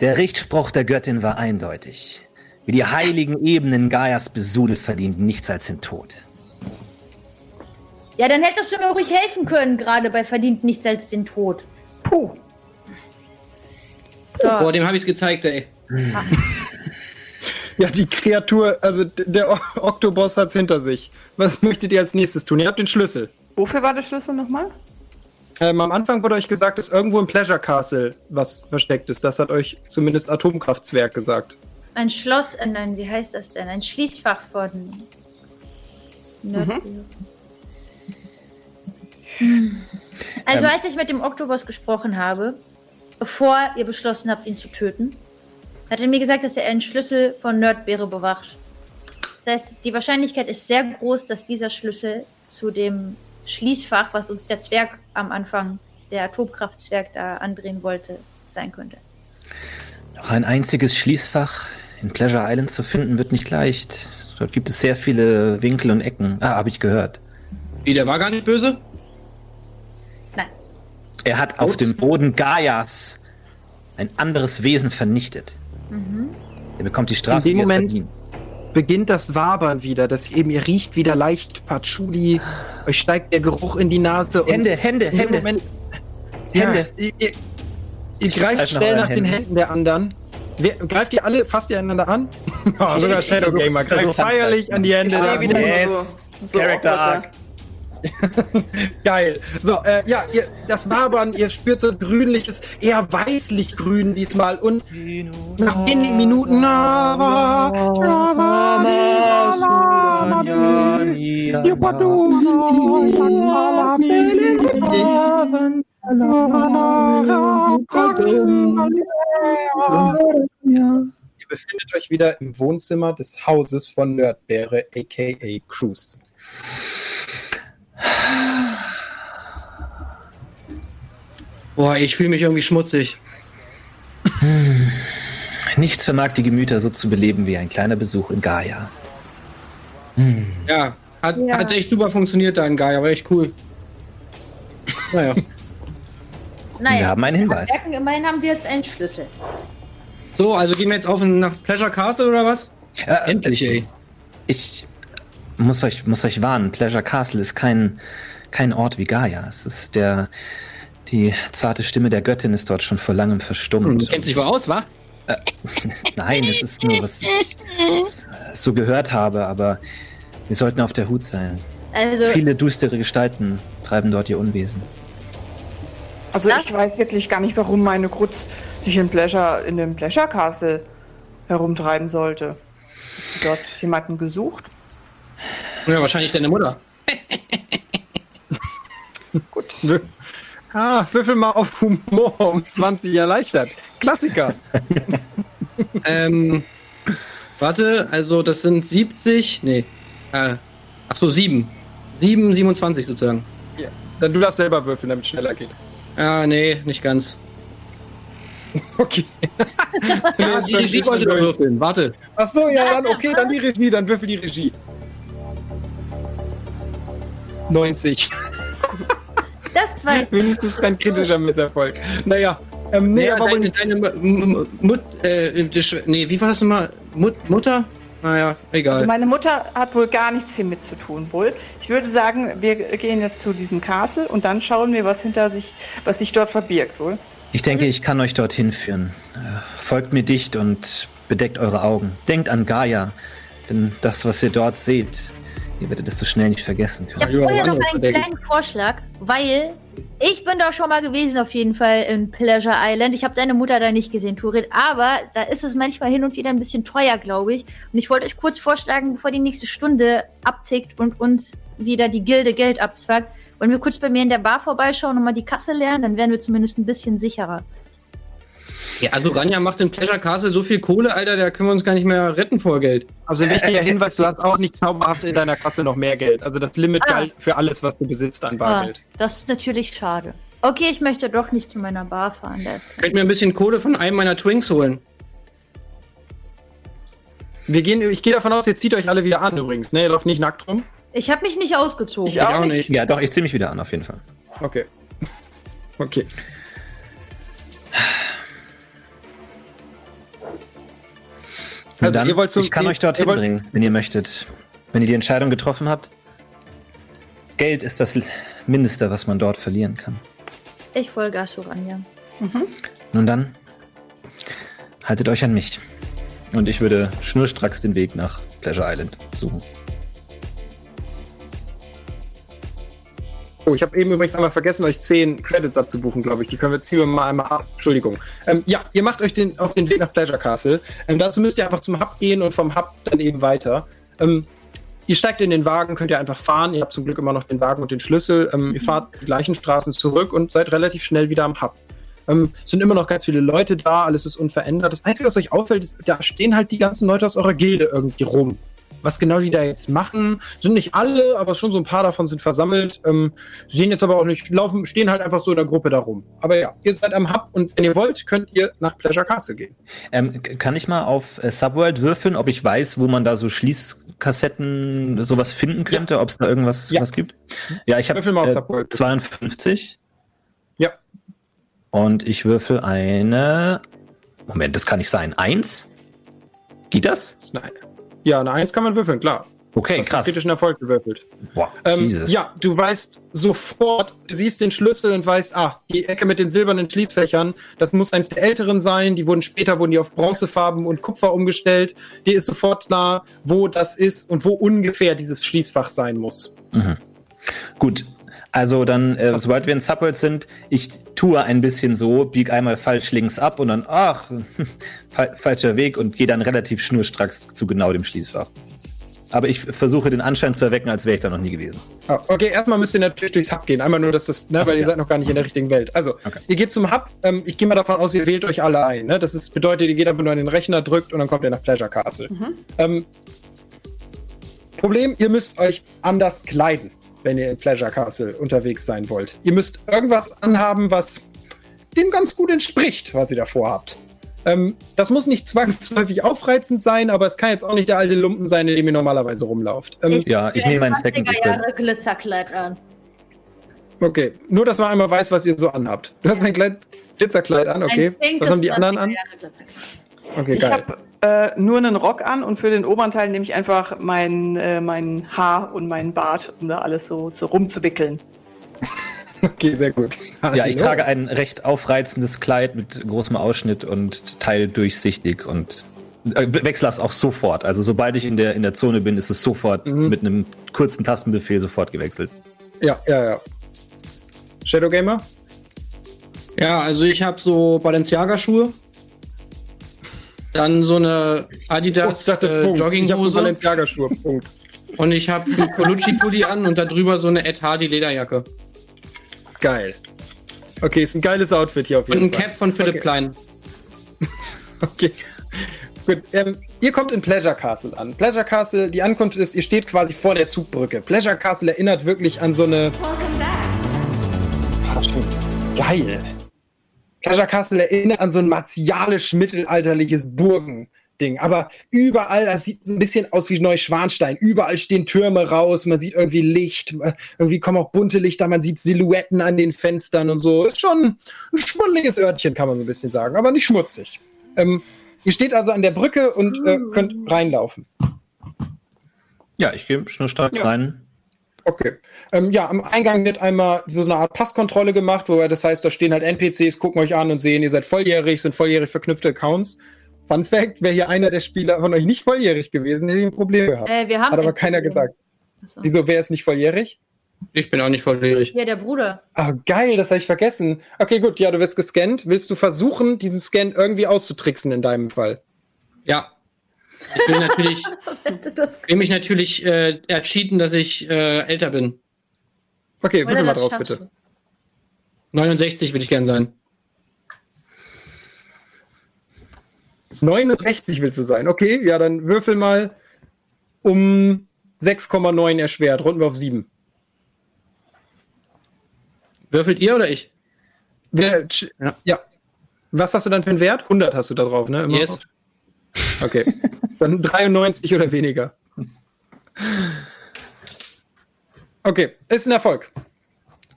Der Richtspruch der Göttin war eindeutig. Wie die heiligen Ebenen Gaias besudelt verdienten nichts als den Tod. Ja, dann hättest du mir ruhig helfen können, gerade bei verdient nichts als den Tod. Puh. So. Boah, dem habe ich es gezeigt, ey. Ja, die Kreatur, also der Oktoboss hat's hinter sich. Was möchtet ihr als nächstes tun? Ihr habt den Schlüssel. Wofür war der Schlüssel nochmal? Ähm, am Anfang wurde euch gesagt, dass irgendwo im Pleasure Castle was versteckt ist. Das hat euch zumindest Atomkraftzwerg gesagt. Ein Schloss, äh, nein, wie heißt das denn? Ein Schließfach von mhm. Hm. Also ähm. als ich mit dem Oktobus gesprochen habe, bevor ihr beschlossen habt, ihn zu töten, hat er mir gesagt, dass er einen Schlüssel von Nerdbeere bewacht. Das heißt, die Wahrscheinlichkeit ist sehr groß, dass dieser Schlüssel zu dem Schließfach, was uns der Zwerg am Anfang, der Atomkraftzwerg da andrehen wollte, sein könnte. Noch ein einziges Schließfach in Pleasure Island zu finden, wird nicht leicht. Dort gibt es sehr viele Winkel und Ecken. Ah, habe ich gehört. Wie, der war gar nicht böse? Nein. Er hat Ups. auf dem Boden Gaias ein anderes Wesen vernichtet. Mhm. Er bekommt die Strafe, in dem Moment, verdient beginnt das Wabern wieder, dass eben ihr riecht wieder leicht Patchouli, euch steigt der Geruch in die Nase. Hände, Hände, Hände. Moment, Hände. Ja, ihr, ihr greift schnell nach Händen. den Händen der anderen. Wer, greift ihr alle, fasst ihr einander an? oh, sogar Shadow Gamer greift feierlich an die Hände. Ich stehe wieder yes. so, so Character Arc. Geil. So, äh, ja, ihr, das Wabern, ihr spürt so grünliches, eher weißlich grün diesmal und nach wenigen Minuten Ihr befindet euch wieder im Wohnzimmer des Hauses von Nerdbeere, aka Cruise. Boah, ich fühle mich irgendwie schmutzig. Hm. Nichts vermag die Gemüter so zu beleben wie ein kleiner Besuch in Gaia. Hm. Ja, hat, ja. hat echt super funktioniert da in Gaia, war echt cool. Naja. naja. Wir haben einen Hinweis. Merken, immerhin haben wir jetzt einen Schlüssel. So, also gehen wir jetzt auf nach Pleasure Castle oder was? Äh, Endlich, ey. Ich muss euch, muss euch warnen, Pleasure Castle ist kein, kein Ort wie Gaia. Es ist der, die zarte Stimme der Göttin ist dort schon vor langem verstummt. Du kennst dich wohl aus, wa? Äh, nein, es ist nur, was ich so gehört habe, aber wir sollten auf der Hut sein. Also, Viele düstere Gestalten treiben dort ihr Unwesen. Also ich weiß wirklich gar nicht, warum meine Krutz sich in Pleasure, in dem Pleasure Castle herumtreiben sollte. Hat sie dort jemanden gesucht? Ja, wahrscheinlich deine Mutter. Gut. Ah, würfel mal auf Humor um 20 erleichtert. Klassiker. ähm, warte, also das sind 70, nee, äh, ach so, 7. 7, 27 sozusagen. Ja, dann du darfst selber würfeln, damit es schneller geht. Ah, nee, nicht ganz. Okay. Ja, die Regie wollte doch würfeln. Warte. Ach so, ja, dann okay, dann die Regie, dann würfel die Regie. 90. Das war. Wenigstens kein kritischer Misserfolg. Naja, ähm, nee, Nee, aber deine, deine Mut, äh, nee, wie war das nochmal? Mut, Mutter? Naja, egal. Also meine Mutter hat wohl gar nichts hiermit zu tun, wohl. Ich würde sagen, wir gehen jetzt zu diesem Castle und dann schauen wir, was hinter sich, was sich dort verbirgt, wohl. Ich denke, ich kann euch dorthin führen. Äh, Folgt mir dicht und bedeckt eure Augen. Denkt an Gaia, denn das, was ihr dort seht, ihr werdet es so schnell nicht vergessen Ich habe Ja, vorher noch einen kleinen Vorschlag, weil ich bin da schon mal gewesen, auf jeden Fall in Pleasure Island. Ich habe deine Mutter da nicht gesehen, Turin, aber da ist es manchmal hin und wieder ein bisschen teuer, glaube ich. Und ich wollte euch kurz vorschlagen, bevor die nächste Stunde abtickt und uns wieder die Gilde Geld abzwackt, wollen wir kurz bei mir in der Bar vorbeischauen und mal die Kasse lernen, dann wären wir zumindest ein bisschen sicherer. Ja, also Ranja macht in Pleasure Castle so viel Kohle, Alter, da können wir uns gar nicht mehr retten vor Geld. Also ein wichtiger Hinweis, du hast auch nicht zauberhaft in deiner Kasse noch mehr Geld. Also das Limit Ah. galt für alles, was du besitzt an Ah, Bargeld. das ist natürlich schade. Okay, ich möchte doch nicht zu meiner Bar fahren. Könnt mir ein bisschen Kohle von einem meiner Twinks holen. Wir gehen, ich gehe davon aus, ihr zieht euch alle wieder an übrigens. Ne, ihr lauft nicht nackt rum. Ich habe mich nicht ausgezogen. Ich auch nicht. Ja, doch, ich ziehe mich wieder an, auf jeden Fall. Okay. Okay. Also, dann, ihr wollt zum- ich kann ihr- euch dorthin wollt- bringen, wenn ihr möchtet. Wenn ihr die Entscheidung getroffen habt. Geld ist das Mindeste, was man dort verlieren kann. Ich folge Asuranja. Nun dann, haltet euch an mich. Und ich würde schnurstracks den Weg nach Pleasure Island suchen. Oh, ich habe eben übrigens einmal vergessen, euch 10 Credits abzubuchen, glaube ich. Die können wir ziehen wir mal einmal ab. Entschuldigung. Ähm, ja, ihr macht euch den, auf den Weg nach Pleasure Castle. Ähm, dazu müsst ihr einfach zum Hub gehen und vom Hub dann eben weiter. Ähm, ihr steigt in den Wagen, könnt ihr einfach fahren. Ihr habt zum Glück immer noch den Wagen und den Schlüssel. Ähm, ihr fahrt die gleichen Straßen zurück und seid relativ schnell wieder am Hub. Ähm, es sind immer noch ganz viele Leute da, alles ist unverändert. Das Einzige, was euch auffällt, ist, da stehen halt die ganzen Leute aus eurer Gilde irgendwie rum. Was genau die da jetzt machen, sind nicht alle, aber schon so ein paar davon sind versammelt. Ähm, sehen jetzt aber auch nicht, laufen, stehen halt einfach so in der Gruppe da rum. Aber ja, ihr seid am Hub und wenn ihr wollt, könnt ihr nach Pleasure Castle gehen. Ähm, kann ich mal auf äh, Subworld würfeln, ob ich weiß, wo man da so Schließkassetten sowas finden könnte, ob es da irgendwas Ja. was gibt? Ja, ich habe äh, Subworld. 52 Ja. und ich würfel eine. Moment, das kann nicht sein. Eins? Geht das? Nein. Ja, eine Eins kann man würfeln, klar. Okay, Hast krass. kritischen Erfolg gewürfelt. Boah, Ähm, Jesus. ja, du weißt sofort, du siehst den Schlüssel und weißt, ah, die Ecke mit den silbernen Schließfächern, das muss eins der älteren sein. Die wurden später wurden die auf Bronzefarben und Kupfer umgestellt. Dir ist sofort klar, wo das ist und wo ungefähr dieses Schließfach sein muss. Mhm. Gut. Also dann, äh, sobald wir in Subworld sind, ich tue ein bisschen so, bieg einmal falsch links ab und dann, ach, fa falscher Weg und gehe dann relativ schnurstracks zu genau dem Schließfach. Aber ich versuche den Anschein zu erwecken, als wäre ich da noch nie gewesen. Ah, okay, erstmal müsst ihr natürlich durchs Hub gehen. Einmal nur, dass das, ne, so, weil ihr ja. seid noch gar nicht in der richtigen Welt. Also, Okay. ihr geht zum Hub. Ähm, ich gehe mal davon aus, ihr wählt euch alle ein. Ne? Das ist, bedeutet, ihr geht einfach nur an den Rechner, drückt und dann kommt ihr nach Pleasure Castle. Ähm, Problem, ihr müsst euch anders kleiden, wenn ihr in Pleasure Castle unterwegs sein wollt. Ihr müsst irgendwas anhaben, was dem ganz gut entspricht, was ihr davor habt. Ähm, das muss nicht zwangsläufig aufreizend sein, aber es kann jetzt auch nicht der alte Lumpen sein, in dem ihr normalerweise rumlauft. Ähm, Ja, ich nehme meinen Second 20er Jahre Glitzerkleid an. Okay, nur dass man einmal weiß, was ihr so anhabt. Du hast ein Kleid Glitzerkleid an, okay. Was haben die anderen 20er an? Okay, Ich geil. habe äh, nur einen Rock an und für den oberen Teil nehme ich einfach mein, äh, mein Haar und meinen Bart, um da alles so, so rumzuwickeln. Okay, sehr gut. Ja, ich trage ein recht aufreizendes Kleid mit großem Ausschnitt und teildurchsichtig und äh, wechsle das auch sofort. Also sobald ich in der, in der Zone bin, ist es sofort Mhm. mit einem kurzen Tastenbefehl sofort gewechselt. Ja, ja, ja. Shadow Gamer? Ja, also ich habe so Balenciaga-Schuhe. Dann so eine Adidas ich dachte, äh, Punkt. Ich hab so Jogginghose. Punkt. und ich habe einen Colucci-Pulli an und darüber so eine Ed Hardy Lederjacke. Geil. Okay, ist ein geiles Outfit hier auf Und jeden ein Fall. Cap von Philipp Okay. Klein. Okay. Gut, ähm, ihr kommt in Pleasure Castle an. Pleasure Castle, die Ankunft ist, ihr steht quasi vor der Zugbrücke. Pleasure Castle erinnert wirklich an so eine. Ah, stimmt. Geil. Treasure Castle erinnert an so ein martialisch-mittelalterliches Burgen. Ding. Aber überall, das sieht so ein bisschen aus wie Neuschwanstein. Überall stehen Türme raus, man sieht irgendwie Licht, äh, irgendwie kommen auch bunte Lichter, man sieht Silhouetten an den Fenstern und so. Ist schon ein schmuddeliges Örtchen, kann man so ein bisschen sagen, aber nicht schmutzig. Ähm, ihr steht also an der Brücke und äh, könnt reinlaufen. Ja, ich gehe schnurstracks ja. rein. Okay. Ähm, ja, am Eingang wird einmal so eine Art Passkontrolle gemacht, wo das heißt, da stehen halt NPCs, gucken euch an und sehen, ihr seid volljährig, sind volljährig verknüpfte Accounts. Fun Fact, wäre hier einer der Spieler von euch nicht volljährig gewesen, hätte ich ein Problem gehabt. Äh, wir haben Hat aber keiner gesagt. So. Wieso, wer ist nicht volljährig? Ich bin auch nicht volljährig. Ja, der Bruder. Ah, geil, das habe ich vergessen. Okay, gut, ja, du wirst gescannt. Willst du versuchen, diesen Scan irgendwie auszutricksen in deinem Fall? Ja. Ich will natürlich, will mich natürlich äh, ercheaten, dass ich äh, älter bin. Okay, würfel mal drauf, bitte. 69 würde ich gern sein. 69 willst du sein. Okay, ja, dann würfel mal um 6,9 erschwert. Runden wir auf 7. Würfelt ihr oder ich? Wer, ja. ja. Was hast du dann für einen Wert? 100 hast du da drauf, ne? Immer yes. Okay. Dann 93 oder weniger. Okay, ist ein Erfolg.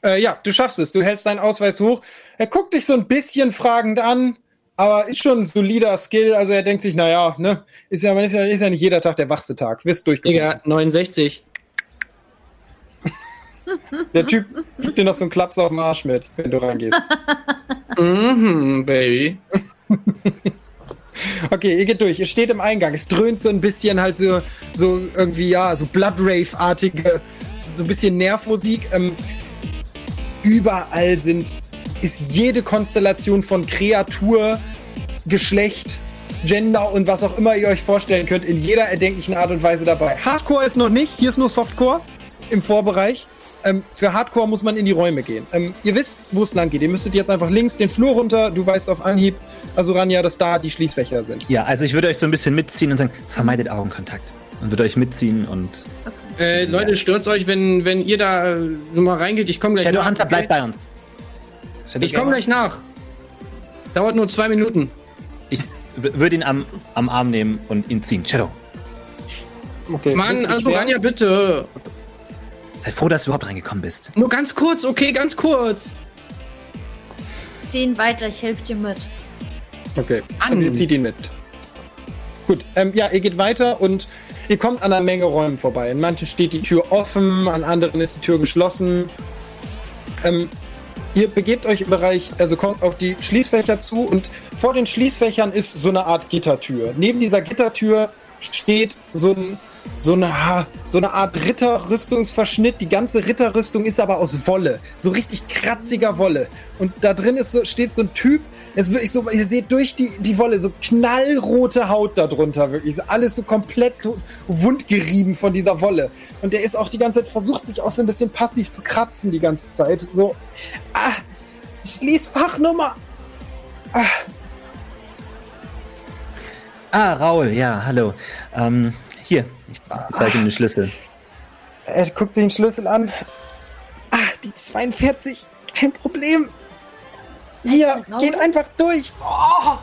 Äh, ja, du schaffst es. Du hältst deinen Ausweis hoch. Er guckt dich so ein bisschen fragend an aber ist schon ein solider Skill. Also er denkt sich, naja, ne, ist ja, ist ja, ist ja nicht jeder Tag der wachste Tag. Wirst durchgekommen. Digga, 69. Der Typ gibt dir noch so einen Klaps auf den Arsch mit, wenn du reingehst. Mhm, Baby. Okay, ihr geht durch. Ihr steht im Eingang. Es dröhnt so ein bisschen halt so, so irgendwie, ja, so Blood Rave-artige, so ein bisschen Nervmusik. Ähm, überall sind ist jede Konstellation von Kreatur, Geschlecht, Gender und was auch immer ihr euch vorstellen könnt, in jeder erdenklichen Art und Weise dabei. Hardcore ist noch nicht, hier ist nur Softcore im Vorbereich. Ähm, für Hardcore muss man in die Räume gehen. Ähm, ihr wisst, wo es lang geht. Ihr müsstet jetzt einfach links den Flur runter. Du weißt auf Anhieb, also Ranja, dass da die Schließfächer sind. Ja, also ich würde euch so ein bisschen mitziehen und sagen, vermeidet Augenkontakt. Und würde euch mitziehen und. Äh, Leute, stört euch, wenn, wenn ihr da äh, mal reingeht. Ich komme gleich. Shadowhunter bleibt bei uns. Ich komme gleich nach. Dauert nur zwei Minuten. Ich würde ihn am, am Arm nehmen und ihn ziehen. Shadow. Okay, Mann, also Ranja, bitte. Sei froh, dass du überhaupt reingekommen bist. Nur ganz kurz, okay, ganz kurz. Zieh ihn weiter, ich helfe dir mit. Okay, an. also ihr zieht ihn mit. Gut, ähm, ja, ihr geht weiter und ihr kommt an einer Menge Räumen vorbei. In manchen steht die Tür offen, an anderen ist die Tür geschlossen. Ähm, Ihr begebt euch im Bereich, also kommt auf die Schließfächer zu und vor den Schließfächern ist so eine Art Gittertür. Neben dieser Gittertür steht so, ein, so, eine, so eine Art Ritterrüstungsverschnitt. Die ganze Ritterrüstung ist aber aus Wolle. So richtig kratziger Wolle. Und da drin ist so, steht so ein Typ, es wirklich so, ihr seht durch die, die Wolle so knallrote Haut darunter, wirklich. So alles so komplett wundgerieben von dieser Wolle. Und der ist auch die ganze Zeit, versucht sich auch so ein bisschen passiv zu kratzen die ganze Zeit. So, ah, Schließfachnummer. Ah. Ah, Raul, ja, hallo. Ähm, hier, ich zeige ihm den Schlüssel. Er guckt sich den Schlüssel an. Ah, die 42, kein Problem. Hier, geht einfach durch. Oh.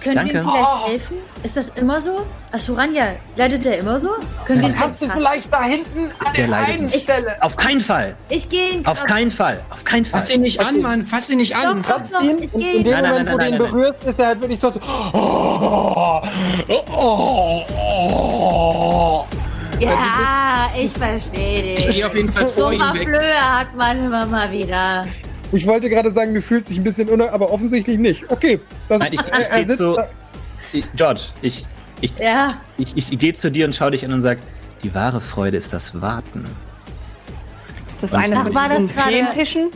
Können Danke. wir ihm vielleicht oh. helfen? Ist das immer so? Asuranja, leidet der immer so? Können wir Kannst du vielleicht da hinten an der, der einen nicht. Stelle? Auf keinen Fall. Ich gehe Auf keinen Fall. Auf keinen Fall. Fass ihn nicht an, Mann. Fass ihn nicht an. Fass ihn. Und in dem nein, Moment, nein, nein, wo du ihn berührst, ist er halt wirklich so. so oh, oh, oh, ja, ich verstehe dich. Ich gehe auf jeden Fall vor so ihm weg. Flöhe hat man immer mal wieder. Ich wollte gerade sagen, du fühlst dich ein bisschen unter, aber offensichtlich nicht. Okay. Das, Nein, ich, ich so, ich, George, ich, ich, ja. ich, ich, ich gehe zu dir und schaue dich an und sage, die wahre Freude ist das Warten. Ist das und eine von diesen Feentischen?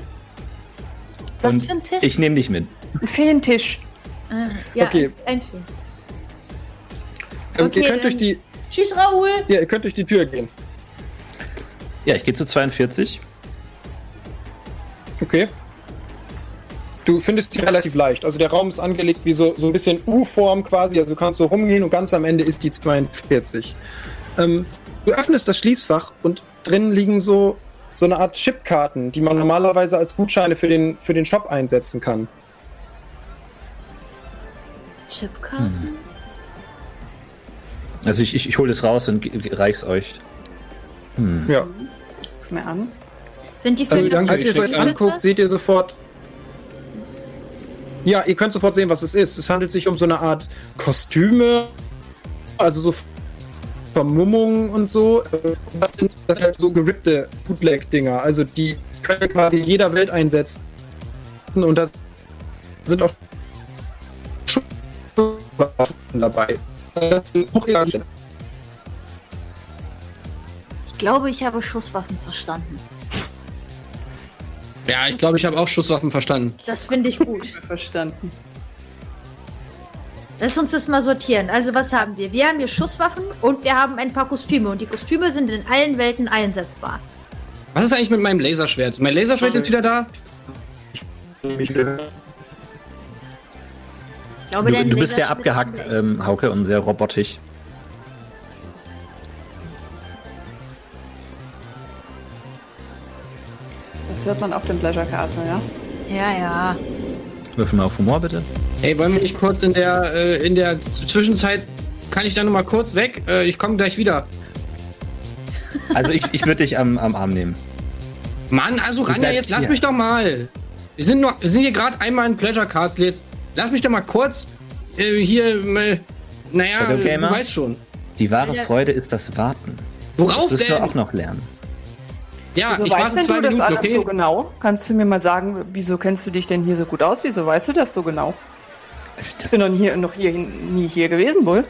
Was für ein Tisch? Ich nehme dich mit. Ein Feentisch. Ah, ja, okay. Ein, ein ähm, okay, ihr könnt durch die. Tschüss, Raoul. Ja, ihr könnt durch die Tür gehen. Ja, ich gehe zu 42. Okay. Du findest sie relativ leicht. Also der Raum ist angelegt wie so, so ein bisschen U-Form quasi. Also du kannst so rumgehen und ganz am Ende ist die 42. Ähm, du öffnest das Schließfach und drin liegen so, so eine Art Chipkarten, die man normalerweise als Gutscheine für den, für den Shop einsetzen kann. Chipkarten? Hm. Also ich, ich, ich hole das raus und reich's euch. Hm. Ja. Guck's mir an. Sind die für also, Als ihr es euch anguckt, seht ihr sofort. Ja, ihr könnt sofort sehen, was es ist. Es handelt sich um so eine Art Kostüme, also so Vermummungen und so. Das sind, das halt so gerippte Bootleg-Dinger. Also die können quasi jeder Welt einsetzen. Und da sind auch Schusswaffen dabei. Das sind ich glaube, ich habe Schusswaffen verstanden. Ja, ich glaube, ich habe auch Schusswaffen verstanden. Das finde ich gut. verstanden. Lass uns das mal sortieren. Also, was haben wir? Wir haben hier Schusswaffen und wir haben ein paar Kostüme. Und die Kostüme sind in allen Welten einsetzbar. Was ist eigentlich mit meinem Laserschwert? Ist mein Laserschwert jetzt wieder da? Ich glaube, du, du bist sehr abgehackt, ähm, Hauke, und sehr robotisch. Das hört man auf dem Pleasure Castle, ja? Ja, ja. Würfel mal auf Humor, bitte. Hey, wollen wir nicht kurz in der, äh, in der Zwischenzeit, kann ich da noch mal kurz weg? Äh, ich komme gleich wieder. Also ich, ich würde dich am, am Arm nehmen. Mann, also Ranja, jetzt lass hier. mich doch mal. Wir sind, noch, wir sind hier gerade einmal in Pleasure Castle. Jetzt lass mich doch mal kurz äh, hier, äh, naja, du weißt schon. Die wahre Freude ist das Warten. Worauf das wirst denn? du auch noch lernen. Ja, wieso ich weißt denn du das Minuten, alles okay? so genau? Kannst du mir mal sagen, wieso kennst du dich denn hier so gut aus? Wieso weißt du das so genau? Das ich bin noch, hier, noch hier, nie hier gewesen, wohl.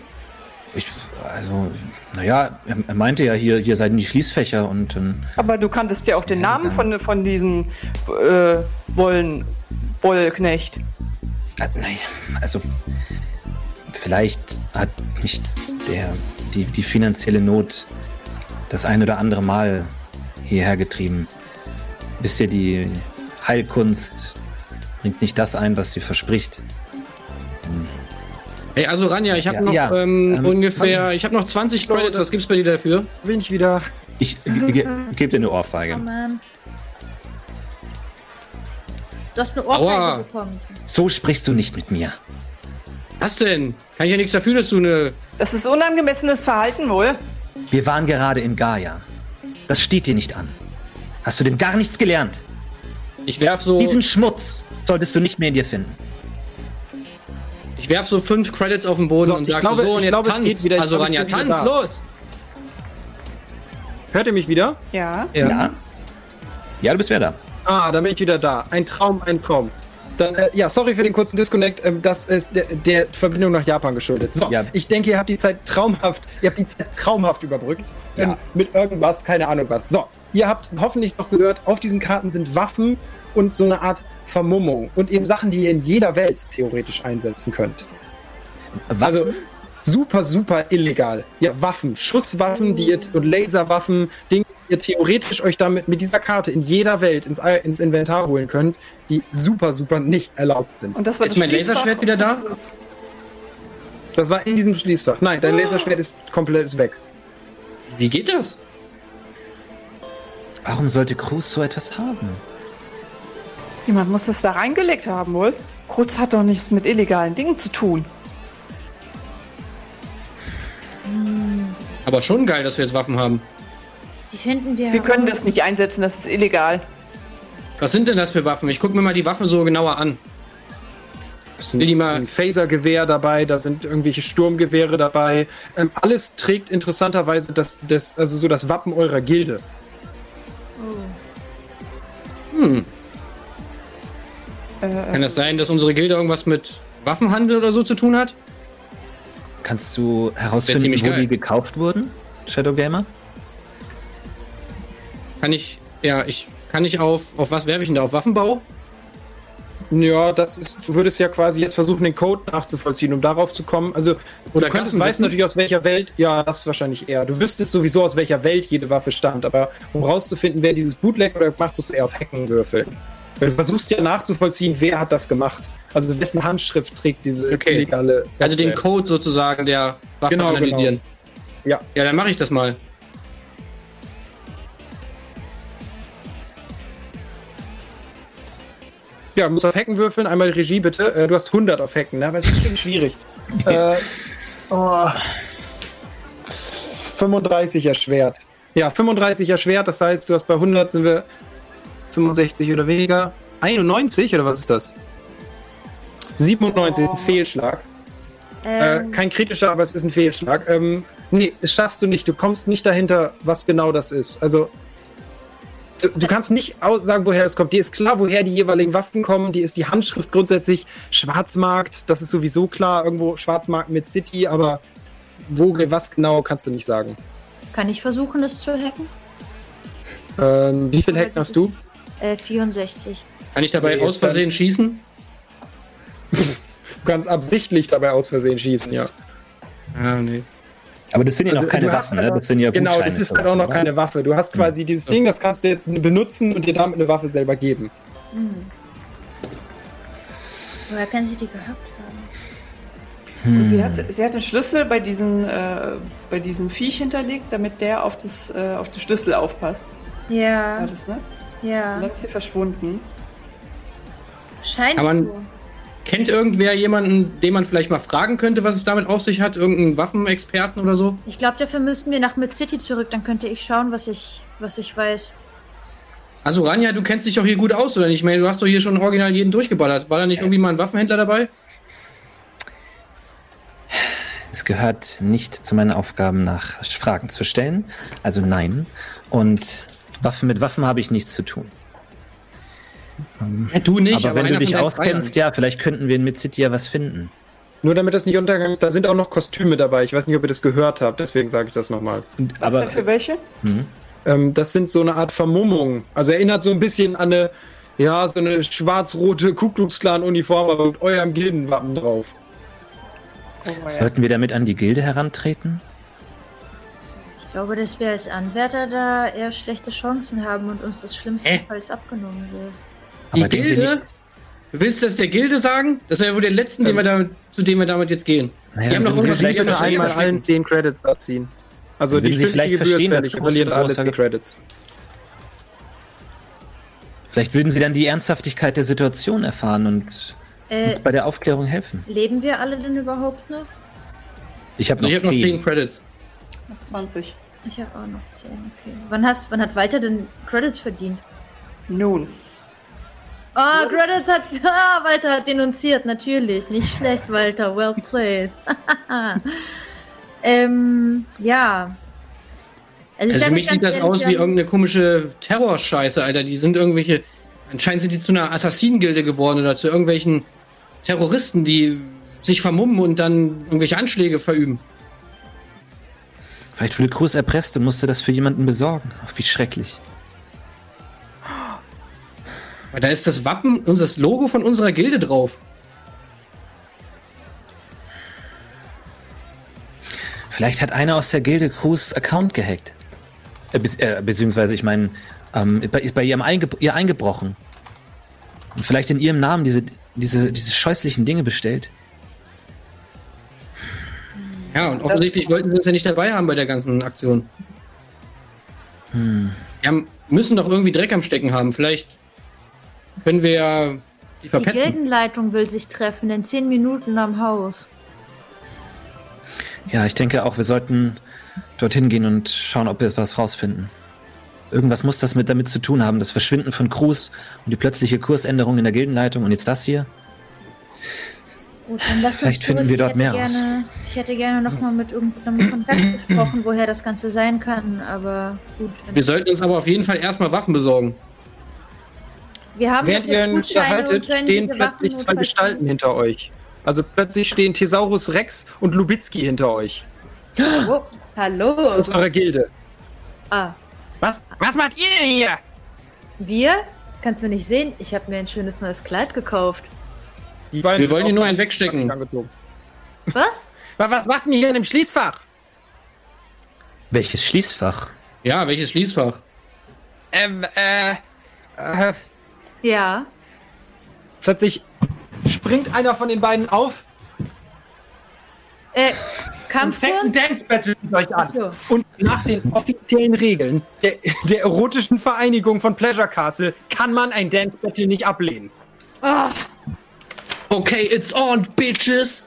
Ich, also, naja, er, er, meinte ja, hier, hier seien die Schließfächer und. Ähm, Aber du kanntest ja auch den Namen von, von diesem äh, Wollen, Wollknecht. Äh, naja, also, vielleicht hat mich der, die, die finanzielle Not das ein oder andere Mal hierher getrieben. Wisst ihr, die Heilkunst bringt nicht das ein, was sie verspricht. Hm. Hey, also Ranja, ich habe ja, noch ja, ähm, ähm, ungefähr, ich habe noch 20 Credits. Was gibt's bei dir dafür? Bin ich wieder. Ich ge gebe dir eine Ohrfeige. Oh du hast eine Ohrfeige Aua. bekommen. So sprichst du nicht mit mir. Was denn? Kann ich ja nichts dafür, dass du eine. Das ist unangemessenes Verhalten wohl. Wir waren gerade in Gaia. Das steht dir nicht an. Hast du denn gar nichts gelernt? Ich werf so. Diesen Schmutz solltest du nicht mehr in dir finden. Ich werf so fünf Credits auf den Boden so, und sag so, und jetzt glaube, tanz. wieder. Also Ranja, tanz, da. los! Hört ihr mich wieder? Ja. ja. Ja. Ja, du bist wieder da. Ah, dann bin ich wieder da. Ein Traum, ein Traum. Dann, äh, ja, sorry für den kurzen Disconnect. Ähm, das ist der, der, Verbindung nach Japan geschuldet. So, ja. ich denke, ihr habt die Zeit traumhaft, ihr habt die Zeit traumhaft überbrückt. Ähm, ja. mit irgendwas, keine Ahnung was. So, ihr habt hoffentlich noch gehört, auf diesen Karten sind Waffen und so eine Art Vermummung und eben Sachen, die ihr in jeder Welt theoretisch einsetzen könnt. Waffen? Also super, super illegal. Ja, Waffen, Schusswaffen, die ihr und Laserwaffen, Dinge, ihr theoretisch euch damit mit dieser Karte in jeder Welt ins, ins Inventar holen könnt, die super, super nicht erlaubt sind. Und das war Ist mein Laserschwert wieder da? Das war in diesem Schließfach. Nein, dein oh. Laserschwert ist komplett weg. Wie geht das? Warum sollte Cruz so etwas haben? Jemand muss es da reingelegt haben, wohl. Cruz hat doch nichts mit illegalen Dingen zu tun. Aber schon geil, dass wir jetzt Waffen haben. Die finden wir. Wir können das nicht einsetzen, das ist illegal. Was sind denn das für Waffen? Ich gucke mir mal die Waffen so genauer an. Es sind die mal ein Phasergewehr dabei, da sind irgendwelche Sturmgewehre dabei. Ähm, alles trägt interessanterweise das, das, also so das Wappen eurer Gilde. Oh. Hm. Äh, Kann das sein, dass unsere Gilde irgendwas mit Waffenhandel oder so zu tun hat? Kannst du herausfinden, wo geil. die gekauft wurden, Shadow Gamer? Kann ich, ja, ich, kann ich auf, auf was werfe ich denn da? Auf Waffenbau? Ja, das ist, du würdest ja quasi jetzt versuchen, den Code nachzuvollziehen, um darauf zu kommen. Also, Oder du könntest, weißt natürlich aus welcher Welt, ja, das wahrscheinlich eher. Du wüsstest sowieso, aus welcher Welt jede Waffe stammt, aber um rauszufinden, wer dieses Bootleg oder macht, musst du eher auf Hacken würfeln. Du versuchst ja nachzuvollziehen, wer hat das gemacht. Also wessen Handschrift trägt diese okay. illegale Software. Also den Code sozusagen der Waffe genau, analysieren. Genau. Ja. Ja, dann mache ich das mal. Ja, du musst auf Hacken würfeln. Einmal Regie bitte. Äh, du hast 100 auf Hacken, ne? Aber es ist schon schwierig. äh, oh. 35 erschwert. Ja, 35 erschwert. Das heißt, du hast bei 100 sind wir 65 oder weniger. 91 oder was ist das? 97 oh. ist ein Fehlschlag. Ähm. Äh, kein kritischer, aber es ist ein Fehlschlag. Ähm, nee, das schaffst du nicht. Du kommst nicht dahinter, was genau das ist. Also, du, du kannst nicht sagen, woher es kommt. Dir ist klar, woher die jeweiligen Waffen kommen. Die ist die Handschrift grundsätzlich Schwarzmarkt. Das ist sowieso klar. Irgendwo Schwarzmarkt mit City, aber wo, was genau, kannst du nicht sagen. Kann ich versuchen, es zu hacken? Ähm, wie viel Hacken hast du? Äh, 64. Kann ich dabei nee, aus Versehen schießen? Du kannst absichtlich dabei aus Versehen schießen, ja. Ah, nee. Aber das sind ja also, noch keine Waffen, ne? Das sind ja Genau, das ist halt auch noch oder? keine Waffe. Du hast quasi hm. dieses Ding, das kannst du jetzt benutzen und dir damit eine Waffe selber geben. Hm. Woher kann sie die gehabt haben? Hm. Und sie hat, sie hat einen Schlüssel bei, diesen, äh, bei diesem Viech hinterlegt, damit der auf, das, äh, auf den Schlüssel aufpasst. Ja. War das, ne? Ja. dann ist sie verschwunden. Scheint Kann man, so. Kennt irgendwer jemanden, den man vielleicht mal fragen könnte, was es damit auf sich hat? Irgendeinen Waffenexperten oder so? Ich glaube, dafür müssten wir nach Mid City zurück. Dann könnte ich schauen, was ich, was ich weiß. Also Ranja, du kennst dich doch hier gut aus, oder nicht? Ich meine, du hast doch hier schon original jeden durchgeballert. War da nicht irgendwie mal ein Waffenhändler dabei? Es gehört nicht zu meinen Aufgaben, nach Fragen zu stellen. Also nein. Und Waffen mit Waffen habe ich nichts zu tun. Ja, du nicht, aber, aber wenn du dich auskennst, ja, vielleicht könnten wir in Mid-City ja was finden. Nur damit das nicht untergegangen ist, da sind auch noch Kostüme dabei. Ich weiß nicht, ob ihr das gehört habt, deswegen sage ich das nochmal. Was aber, denn für welche? Mhm. Ähm, das sind so eine Art Vermummung. Also erinnert so ein bisschen an eine, ja, so eine schwarz-rote Ku Klux Klan-Uniform, aber mit eurem Gildenwappen drauf. Oh, Sollten wir damit an die Gilde herantreten? Ich glaube, dass wir als Anwärter da eher schlechte Chancen haben und uns das schlimmstenfalls äh? abgenommen wird. Die Gilde? Du willst das der Gilde sagen? Das ist ja wohl der letzten, ähm. den wir damit, zu dem wir damit jetzt gehen. Naja, die haben noch irgendwas vielleicht für einmal allen 10 Credits abziehen. Also die Sie vielleicht verstehen, dass verlieren alle 10 Credits. Vielleicht würden Sie dann die Ernsthaftigkeit der Situation erfahren und äh, uns bei der Aufklärung helfen. Leben wir alle denn überhaupt noch? Ich habe noch, hab noch 10 Credits. Noch 20. Ich habe auch noch 10, okay. Wann, hast, wann hat Walter denn Credits verdient? Nun. Oh, Credits hat. Ah, Walter hat denunziert, natürlich. Nicht schlecht, Walter. Well played. ähm, ja. Also, also für mich sieht das aus wie irgendeine komische Terrorscheiße, Alter. Die sind irgendwelche. Anscheinend sind die zu einer Assassinen-Gilde geworden oder zu irgendwelchen Terroristen, die sich vermummen und dann irgendwelche Anschläge verüben. Vielleicht wurde Cruz erpresst und musste das für jemanden besorgen. Ach, wie schrecklich. Da ist das Wappen und das Logo von unserer Gilde drauf. Vielleicht hat einer aus der Gilde Cruz Account gehackt. Äh, be äh, beziehungsweise, ich meine, ähm, bei, bei ihrem Einge ihr eingebrochen. Und vielleicht in ihrem Namen diese, diese, diese scheußlichen Dinge bestellt. Ja, und offensichtlich wollten sie uns ja nicht dabei haben bei der ganzen Aktion. Hm. Ja, müssen doch irgendwie Dreck am Stecken haben. Vielleicht können wir ja die verpetzen. Die Gildenleitung will sich treffen in zehn Minuten am Haus. Ja, ich denke auch, wir sollten dorthin gehen und schauen, ob wir was rausfinden. Irgendwas muss das mit damit zu tun haben. Das Verschwinden von Cruz und die plötzliche Kursänderung in der Gildenleitung und jetzt das hier. Gut, dann lass Vielleicht uns finden wir dort mehr gerne, raus. Ich hätte gerne nochmal mit irgendeinem Kontakt gesprochen, woher das Ganze sein kann, aber gut. Wir sollten uns aber auf jeden Fall erstmal Waffen besorgen. Wir haben Während ihr ihn unterhaltet, stehen plötzlich zwei Gestalten hinter euch. Also plötzlich stehen Thesaurus Rex und Lubitzki hinter euch. Oh, hallo. Aus eurer Gilde. Ah. Was, was macht ihr denn hier? Wir? Kannst du nicht sehen? Ich habe mir ein schönes neues Kleid gekauft. Wir wollen hier nur einen wegstecken. Was? Was macht denn hier in dem Schließfach? Welches Schließfach? Ja, welches Schließfach? Ähm, äh, äh ja. Plötzlich springt einer von den beiden auf. Äh, Kampf. Und fängt ein Dance Battle mit euch an. So. Und nach den offiziellen Regeln der, der erotischen Vereinigung von Pleasure Castle kann man ein Dance Battle nicht ablehnen. Ah. Okay, it's on, bitches.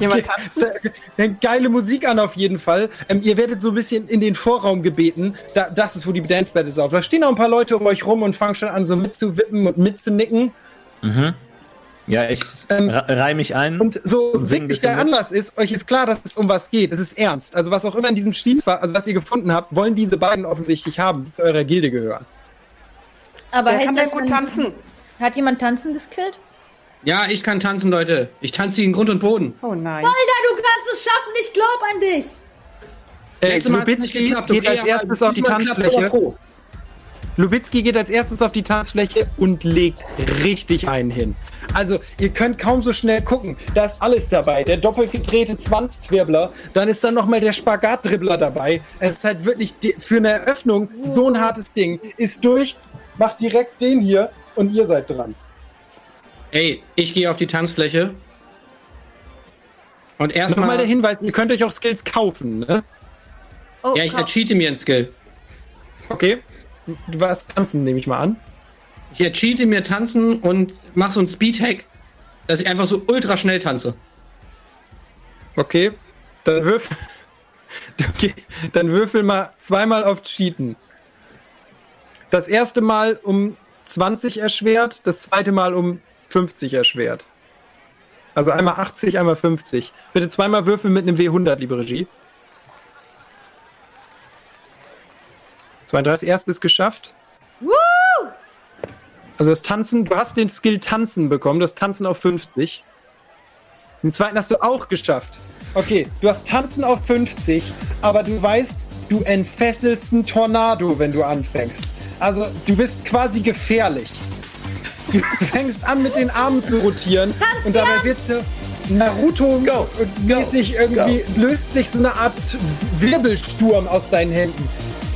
Jemand. Okay. Geile Musik an auf jeden Fall. Ähm, ihr werdet so ein bisschen in den Vorraum gebeten. Da, das ist, wo die Dance Battles auf. Da stehen auch ein paar Leute um euch rum und fangen schon an, so mitzuwippen und mitzunicken. Mhm. Ja, ich ähm, reih mich ein. Und so und witzig der Anlass ist, euch ist klar, dass es um was geht. Es ist ernst. Also was auch immer in diesem Schließfach, also was ihr gefunden habt, wollen diese beiden offensichtlich haben, die zu eurer Gilde gehören. Aber Wer kann das gut tanzen? Hat jemand tanzen geskillt? Ja, ich kann tanzen, Leute. Ich tanze in Grund und Boden. Oh nein. Walter, du kannst es schaffen. Ich glaub an dich. Äh, Lubitski geht als erstes auf die Tanzfläche. Lubitski geht als erstes auf die Tanzfläche und legt richtig einen hin. Also, ihr könnt kaum so schnell gucken. Da ist alles dabei. Der doppelgedrehte Zwanzwirbler, dann ist da nochmal der Spagatdribbler dabei. Es ist halt wirklich für eine Eröffnung so ein hartes Ding. Ist durch, macht direkt den hier und ihr seid dran. Ey, ich gehe auf die Tanzfläche. Und erstmal. Nochmal der Hinweis, ihr könnt euch auch Skills kaufen, ne? Oh, ja, ich ercheate mir ein Skill. Okay. Du warst tanzen, nehme ich mal an. Ich ercheate mir tanzen und mach so einen Speedhack, dass ich einfach so ultra schnell tanze. Okay. Dann würfel. Okay. Dann würfel mal zweimal auf Cheaten. Das erste Mal um 20 erschwert, das zweite Mal um 50 erschwert. Also einmal 80, einmal 50. Bitte zweimal würfeln mit einem W100, liebe Regie. 32, erstes geschafft. Woo! Also das Tanzen, du hast den Skill Tanzen bekommen, das Tanzen auf 50. Den zweiten hast du auch geschafft. Okay, du hast Tanzen auf 50, aber du weißt, du entfesselst einen Tornado, wenn du anfängst. Also du bist quasi gefährlich. Du fängst an, mit den Armen zu rotieren und dabei wird Naruto-mäßig irgendwie go. löst sich so eine Art Wirbelsturm aus deinen Händen.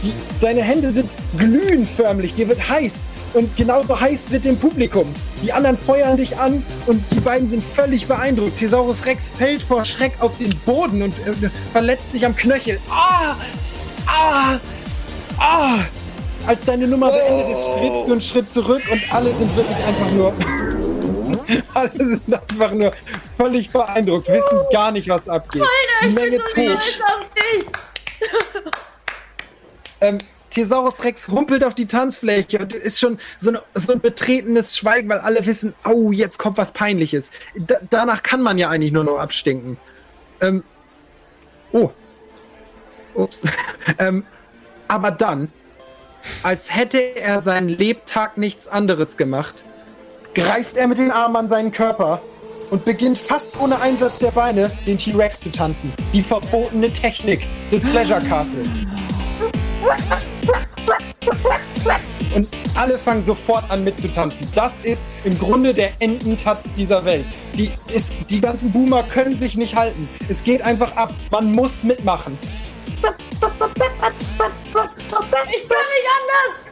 Die, deine Hände sind glühend förmlich, dir wird heiß. Und genauso heiß wird dem Publikum. Die anderen feuern dich an und die beiden sind völlig beeindruckt. Thesaurus Rex fällt vor Schreck auf den Boden und äh, verletzt sich am Knöchel. Ah! Ah! Ah! Als deine Nummer beendet ist, schritt du einen Schritt zurück und alle sind wirklich einfach nur. alle sind einfach nur völlig beeindruckt, wissen gar nicht, was abgeht. Alter, ich Menge bin so stolz auf dich. ähm, Thesaurus Rex rumpelt auf die Tanzfläche und ist schon so, eine, so, ein betretenes Schweigen, weil alle wissen, oh, jetzt kommt was Peinliches. Da, danach kann man ja eigentlich nur noch abstinken. Ähm, oh. Ups. ähm, aber dann als hätte er seinen Lebtag nichts anderes gemacht, greift er mit den Armen an seinen Körper und beginnt fast ohne Einsatz der Beine den T-Rex zu tanzen. Die verbotene Technik des Pleasure Castle. Und alle fangen sofort an mitzutanzen. Das ist im Grunde der Ententatz dieser Welt. Die, ist, die ganzen Boomer können sich nicht halten. Es geht einfach ab. Man muss mitmachen. Ich kann nicht anders!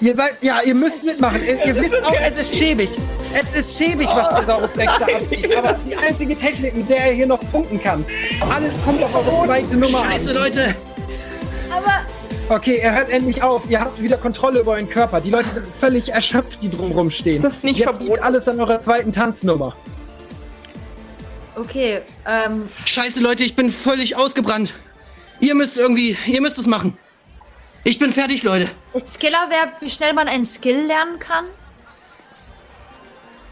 Ihr seid, ja, ihr müsst mitmachen. Ihr, ihr wisst auch, es ist schäbig. Es ist schäbig, was Thesaurus Rex da abzieht. Aber es ist die einzige Technik, mit der er hier noch punkten kann. Alles kommt auf eure zweite Nummer Scheiße, an. Leute! Aber... Okay, er hört endlich auf. Ihr habt wieder Kontrolle über euren Körper. Die Leute sind völlig erschöpft, die drumherum stehen. Das ist nicht Jetzt verboten. alles an eurer zweiten Tanznummer. Okay, ähm... Scheiße, Leute, ich bin völlig ausgebrannt. Ihr müsst irgendwie, ihr müsst es machen. Ich bin fertig, Leute. Ist Skillerverb, wie schnell man einen Skill lernen kann?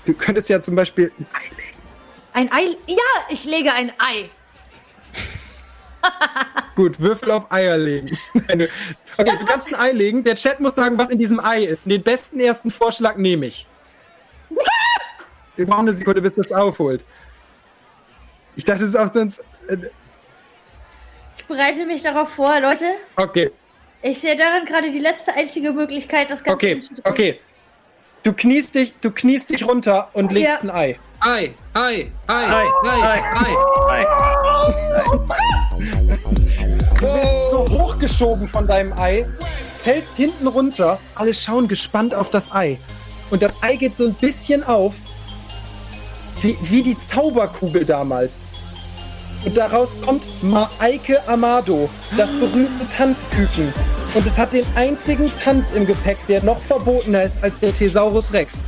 Du könntest ja zum Beispiel ein Ei legen. Ein Ei? Ja, ich lege ein Ei. Gut, Würfel auf Eier legen. Okay, du kannst ein Ei legen. Der Chat muss sagen, was in diesem Ei ist. Den besten ersten Vorschlag nehme ich. Wir brauchen eine Sekunde, bis das aufholt. Ich dachte, es ist auch sonst. Äh, bereite mich darauf vor, Leute. Okay. Ich sehe darin gerade die letzte einzige Möglichkeit, das Ganze okay, zu Okay, Du kniest dich, du kniest dich runter und Ach, legst ja. ein Ei. Ei, Ei, Ei, Ei, Ei, Ei, Ei. Du bist so hochgeschoben von deinem Ei, fällst hinten runter, alle schauen gespannt auf das Ei. Und das Ei geht so ein bisschen auf, wie, wie die Zauberkugel damals. Und daraus kommt Maike Amado, das berühmte Tanzküken. Und es hat den einzigen Tanz im Gepäck, der noch verbotener ist als der Thesaurus Rex.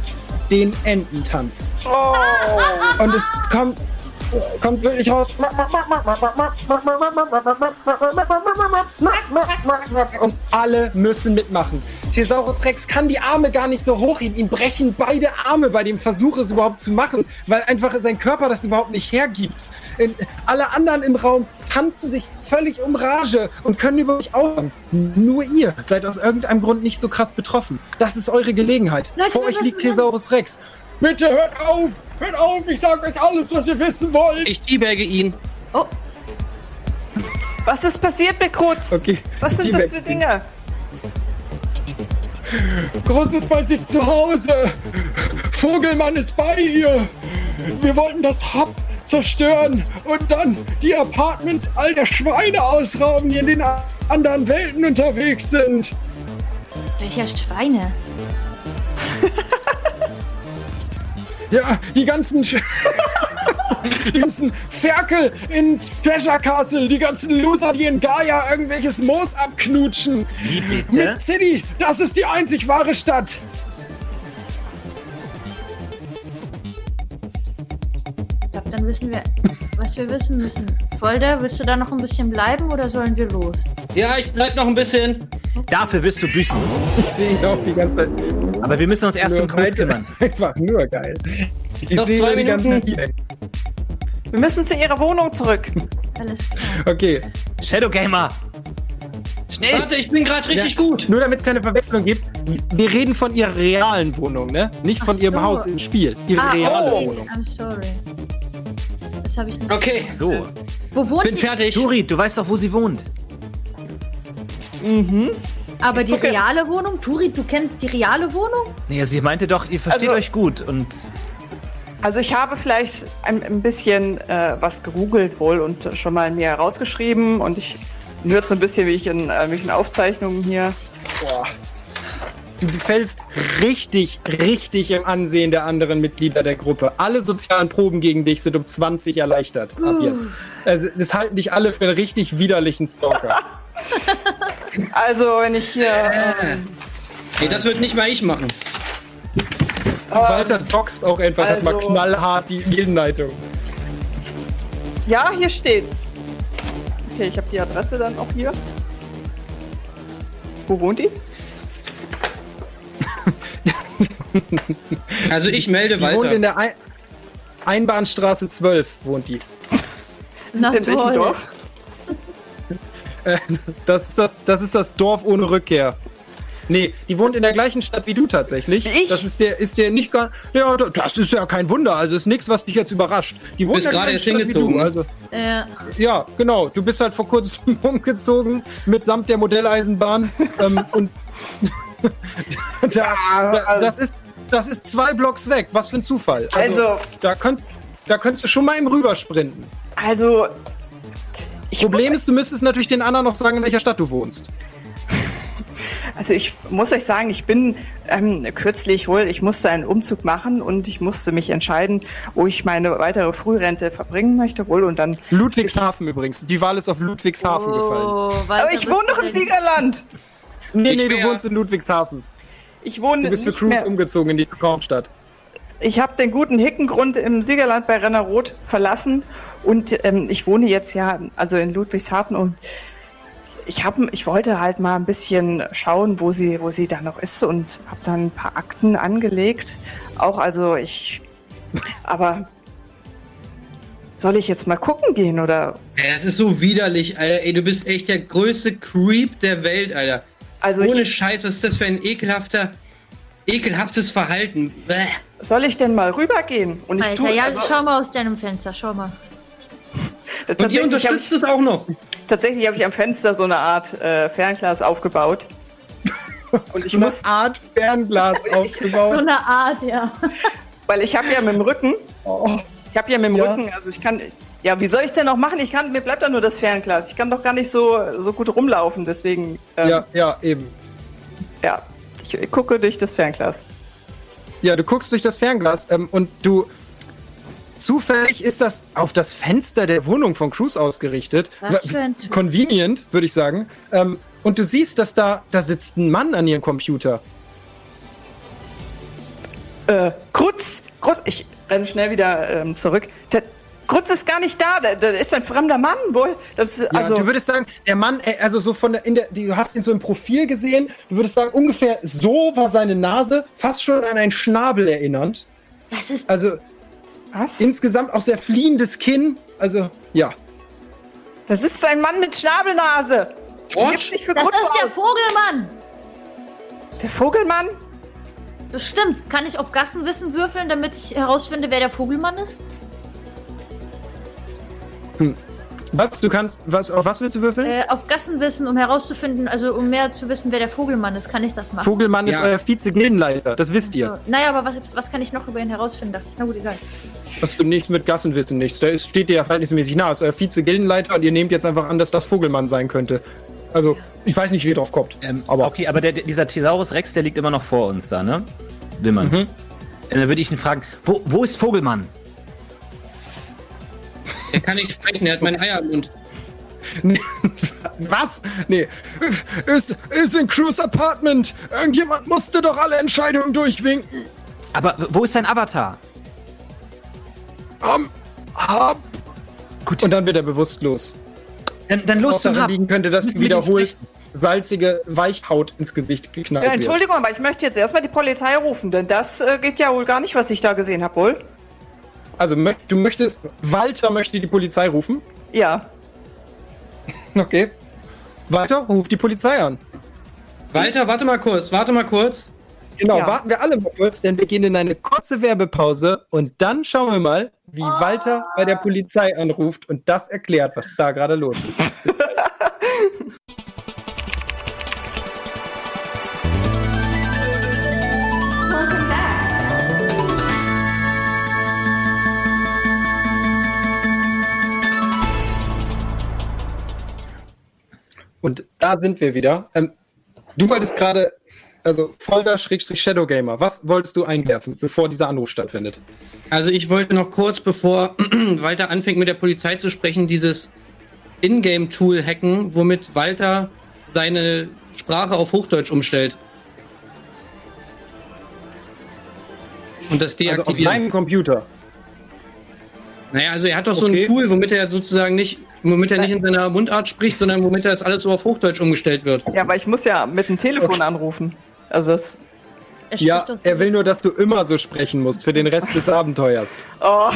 den Ententanz. Oh. Und es kommt kommt wirklich raus. Und alle müssen mitmachen. Thesaurus Rex kann die Arme gar nicht so hochheben. Ihm brechen beide Arme bei dem Versuch, es überhaupt zu machen, weil einfach sein Körper das überhaupt nicht hergibt. Alle anderen im Raum tanzen sich völlig um Rage und können über euch aufhören. Nur ihr seid aus irgendeinem Grund nicht so krass betroffen. Das ist eure Gelegenheit. Leute, Vor euch liegt Thesaurus Rex. Bitte hört auf! Hört auf! Ich sag euch alles, was ihr wissen wollt! Ich teabagge ihn. Oh. Was ist passiert mit Krutz? Okay. Was sind das für Dinge? Krutz ist bei sich zu Hause. Vogelmann ist bei ihr. Wir wollten das Hub zerstören und dann die Apartments all der Schweine ausrauben, die in den anderen Welten unterwegs sind. Welcher Schweine? Ja, die ganzen, die ganzen Ferkel in Treasure Castle, die ganzen Loser, die in Gaia irgendwelches Moos abknutschen. Wie bitte? Mit City, das ist die einzig wahre Stadt. Dann wissen wir, was wir wissen müssen. Volder, willst du da noch ein bisschen bleiben oder sollen wir los? Ja, ich bleib noch ein bisschen. Dafür wirst du büßen. Ich sehe ihn auch die ganze Zeit. Aber wir müssen uns erst um Kurs kümmern. Einfach nur geil. Ich noch zwei Minuten. Wir müssen zu ihrer Wohnung zurück. Alles klar. Okay. Shadow Gamer. Schnell! Warte, ich bin gerade richtig ja, gut. Nur damit es keine Verwechslung gibt. Wir reden von ihrer realen Wohnung, ne? Nicht Ach von ihrem Haus im Spiel. Ihre ah, reale oh. Wohnung. I'm sorry. Das habe ich nicht. Okay. So. Wo wohnt bin sie? fertig. Juri, du weißt doch, wo sie wohnt. Mhm. Aber die okay. reale Wohnung? Turi, du kennst die reale Wohnung? Naja, sie meinte doch, ihr versteht also, euch gut und. Also ich habe vielleicht ein, ein bisschen äh, was gegoogelt wohl und schon mal mir herausgeschrieben und ich hört so ein bisschen, wie ich in äh, welchen Aufzeichnungen hier. Boah. Du fällst richtig, richtig im Ansehen der anderen Mitglieder der Gruppe. Alle sozialen Proben gegen dich sind um 20 erleichtert ab jetzt. Also, das halten dich alle für einen richtig widerlichen Stalker. Also, wenn ich hier. Ähm, nee, das wird nicht mal ich machen. Walter doxt auch einfach also, mal knallhart die Gildenleitung. Ja, hier steht's. Okay, ich habe die Adresse dann auch hier. Wo wohnt die? Also ich melde die weiter. Wohnt in der Ein Einbahnstraße 12 wohnt die. Na, in welchem Dorf? Äh, das, ist das, das ist das Dorf ohne Rückkehr. Nee, die wohnt in der gleichen Stadt wie du tatsächlich. Ich? Das ist dir, ist dir nicht gar. Ja, das ist ja kein Wunder. Also ist nichts, was dich jetzt überrascht. Die wohnt bist gerade erst hingezogen. Also, ja. ja, genau. Du bist halt vor kurzem umgezogen mitsamt der Modelleisenbahn. ähm, und da, da, das, ist, das ist zwei Blocks weg. Was für ein Zufall. Also, also da, könnt, da könntest du schon mal im Rübersprinten. Also, Problem ist, du müsstest natürlich den anderen noch sagen, in welcher Stadt du wohnst. Also ich muss euch sagen, ich bin ähm, kürzlich wohl, ich musste einen Umzug machen und ich musste mich entscheiden, wo ich meine weitere Frührente verbringen möchte wohl und dann. Ludwigshafen übrigens. Die Wahl ist auf Ludwigshafen oh, gefallen. Aber ich wohne doch im Siegerland. Nee, nee, du wohnst in Ludwigshafen. Ich wohne. Du bist für Cruise umgezogen in die Traumstadt. Ich habe den guten Hickengrund im Siegerland bei Rennerroth verlassen und ähm, ich wohne jetzt ja also in Ludwigshafen und ich habe, ich wollte halt mal ein bisschen schauen, wo sie, wo sie da noch ist und habe dann ein paar Akten angelegt. Auch also ich, aber soll ich jetzt mal gucken gehen oder? Ja, das ist so widerlich, Alter. Ey, du bist echt der größte Creep der Welt, Alter. Also ohne ich, Scheiß, was ist das für ein ekelhafter, ekelhaftes Verhalten? Bäh. Soll ich denn mal rübergehen? Und ich Alter, tu, ja, also, schau mal aus deinem Fenster, schau mal. Und ihr unterstützt es auch noch. Tatsächlich habe ich am Fenster so eine Art äh, Fernglas aufgebaut. Und ich so muss eine Art Fernglas aufgebaut. So eine Art, ja. Weil ich habe ja mit dem Rücken. Oh. Ich habe ja mit dem ja. Rücken, also ich kann. Ja, wie soll ich denn noch machen? Ich kann, mir bleibt doch nur das Fernglas. Ich kann doch gar nicht so, so gut rumlaufen, deswegen. Ähm, ja, ja, eben. Ja, ich, ich gucke durch das Fernglas. Ja, du guckst durch das Fernglas ähm, und du Zufällig ist das auf das Fenster der Wohnung von Cruz ausgerichtet. Was für ein Convenient, würde ich sagen. Ähm, und du siehst, dass da, da sitzt ein Mann an ihrem Computer. Äh, Cruz? Krutz, Krutz, ich renne schnell wieder ähm, zurück. Der Krutz ist gar nicht da, da, da ist ein fremder Mann wohl. Das ist, Ja, also, du würdest sagen, der Mann, äh, also so von der, in der, die- du hast ihn so im Profil gesehen, du würdest sagen, ungefähr so war seine Nase, fast schon an einen Schnabel erinnernd. Das ist. Also was? insgesamt auch sehr fliehendes Kinn. Also, ja. Das ist ein Mann mit Schnabelnase. George? Das ist der aus. Vogelmann! der Vogelmann? Bestimmt. Kann ich auf Gassenwissen würfeln, damit ich herausfinde, wer der Vogelmann ist? Was, du kannst, was, auf was willst du würfeln? Äh, auf Gassenwissen, um herauszufinden, also um mehr zu wissen, wer der Vogelmann ist, kann ich das machen. Vogelmann ist Ja. euer Vize-Gildenleiter, das wisst ihr. So. Naja, aber was, was kann ich noch über ihn herausfinden? Dachte ich, na gut, egal. Hast du nichts mit Gassenwissen nichts. Da ist, steht dir ja verhältnismäßig nah. Ist euer Vize-Gildenleiter und ihr nehmt jetzt einfach an, dass das Vogelmann sein könnte. Also, ich weiß nicht, wie ihr drauf kommt. Ähm, aber okay, aber der, dieser Thesaurus Rex, der liegt immer noch vor uns da, ne? Wimmern. Mhm. Äh, Dann würde ich ihn fragen, wo, wo ist Vogelmann? Er kann nicht sprechen, er hat mein Eier im Mund. Was? Nee. Ist, ist in Cruz Apartment. Irgendjemand musste doch alle Entscheidungen durchwinken. Aber wo ist sein Avatar? Am Hab. Gut. Und dann wird er bewusstlos. Dann, dann Los zum daran Hub. liegen könnte, dass wiederholt salzige Weichhaut ins Gesicht geknallt Ja, wird. Entschuldigung, aber ich möchte jetzt erstmal die Polizei rufen, denn das äh, geht ja wohl gar nicht, was ich da gesehen habe, wohl. Also, du möchtest, Walter möchte die Polizei rufen? Ja. Okay. Walter, ruf die Polizei an. Walter, warte mal kurz, warte mal kurz. Genau, Ja. warten wir alle mal kurz, denn wir gehen in eine kurze Werbepause und dann schauen wir mal, wie Walter bei der Polizei anruft und das erklärt, was da gerade los ist. Und da sind wir wieder. Ähm, du wolltest gerade, also Folder-Shadow Gamer, was wolltest du einwerfen, bevor dieser Anruf stattfindet? Also ich wollte noch kurz, bevor Walter anfängt mit der Polizei zu sprechen, dieses Ingame-Tool hacken, womit Walter seine Sprache auf Hochdeutsch umstellt. Und das Also auf deaktivieren. seinem Computer. naja, also er hat doch so Okay. ein Tool, womit er sozusagen nicht, womit er nicht in seiner Mundart spricht, sondern womit das alles so auf Hochdeutsch umgestellt wird. Ja, aber ich muss ja mit dem Telefon Okay. anrufen. Also das. Er Ja, er will nur, dass du immer so sprechen musst für den Rest des Abenteuers. Oh.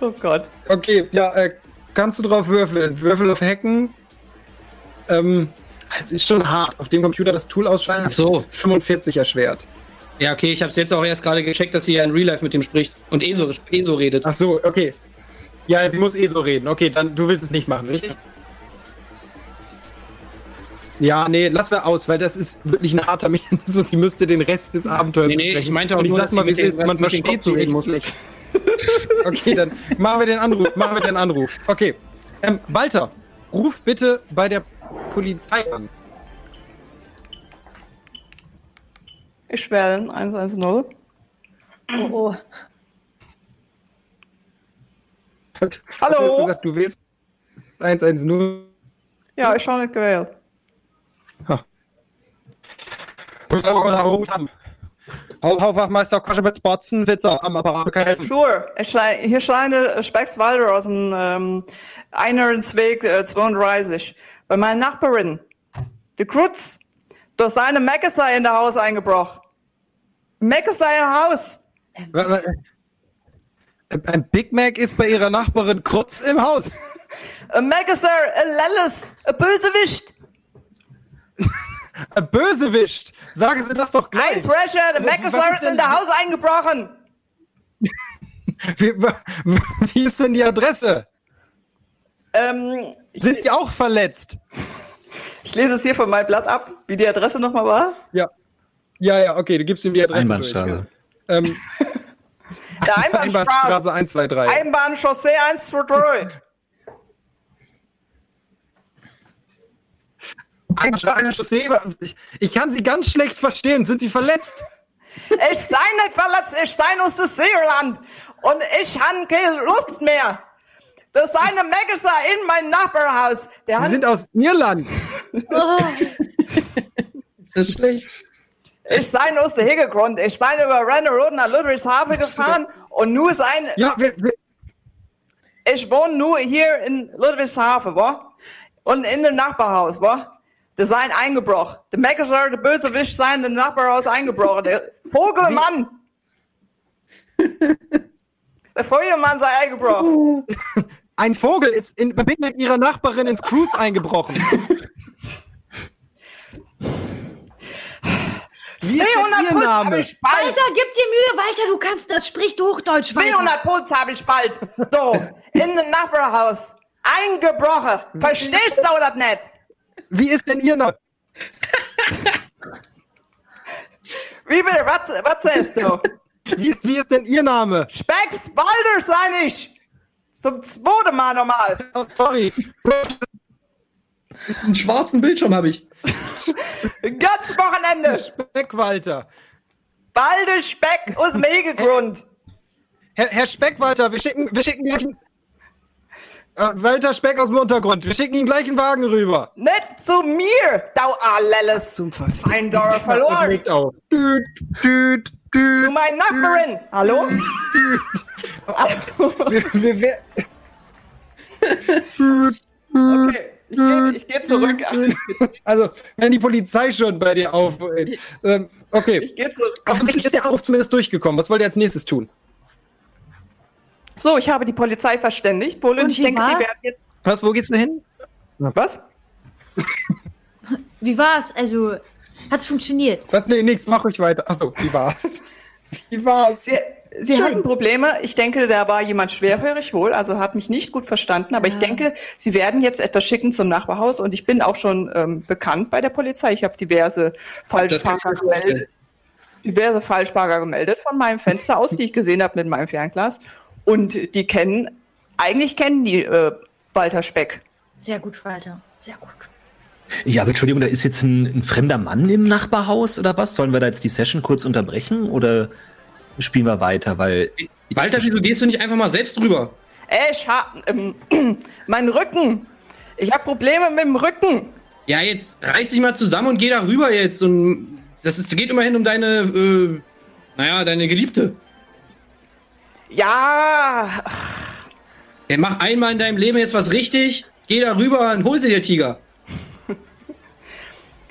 oh Gott. Okay, ja, äh, kannst du drauf würfeln? Würfel auf Hacken. Ähm, es ist schon hart. Auf dem Computer das Tool ausschalten. Ach so. 45 erschwert. Ja, okay, ich habe jetzt auch erst gerade gecheckt, dass sie ja in Real Life mit dem spricht und ESO, ESO redet. Ach so, okay. Ja, sie muss eh so reden. Okay, dann du willst es nicht machen, richtig? Ja, nee, lass wir aus, weil das ist wirklich ein harter Mechanismus. Sie müsste den Rest des Abenteuers Nee, nee, sprechen. ich meinte auch Und ich nur, sag dass mal, sie wie mit es ist, man versteht echt reden schlecht. Okay, dann machen wir den Anruf. Machen wir den Anruf. Okay. Ähm, Walter, ruf bitte bei der Polizei an. Ich wähle 110. Oh, oh. Hast Hallo? Du jetzt gesagt, du willst 110. Ja, ich habe nicht gewählt. Hau, hau, Wachmeister Koschewitz Botzen, Witzer am Apparat helfen. Sure. Hier scheine Speckswalder aus dem ähm, Einhornsweg äh, 32. Bei meiner Nachbarin, die Krutz, durch seine Mecke sei in der Haus eingebrochen. Mecke sei im Haus. Wa- wa- Ein Big Mac ist bei ihrer Nachbarin Krutz im Haus. Ein sei ein Lelles, ein Bösewicht. Ein Bösewicht. Sagen Sie das doch gleich. Ein Pressure, was sei ist in der Haus eingebrochen. Wie, wie ist denn die Adresse? Ähm, Sind Sie auch verletzt? ich lese es hier von meinem Blatt ab, wie die Adresse nochmal war. Ja. Ja, ja, okay, du gibst ihm die Adresse. Einbahnstraße. Durch, ähm, Der Einbahnstraße. Einbahnstraße 123. Einbahnchaussee 123. Einbahnstraße. Ich, ich kann Sie ganz schlecht verstehen. Sind Sie verletzt? Ich sei nicht verletzt, ich sei aus dem Seeland. Und ich han keine Lust mehr. Das sei eine Megasa in mein Nachbarhaus. Der Sie sind aus Irland. Ist das schlecht? Ich sei aus der Hintergrund. Ich sei über Renner Road nach Ludwigshafen gefahren und nur sein. Ja, wir, wir, ich wohne nur hier in Ludwigshafen, wa? Und in dem Nachbarhaus, wa? Der sein eingebrochen. Der Meckesler, der Bösewicht sein im Nachbarhaus eingebrochen. Der Vogelmann. der Feuermann sei eingebrochen. Ein Vogel ist in Verbindung mit ihrer Nachbarin ins Cruise eingebrochen. 200 Puls habe ich bald. Walter, gib dir Mühe, Walter, du kannst das. Sprich Hochdeutsch, Walter. 200 Puls habe ich bald. So, in dem Nachbarhaus. Eingebrochen. Verstehst du das nicht? Wie ist denn ihr Name? Wie bitte? Was, was sagst du? Wie, wie ist denn ihr Name? Specks Balder sei ich. Zum zweiten Mal nochmal. Oh, sorry. Einen schwarzen Bildschirm habe ich. Ganz Wochenende. Speck, Walter. Balde Speck aus dem Hegegrund. Herr, Herr Speck, Walter, wir schicken, wir schicken gleich einen, äh, Walter Speck aus dem Untergrund. Wir schicken ihm gleich einen Wagen rüber. Nicht zu mir, dau Alles. Zum Ein Dollar verloren. Düt, düt, düt, Zu meinen Nachbarin. Hallo? wir, wir, wir, Okay, ich gehe geh zurück. also, wenn die Polizei schon bei dir auf. Äh, ähm, okay. Ich gehe zurück. Offensichtlich ist der Anruf zumindest durchgekommen. Was wollt ihr als nächstes tun? So, ich habe die Polizei verständigt. Wohl, und Und ich denke, die war's? werden jetzt. Was, wo gehst du hin? Was? Wie war's? Also, hat's funktioniert? Was? Nee, nix, mach ruhig weiter. Achso, wie war's? Wie war's? Sie, Sie hatten Probleme. Ich denke, da war jemand schwerhörig wohl, also hat mich nicht gut verstanden. Aber ich Ja. denke, Sie werden jetzt etwas schicken zum Nachbarhaus und ich bin auch schon ähm, bekannt bei der Polizei. Ich habe diverse Falschparker ich gemeldet. Diverse Falschparker gemeldet von meinem Fenster aus, die ich gesehen habe mit meinem Fernglas. Und die kennen, eigentlich kennen die äh, Walter Speck. Sehr gut, Walter. Sehr gut. Ja, aber Entschuldigung, da ist jetzt ein, ein fremder Mann im Nachbarhaus oder was? Sollen wir da jetzt die Session kurz unterbrechen oder spielen wir weiter? Weil Walter, wieso gehst du nicht einfach mal selbst drüber? Ich hab ähm, meinen Rücken. Ich habe Probleme mit dem Rücken. Ja, jetzt reiß dich mal zusammen und geh da rüber jetzt. Und das ist, geht immerhin um deine, äh, naja, deine Geliebte. Ja, Ja, mach einmal in deinem Leben jetzt was richtig. Geh da rüber und hol sie dir Tiger.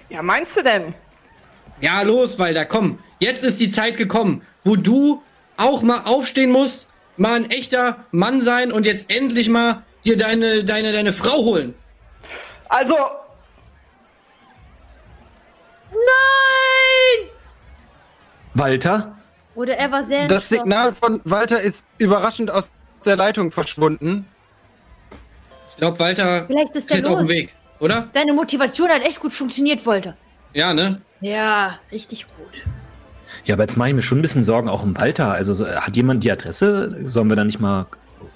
ja, meinst du denn? Ja, los, Walter, komm. Jetzt ist die Zeit gekommen, wo du auch mal aufstehen musst, mal ein echter Mann sein und jetzt endlich mal dir deine, deine, deine Frau holen. Also, Nein! Walter? Oder er war sehr Das. Signal von Walter ist überraschend aus der Leitung verschwunden. Ich glaube, Walter Vielleicht ist jetzt auf dem los. Weg, oder? Deine Motivation hat echt gut funktioniert, Walter. Ja, ne? Ja, richtig gut. Ja, aber jetzt mache ich mir schon ein bisschen Sorgen auch um Walter. Also so, hat jemand die Adresse? Sollen wir da nicht mal.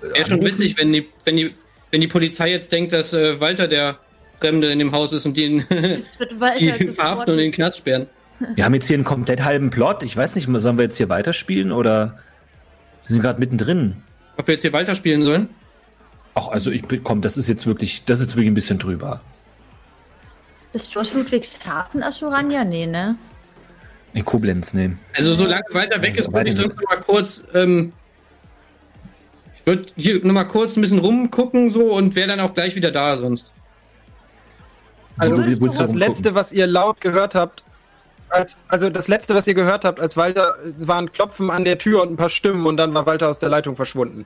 äh, Wäre schon witzig, wenn die, wenn die, wenn die Polizei jetzt denkt, dass äh, Walter der Fremde in dem Haus ist und Walter die verhaften und in den Knast sperren. Wir haben jetzt hier einen komplett halben Plot. Ich weiß nicht, sollen wir jetzt hier weiterspielen oder wir sind gerade mittendrin? Ob wir jetzt hier Walter spielen sollen? Ach, also ich komm, das ist jetzt wirklich, das ist wirklich ein bisschen drüber. Bist du aus Ludwigshafen, Asurania? Nee, ne? In Koblenz, ne. Also solange Walter weg Ja, ist, würde ich weiter sonst noch mal kurz, ähm, ich würde hier noch mal kurz ein bisschen rumgucken so und wäre dann auch gleich wieder da sonst. Also, du Das rumgucken? letzte, was ihr laut gehört habt, als, also das letzte, was ihr gehört habt, als Walter, waren Klopfen an der Tür und ein paar Stimmen und dann war Walter aus der Leitung verschwunden.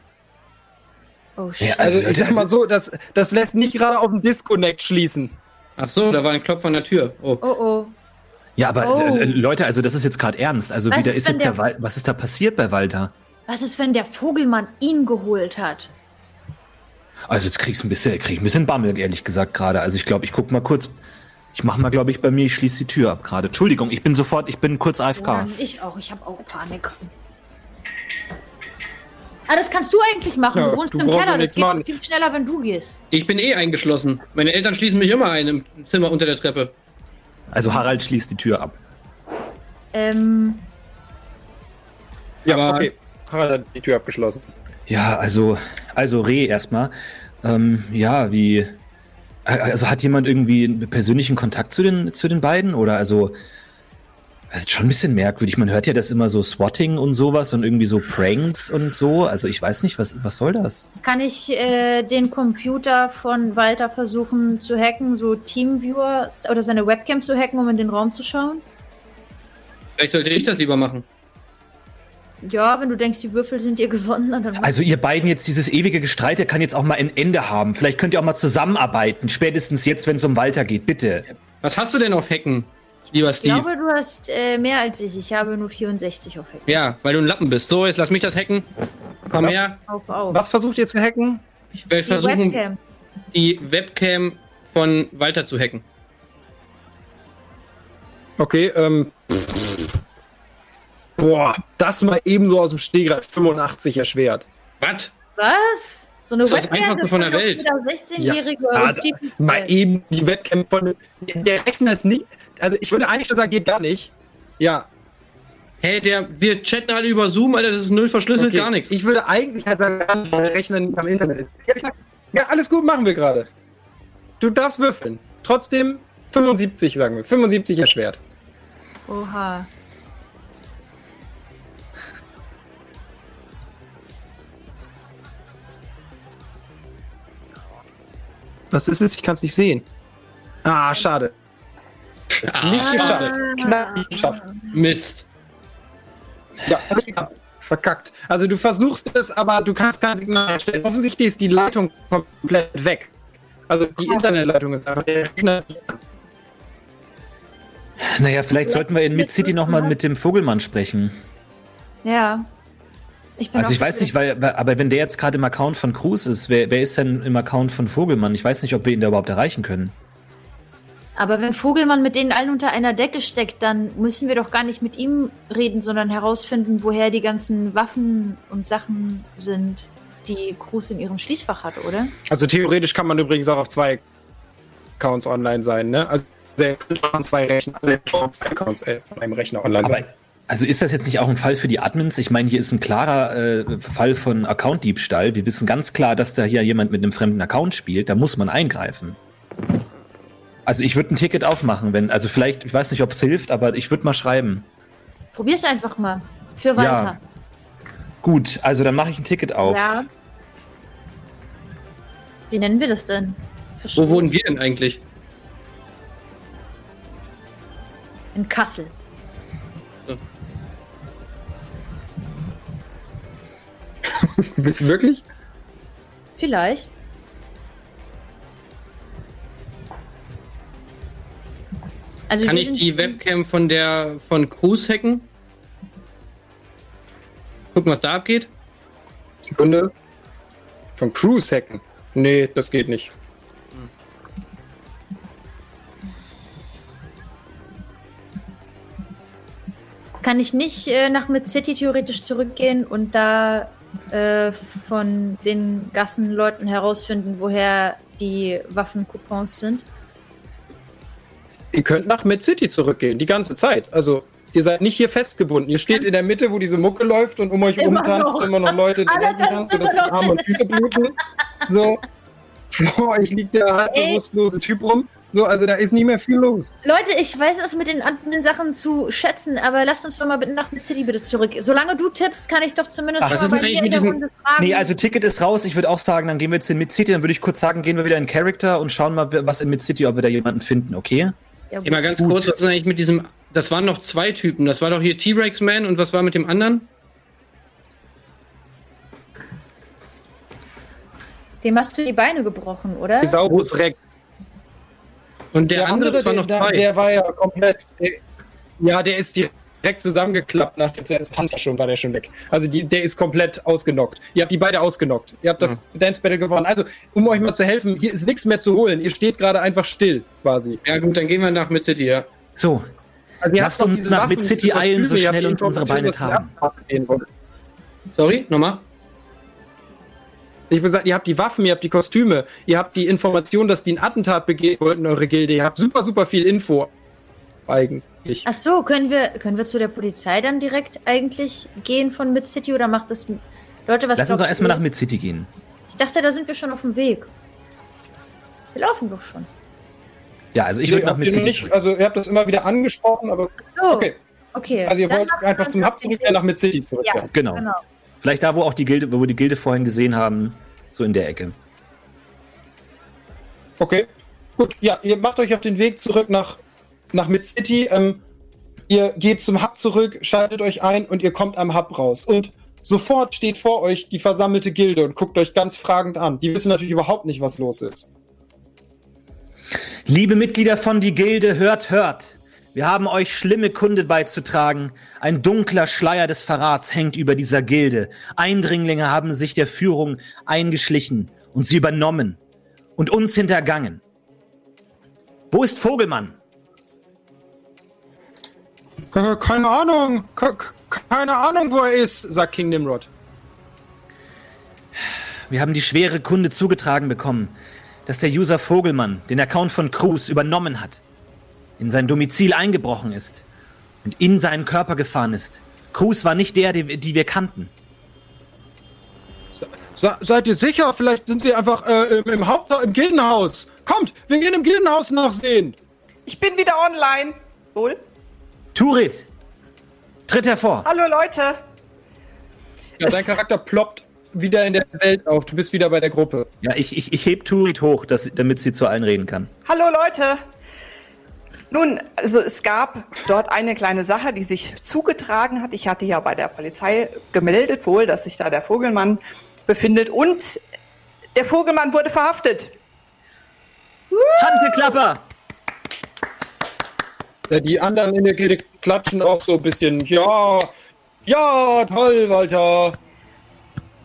Oh shit. Ja, Also, Also, ich sag mal so, das, das lässt nicht gerade auf den Disconnect schließen. Ach so, da war ein Klopf an der Tür. Oh. Oh oh. Ja, aber Oh. äh, äh, Leute, also das ist jetzt gerade ernst. Also Was wieder ist ist jetzt der der- Wal was ist da passiert bei Walter? Was ist, wenn der Vogelmann ihn geholt hat? Also jetzt krieg's ein bisschen, krieg ich ein bisschen Bammel, ehrlich gesagt gerade. Also ich glaube, ich guck mal kurz. Ich mach mal, glaube ich, bei mir, ich schließe die Tür ab gerade. Entschuldigung, ich bin sofort, ich bin kurz AFK. Ja, ich auch. Ich habe auch Panik. Ah, das kannst du eigentlich machen. Ja, du wohnst du im Keller. Das geht machen. viel schneller, wenn du gehst. Ich bin eh eingeschlossen. Meine Eltern schließen mich immer ein im Zimmer unter der Treppe. Also Harald schließt die Tür ab. Ähm, Ja, Aber- okay. Harald hat die Tür abgeschlossen. Ja, also, also Reh erstmal. Ähm, ja, wie. Also hat jemand irgendwie einen persönlichen Kontakt zu den, zu den beiden? Oder also. Das ist schon ein bisschen merkwürdig. Man hört ja das immer so Swatting und sowas und irgendwie so Pranks und so. Also ich weiß nicht, was, was soll das? Kann ich äh, den Computer von Walter versuchen zu hacken, so Teamviewer oder seine Webcam zu hacken, um in den Raum zu schauen? Vielleicht sollte ich das lieber machen. Ja, wenn du denkst, die Würfel sind dir gesonnen, dann. Also ihr beiden jetzt dieses ewige Gestreite kann jetzt auch mal ein Ende haben. Vielleicht könnt ihr auch mal zusammenarbeiten. Spätestens jetzt, wenn es um Walter geht, bitte. Was hast du denn auf Hacken? Lieber Steve. Ich glaube, du hast äh, mehr als ich. Ich habe nur 64 auf Hacken. Ja, weil du ein Lappen bist. So, jetzt lass mich das hacken. Komm her. Auf, auf. Was versucht ihr zu hacken? Ich will die versuchen, Webcam. die Webcam von Walter zu hacken. Okay, ähm. Boah, das mal ebenso aus dem Stegreif 85 erschwert. Was? Was? So eine das ist das Einfachste von der Welt. 16-jährige ja, also, mal eben die Webcam von. Der Rechner ist nicht. Also ich würde eigentlich schon sagen, geht gar nicht. Ja. Hey, der, wir chatten alle über Zoom, Alter, das ist null verschlüsselt, okay. gar nichts. Ich würde eigentlich halt sagen, weil der Rechner nicht am Internet ist. Ja, sag, ja, alles gut, machen wir gerade. Du darfst würfeln. Trotzdem 75, sagen wir. 75 erschwert. Oha. Was ist es? Ich kann es nicht sehen. Ah, schade. Ah, nicht geschafft. Knapp nicht geschafft. Mist. Ja, verkackt. Also du versuchst es, aber du kannst kein Signal herstellen. Offensichtlich ist die Leitung komplett weg. Also die Internetleitung ist einfach der Rechner. Naja, vielleicht sollten wir in Mid-City nochmal mit dem Vogelmann sprechen. Ja. Ich also ich weiß nicht, weil, aber wenn der jetzt gerade im Account von Cruz ist, wer, wer ist denn im Account von Vogelmann? Ich weiß nicht, ob wir ihn da überhaupt erreichen können. Aber wenn Vogelmann mit denen allen unter einer Decke steckt, dann müssen wir doch gar nicht mit ihm reden, sondern herausfinden, woher die ganzen Waffen und Sachen sind, die Cruz in ihrem Schließfach hat, oder? Also theoretisch kann man übrigens auch auf zwei Accounts online sein, ne? Also der kann zwei Rechner, also zwei Accounts äh, von einem Rechner online sein. Also ist das jetzt nicht auch ein Fall für die Admins? Ich meine, hier ist ein klarer äh, Fall von Account-Diebstahl. Wir wissen ganz klar, dass da hier jemand mit einem fremden Account spielt. Da muss man eingreifen. Also ich würde ein Ticket aufmachen, wenn, also vielleicht, ich weiß nicht, ob es hilft, aber ich würde mal schreiben. Probier's einfach mal. Für weiter. Ja. Gut, also dann mache ich ein Ticket auf. Ja. Wie nennen wir das denn? Wo wohnen wir denn eigentlich? In Kassel. Bist du wirklich? Vielleicht. Also Kann ich die Webcam von der von Cruise hacken? Gucken, was da abgeht. Sekunde. Von Cruise hacken? Nee, das geht nicht. Kann ich nicht äh, nach Mid City theoretisch zurückgehen und da äh, von den Gassenleuten herausfinden, woher die Waffencoupons sind? Ihr könnt nach Mid City zurückgehen, die ganze Zeit. Also ihr seid nicht hier festgebunden. Ihr steht in der Mitte, wo diese Mucke läuft und um euch immer tanzt immer noch Leute, die tanzen, sodass die Arme und Füße bluten. So. Vor euch liegt der halb bewusstlose Typ rum. So, also da ist nicht mehr viel los. Leute, ich weiß es mit den anderen Sachen zu schätzen, aber lasst uns doch mal bitte nach Mid City bitte zurück. Solange du tippst, kann ich doch zumindest Ach, was ist eigentlich mit diesem Nee, also Ticket ist raus. Ich würde auch sagen, dann gehen wir jetzt in Mid City, dann würde ich kurz sagen, gehen wir wieder in Character und schauen mal, was in Mid City, ob wir da jemanden finden, okay? Ja, mal ganz Gut. kurz, was ist eigentlich mit diesem das waren noch zwei Typen. Das war doch hier T-Rex Man und was war mit dem anderen? Dem hast du die Beine gebrochen, oder? Thesaurus Rex. Und der, der andere, andere, war noch der, zwei. Der war ja komplett. Der, ja, der ist direkt zusammengeklappt nach der Panzer schon, war der schon weg. Also die, der ist komplett ausgenockt. Ihr habt die beide ausgenockt. Ihr habt das ja. Dance Battle gewonnen. Also, um euch mal zu helfen, hier ist nichts mehr zu holen. Ihr steht gerade einfach still, quasi. Ja, gut, dann gehen wir nach Mid City, ja. So. Also Lasst uns nach Mid City eilen, so schnell und unsere Beine tragen. Sorry, nochmal. Ich habe gesagt, ihr habt die Waffen, ihr habt die Kostüme, ihr habt die Information, dass die ein Attentat begehen wollten, eure Gilde. Ihr habt super, super viel Info. Eigentlich. Ach so, können wir, können wir zu der Polizei dann direkt eigentlich gehen von Mid City oder macht das. Leute, was. Lass uns doch erstmal nach Mid City gehen. Ich dachte, da sind wir schon auf dem Weg. Wir laufen doch schon. Ja, also ich würde nach Mid City. Nicht, also, ihr habt das immer wieder angesprochen, aber. Ach so. Okay. Okay. Also ihr wollt einfach zum Hub zurück, ja nach Mid City zurück. Ja, genau. genau. Vielleicht da, wo auch die Gilde, wo wir die Gilde vorhin gesehen haben, so in der Ecke. Okay. Gut, ja, ihr macht euch auf den Weg zurück nach, nach Mid City. Ähm, ihr geht zum Hub zurück, schaltet euch ein und ihr kommt am Hub raus. Und sofort steht vor euch die versammelte Gilde und guckt euch ganz fragend an. Die wissen natürlich überhaupt nicht, was los ist. Liebe Mitglieder von die Gilde, hört, hört. Wir haben euch schlimme Kunde beizutragen. Ein dunkler Schleier des Verrats hängt über dieser Gilde. Eindringlinge haben sich der Führung eingeschlichen und sie übernommen und uns hintergangen. Wo ist Vogelmann? Keine Ahnung. Keine Ahnung, wo er ist, sagt King Nimrod. Wir haben die schwere Kunde zugetragen bekommen, dass der User Vogelmann den Account von Cruz übernommen hat, in sein Domizil eingebrochen ist und in seinen Körper gefahren ist. Cruz war nicht der, die, die wir kannten. Se seid ihr sicher? Vielleicht sind sie einfach äh, im, im Haupt im Gildenhaus. Kommt, wir gehen im Gildenhaus nachsehen. Ich bin wieder online. Wohl? Turit, tritt hervor. Hallo Leute. Ja, dein Charakter ploppt wieder in der Welt auf. Du bist wieder bei der Gruppe. Ja, ich, ich, ich heb Turit hoch, dass, damit sie zu allen reden kann. Hallo Leute. Nun, also es gab dort eine kleine Sache, die sich zugetragen hat. Ich hatte ja bei der Polizei gemeldet wohl, dass sich da der Vogelmann befindet und der Vogelmann wurde verhaftet. Handgeklapper! Die anderen in der Gilde klatschen auch so ein bisschen. Ja, ja, toll, Walter.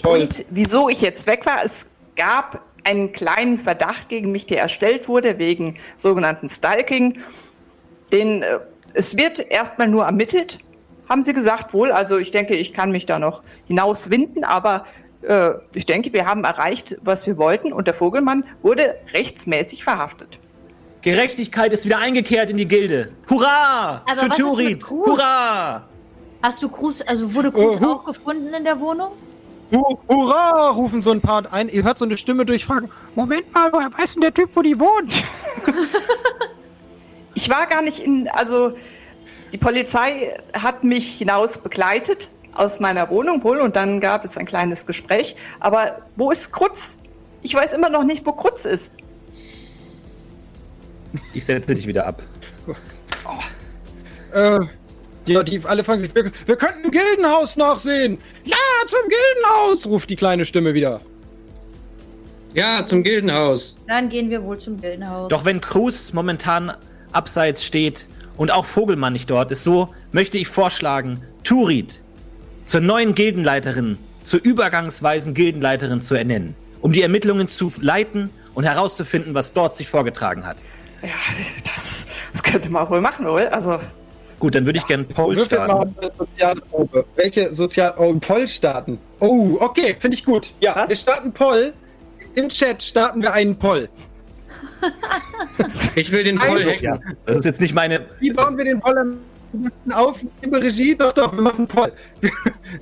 Toll. Und wieso ich jetzt weg war, es gab einen kleinen Verdacht gegen mich, der erstellt wurde wegen sogenannten Stalking. Den, äh, es wird erstmal nur ermittelt, haben sie gesagt, wohl. Also ich denke, ich kann mich da noch hinauswinden, aber äh, ich denke, wir haben erreicht, was wir wollten und der Vogelmann wurde rechtsmäßig verhaftet. Gerechtigkeit ist wieder eingekehrt in die Gilde. Hurra! Aber für Turid! Hurra! Hast du Cruz, also wurde Cruz uh, auch gefunden in der Wohnung? Hurra! rufen so ein paar ein. Ihr hört so eine Stimme durchfragen. Moment mal, woher weiß denn der Typ, wo die wohnt? ich war gar nicht in, also die Polizei hat mich hinaus begleitet aus meiner Wohnung wohl und dann gab es ein kleines Gespräch. Aber wo ist Krutz? Ich weiß immer noch nicht, wo Krutz ist. Ich setze dich wieder ab. Oh. Äh, ja, die alle fangen sich. Wir, wir könnten im Gildenhaus nachsehen. Ja, zum Gildenhaus, ruft die kleine Stimme wieder. Ja, zum Gildenhaus. Dann gehen wir wohl zum Gildenhaus. Doch wenn Cruz momentan abseits steht und auch Vogelmann nicht dort ist, so möchte ich vorschlagen, Turid zur neuen Gildenleiterin, zur übergangsweisen Gildenleiterin zu ernennen, um die Ermittlungen zu leiten und herauszufinden, was dort sich vorgetragen hat. Ja, das, das könnte man wohl machen, oder? Also. Gut, dann würde ich gerne Poll starten. Mal eine Sozialprobe. Welche Sozial... Oh, Poll starten. Oh, okay, finde ich gut. Ja, Was? wir starten Poll. Im Chat starten wir einen Poll. Ich will den Poll hacken. Das ist jetzt nicht meine... Wie bauen wir den Poll am besten auf? Liebe Regie, doch, doch, wir machen Poll.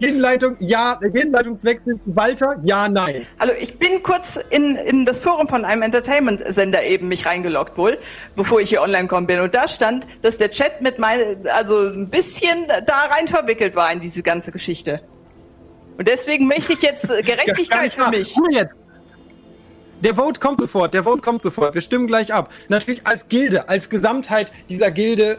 Gegenleitung, ja. Gegenleitungswechsel, Walter, ja, nein. Also ich bin kurz in, in das Forum von einem Entertainment-Sender eben mich reingeloggt wohl, bevor ich hier online gekommen bin. Und da stand, dass der Chat mit meinem, also ein bisschen da rein verwickelt war in diese ganze Geschichte. Und deswegen möchte ich jetzt Gerechtigkeit für mich. Jetzt. Der Vote kommt sofort, der Vote kommt sofort. Wir stimmen gleich ab. Natürlich als Gilde, als Gesamtheit dieser Gilde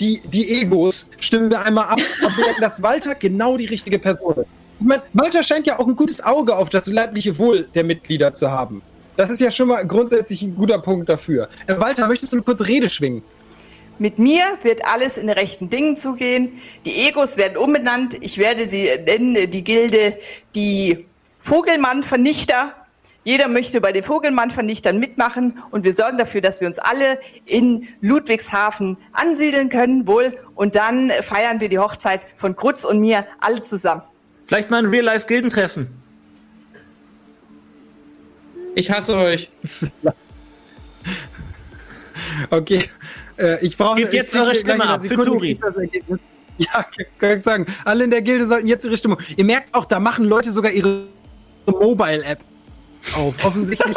die, die Egos stimmen wir einmal ab, ob wir denken, dass Walter genau die richtige Person ist. Ich meine, Walter scheint ja auch ein gutes Auge auf das leibliche Wohl der Mitglieder zu haben. Das ist ja schon mal grundsätzlich ein guter Punkt dafür. Äh, Walter, möchtest du eine kurze Rede schwingen? Mit mir wird alles in rechten Dingen zugehen. Die Egos werden umbenannt. Ich werde sie nennen, die Gilde, die Vogelmann-Vernichter. Jeder möchte bei den Vogelmann-Vernichtern mitmachen und wir sorgen dafür, dass wir uns alle in Ludwigshafen ansiedeln können, wohl. Und dann feiern wir die Hochzeit von Krutz und mir alle zusammen. Vielleicht mal ein Real-Life-Gildentreffen. Ich hasse euch. okay. Äh, ich brauche. Gebt jetzt eure Stimme ab für Turi. Ja, kann ich sagen. Alle in der Gilde sollten jetzt ihre Stimme. Ihr merkt auch, da machen Leute sogar ihre Mobile-App auf. Offensichtlich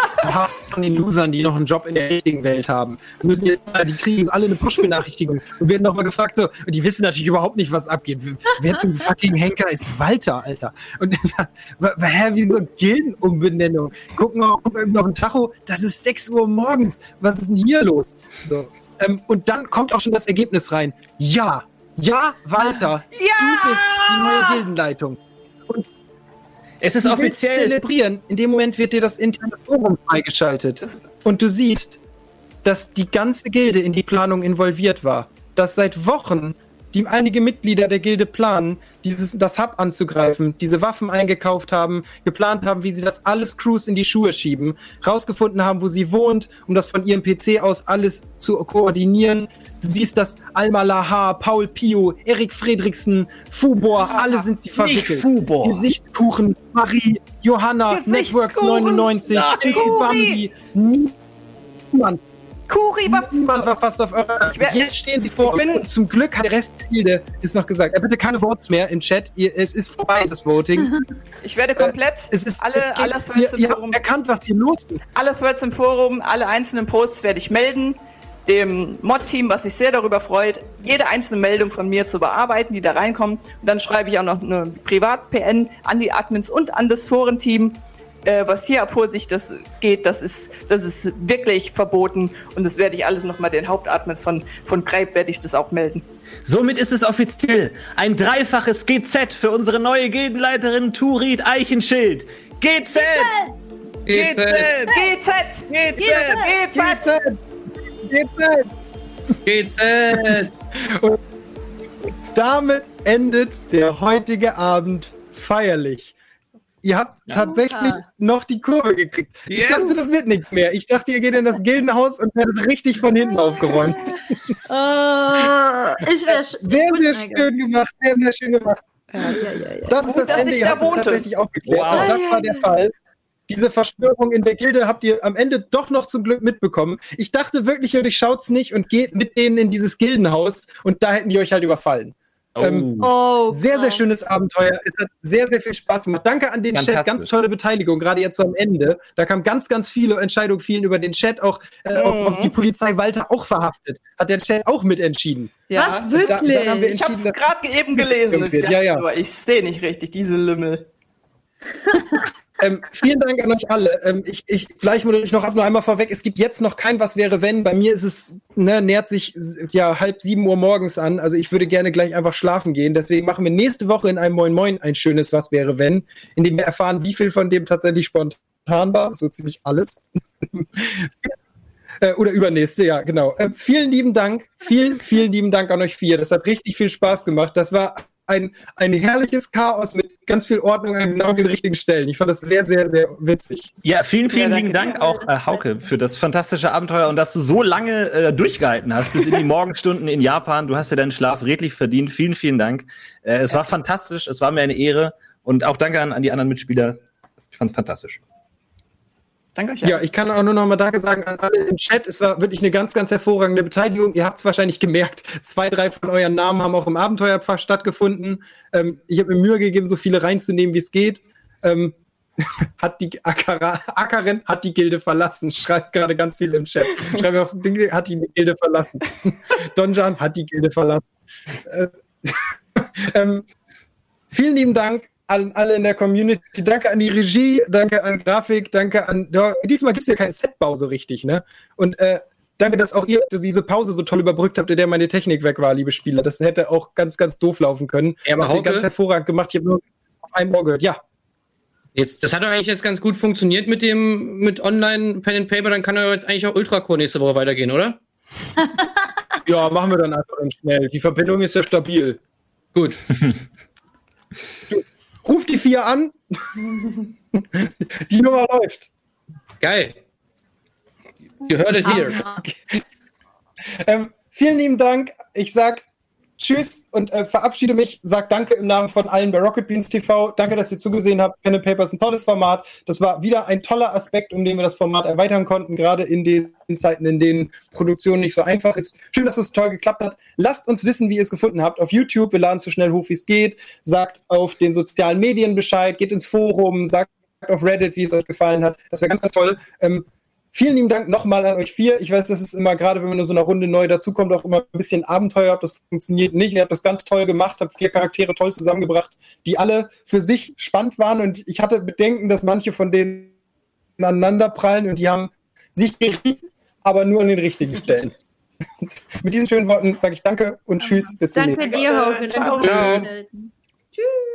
von den Losern, die noch einen Job in der richtigen Welt haben. Wir müssen jetzt, die kriegen jetzt alle eine Push-Benachrichtigung und werden nochmal gefragt, so, und die wissen natürlich überhaupt nicht, was abgeht. Wer zum fucking Henker ist Walter, Alter. Und hä, wie so Gildenumbenennung. Gucken wir gucken auf den Tacho, das ist 6 Uhr morgens. Was ist denn hier los? So. Ähm, und dann kommt auch schon das Ergebnis rein. Ja, ja, Walter, ja! du bist die neue Gildenleitung. Es ist offiziell. zelebrieren. In dem Moment wird dir das interne Forum freigeschaltet. Und du siehst, dass die ganze Gilde in die Planung involviert war. Dass seit Wochen die einige Mitglieder der Gilde planen, dieses, das Hub anzugreifen, diese Waffen eingekauft haben, geplant haben, wie sie das alles Crews in die Schuhe schieben, rausgefunden haben, wo sie wohnt, um das von ihrem PC aus alles zu koordinieren, Du siehst, dass Alma Laha, Paul Pio, Erik Fredriksen, Fubor, ah, alle sind sie verwickelt. Nicht Fubor. Gesichtskuchen, Marie, Johanna, Networks 99, Bambi, niemand. Kuri war, niemand war fast auf eurer Jetzt stehen sie vor bin, und zum Glück hat der Rest der ist noch gesagt. bitte keine Votes mehr im Chat. Ihr, es ist vorbei, das Voting. Ich werde komplett äh, es ist, alle, es geht, alle Threads ihr, im Forum. erkannt, was hier los ist. Alle Threads im Forum, alle einzelnen Posts werde ich melden dem Mod-Team, was sich sehr darüber freut, jede einzelne Meldung von mir zu bearbeiten, die da reinkommt. Und dann schreibe ich auch noch eine Privat-PN an die Admins und an das Forenteam. Äh, was hier ab Vorsicht das geht, das ist, das ist wirklich verboten. Und das werde ich alles nochmal den Hauptadmins von, von Grape werde ich das auch melden. Somit ist es offiziell ein dreifaches GZ für unsere neue Gildenleiterin Turid Eichenschild. GZ! GZ! GZ! GZ! GZ! GZ! GZ! GZ! Und damit endet der heutige Abend feierlich. Ihr habt ja, tatsächlich noch die Kurve gekriegt. Yeah. Ich dachte, das wird nichts mehr. Ich dachte, ihr geht in das Gildenhaus und werdet richtig von hinten aufgeräumt. uh, ich wär, sehr, sehr schön gemacht. Sehr, sehr schön gemacht. Ja, ja, ja, das ist das Ende. Ihr habt es tatsächlich aufgeklärt. Wow. Das war der Fall diese Verschwörung in der Gilde habt ihr am Ende doch noch zum Glück mitbekommen. Ich dachte wirklich, ihr durchschaut's nicht und geht mit denen in dieses Gildenhaus und da hätten die euch halt überfallen. Oh. Ähm, oh, sehr, sehr schönes Abenteuer. Es hat sehr, sehr viel Spaß gemacht. Danke an den Chat, ganz tolle Beteiligung, gerade jetzt am Ende. Da kamen ganz, ganz viele Entscheidungen, vielen über den Chat, auch, äh, mhm. auch, auch, die Polizei Walter auch verhaftet. Hat der Chat auch mitentschieden. Ja. Was, wirklich? Da, ich habe es gerade eben gelesen. Ich, ja, ja. ich sehe nicht richtig, diese Lümmel. Ähm, vielen Dank an euch alle. Ähm, ich, ich gleich mal ich noch ab nur einmal vorweg. Es gibt jetzt noch kein Was wäre wenn. Bei mir ist es ne, nähert sich ja halb sieben Uhr morgens an. Also ich würde gerne gleich einfach schlafen gehen. Deswegen machen wir nächste Woche in einem Moin Moin ein schönes Was wäre wenn, in dem wir erfahren, wie viel von dem tatsächlich spontan war. So ziemlich alles. Äh, oder übernächste, ja, genau. Äh, vielen lieben Dank. Vielen, vielen lieben Dank an euch vier. Das hat richtig viel Spaß gemacht. Das war ein, ein herrliches Chaos mit ganz viel Ordnung an genau den richtigen Stellen. Ich fand das sehr, sehr, sehr witzig. Ja, vielen, vielen ja, lieben Dank auch, äh, Hauke, für das fantastische Abenteuer und dass du so lange äh, durchgehalten hast, bis in die Morgenstunden in Japan. Du hast ja deinen Schlaf redlich verdient. Vielen, vielen Dank. Äh, es war fantastisch, es war mir eine Ehre und auch danke an, an die anderen Mitspieler. Ich fand es fantastisch. Danke euch. Ja, ich kann auch nur noch mal Danke sagen an alle im Chat. Es war wirklich eine ganz, ganz hervorragende Beteiligung. Ihr habt es wahrscheinlich gemerkt. Zwei, drei von euren Namen haben auch im Abenteuerpfad stattgefunden. Ähm, ich habe mir Mühe gegeben, so viele reinzunehmen, wie es geht. Ähm, hat die Akara, Ackerin hat die Gilde verlassen. Schreibt gerade ganz viel im Chat. Schreibt auch, hat die Gilde verlassen. Donjan hat die Gilde verlassen. Äh, ähm, vielen lieben Dank an alle in der Community. Danke an die Regie, danke an Grafik, danke an. Diesmal gibt es ja keinen Setbau so richtig, ne? Und äh, danke, dass auch ihr diese Pause so toll überbrückt habt, in der meine Technik weg war, liebe Spieler. Das hätte auch ganz, ganz doof laufen können. Ja, aber das habt ganz hervorragend gemacht. Ich habe nur auf einem Ohr gehört. Ja. Jetzt, das hat doch eigentlich jetzt ganz gut funktioniert mit dem mit Online Pen and Paper. Dann kann er jetzt eigentlich auch Ultracore nächste Woche weitergehen, oder? ja, machen wir dann einfach schnell. Die Verbindung ist ja stabil. Gut. Ruf die vier an. die Nummer läuft. Geil. You heard it here. Okay. Ähm, vielen lieben Dank. Ich sag Tschüss und äh, verabschiede mich. Sag Danke im Namen von allen bei Rocket Beans TV. Danke, dass ihr zugesehen habt. Pen and Paper ist ein tolles Format. Das war wieder ein toller Aspekt, um den wir das Format erweitern konnten, gerade in den Zeiten, in denen Produktion nicht so einfach ist. Schön, dass es toll geklappt hat. Lasst uns wissen, wie ihr es gefunden habt auf YouTube. Wir laden so schnell hoch, wie es geht. Sagt auf den sozialen Medien Bescheid. Geht ins Forum. Sagt auf Reddit, wie es euch gefallen hat. Das wäre ganz, ganz toll. Ähm, vielen lieben Dank nochmal an euch vier. Ich weiß, das ist immer, gerade wenn man in so einer Runde neu dazukommt, auch immer ein bisschen Abenteuer. Das funktioniert nicht. Ihr habt das ganz toll gemacht, habt vier Charaktere toll zusammengebracht, die alle für sich spannend waren. Und ich hatte Bedenken, dass manche von denen aneinander prallen und die haben sich gerieben, aber nur an den richtigen Stellen. Mit diesen schönen Worten sage ich Danke und Tschüss. Bis zum nächsten Mal. Danke dir, Hauke. Ciao. Ciao. Tschüss.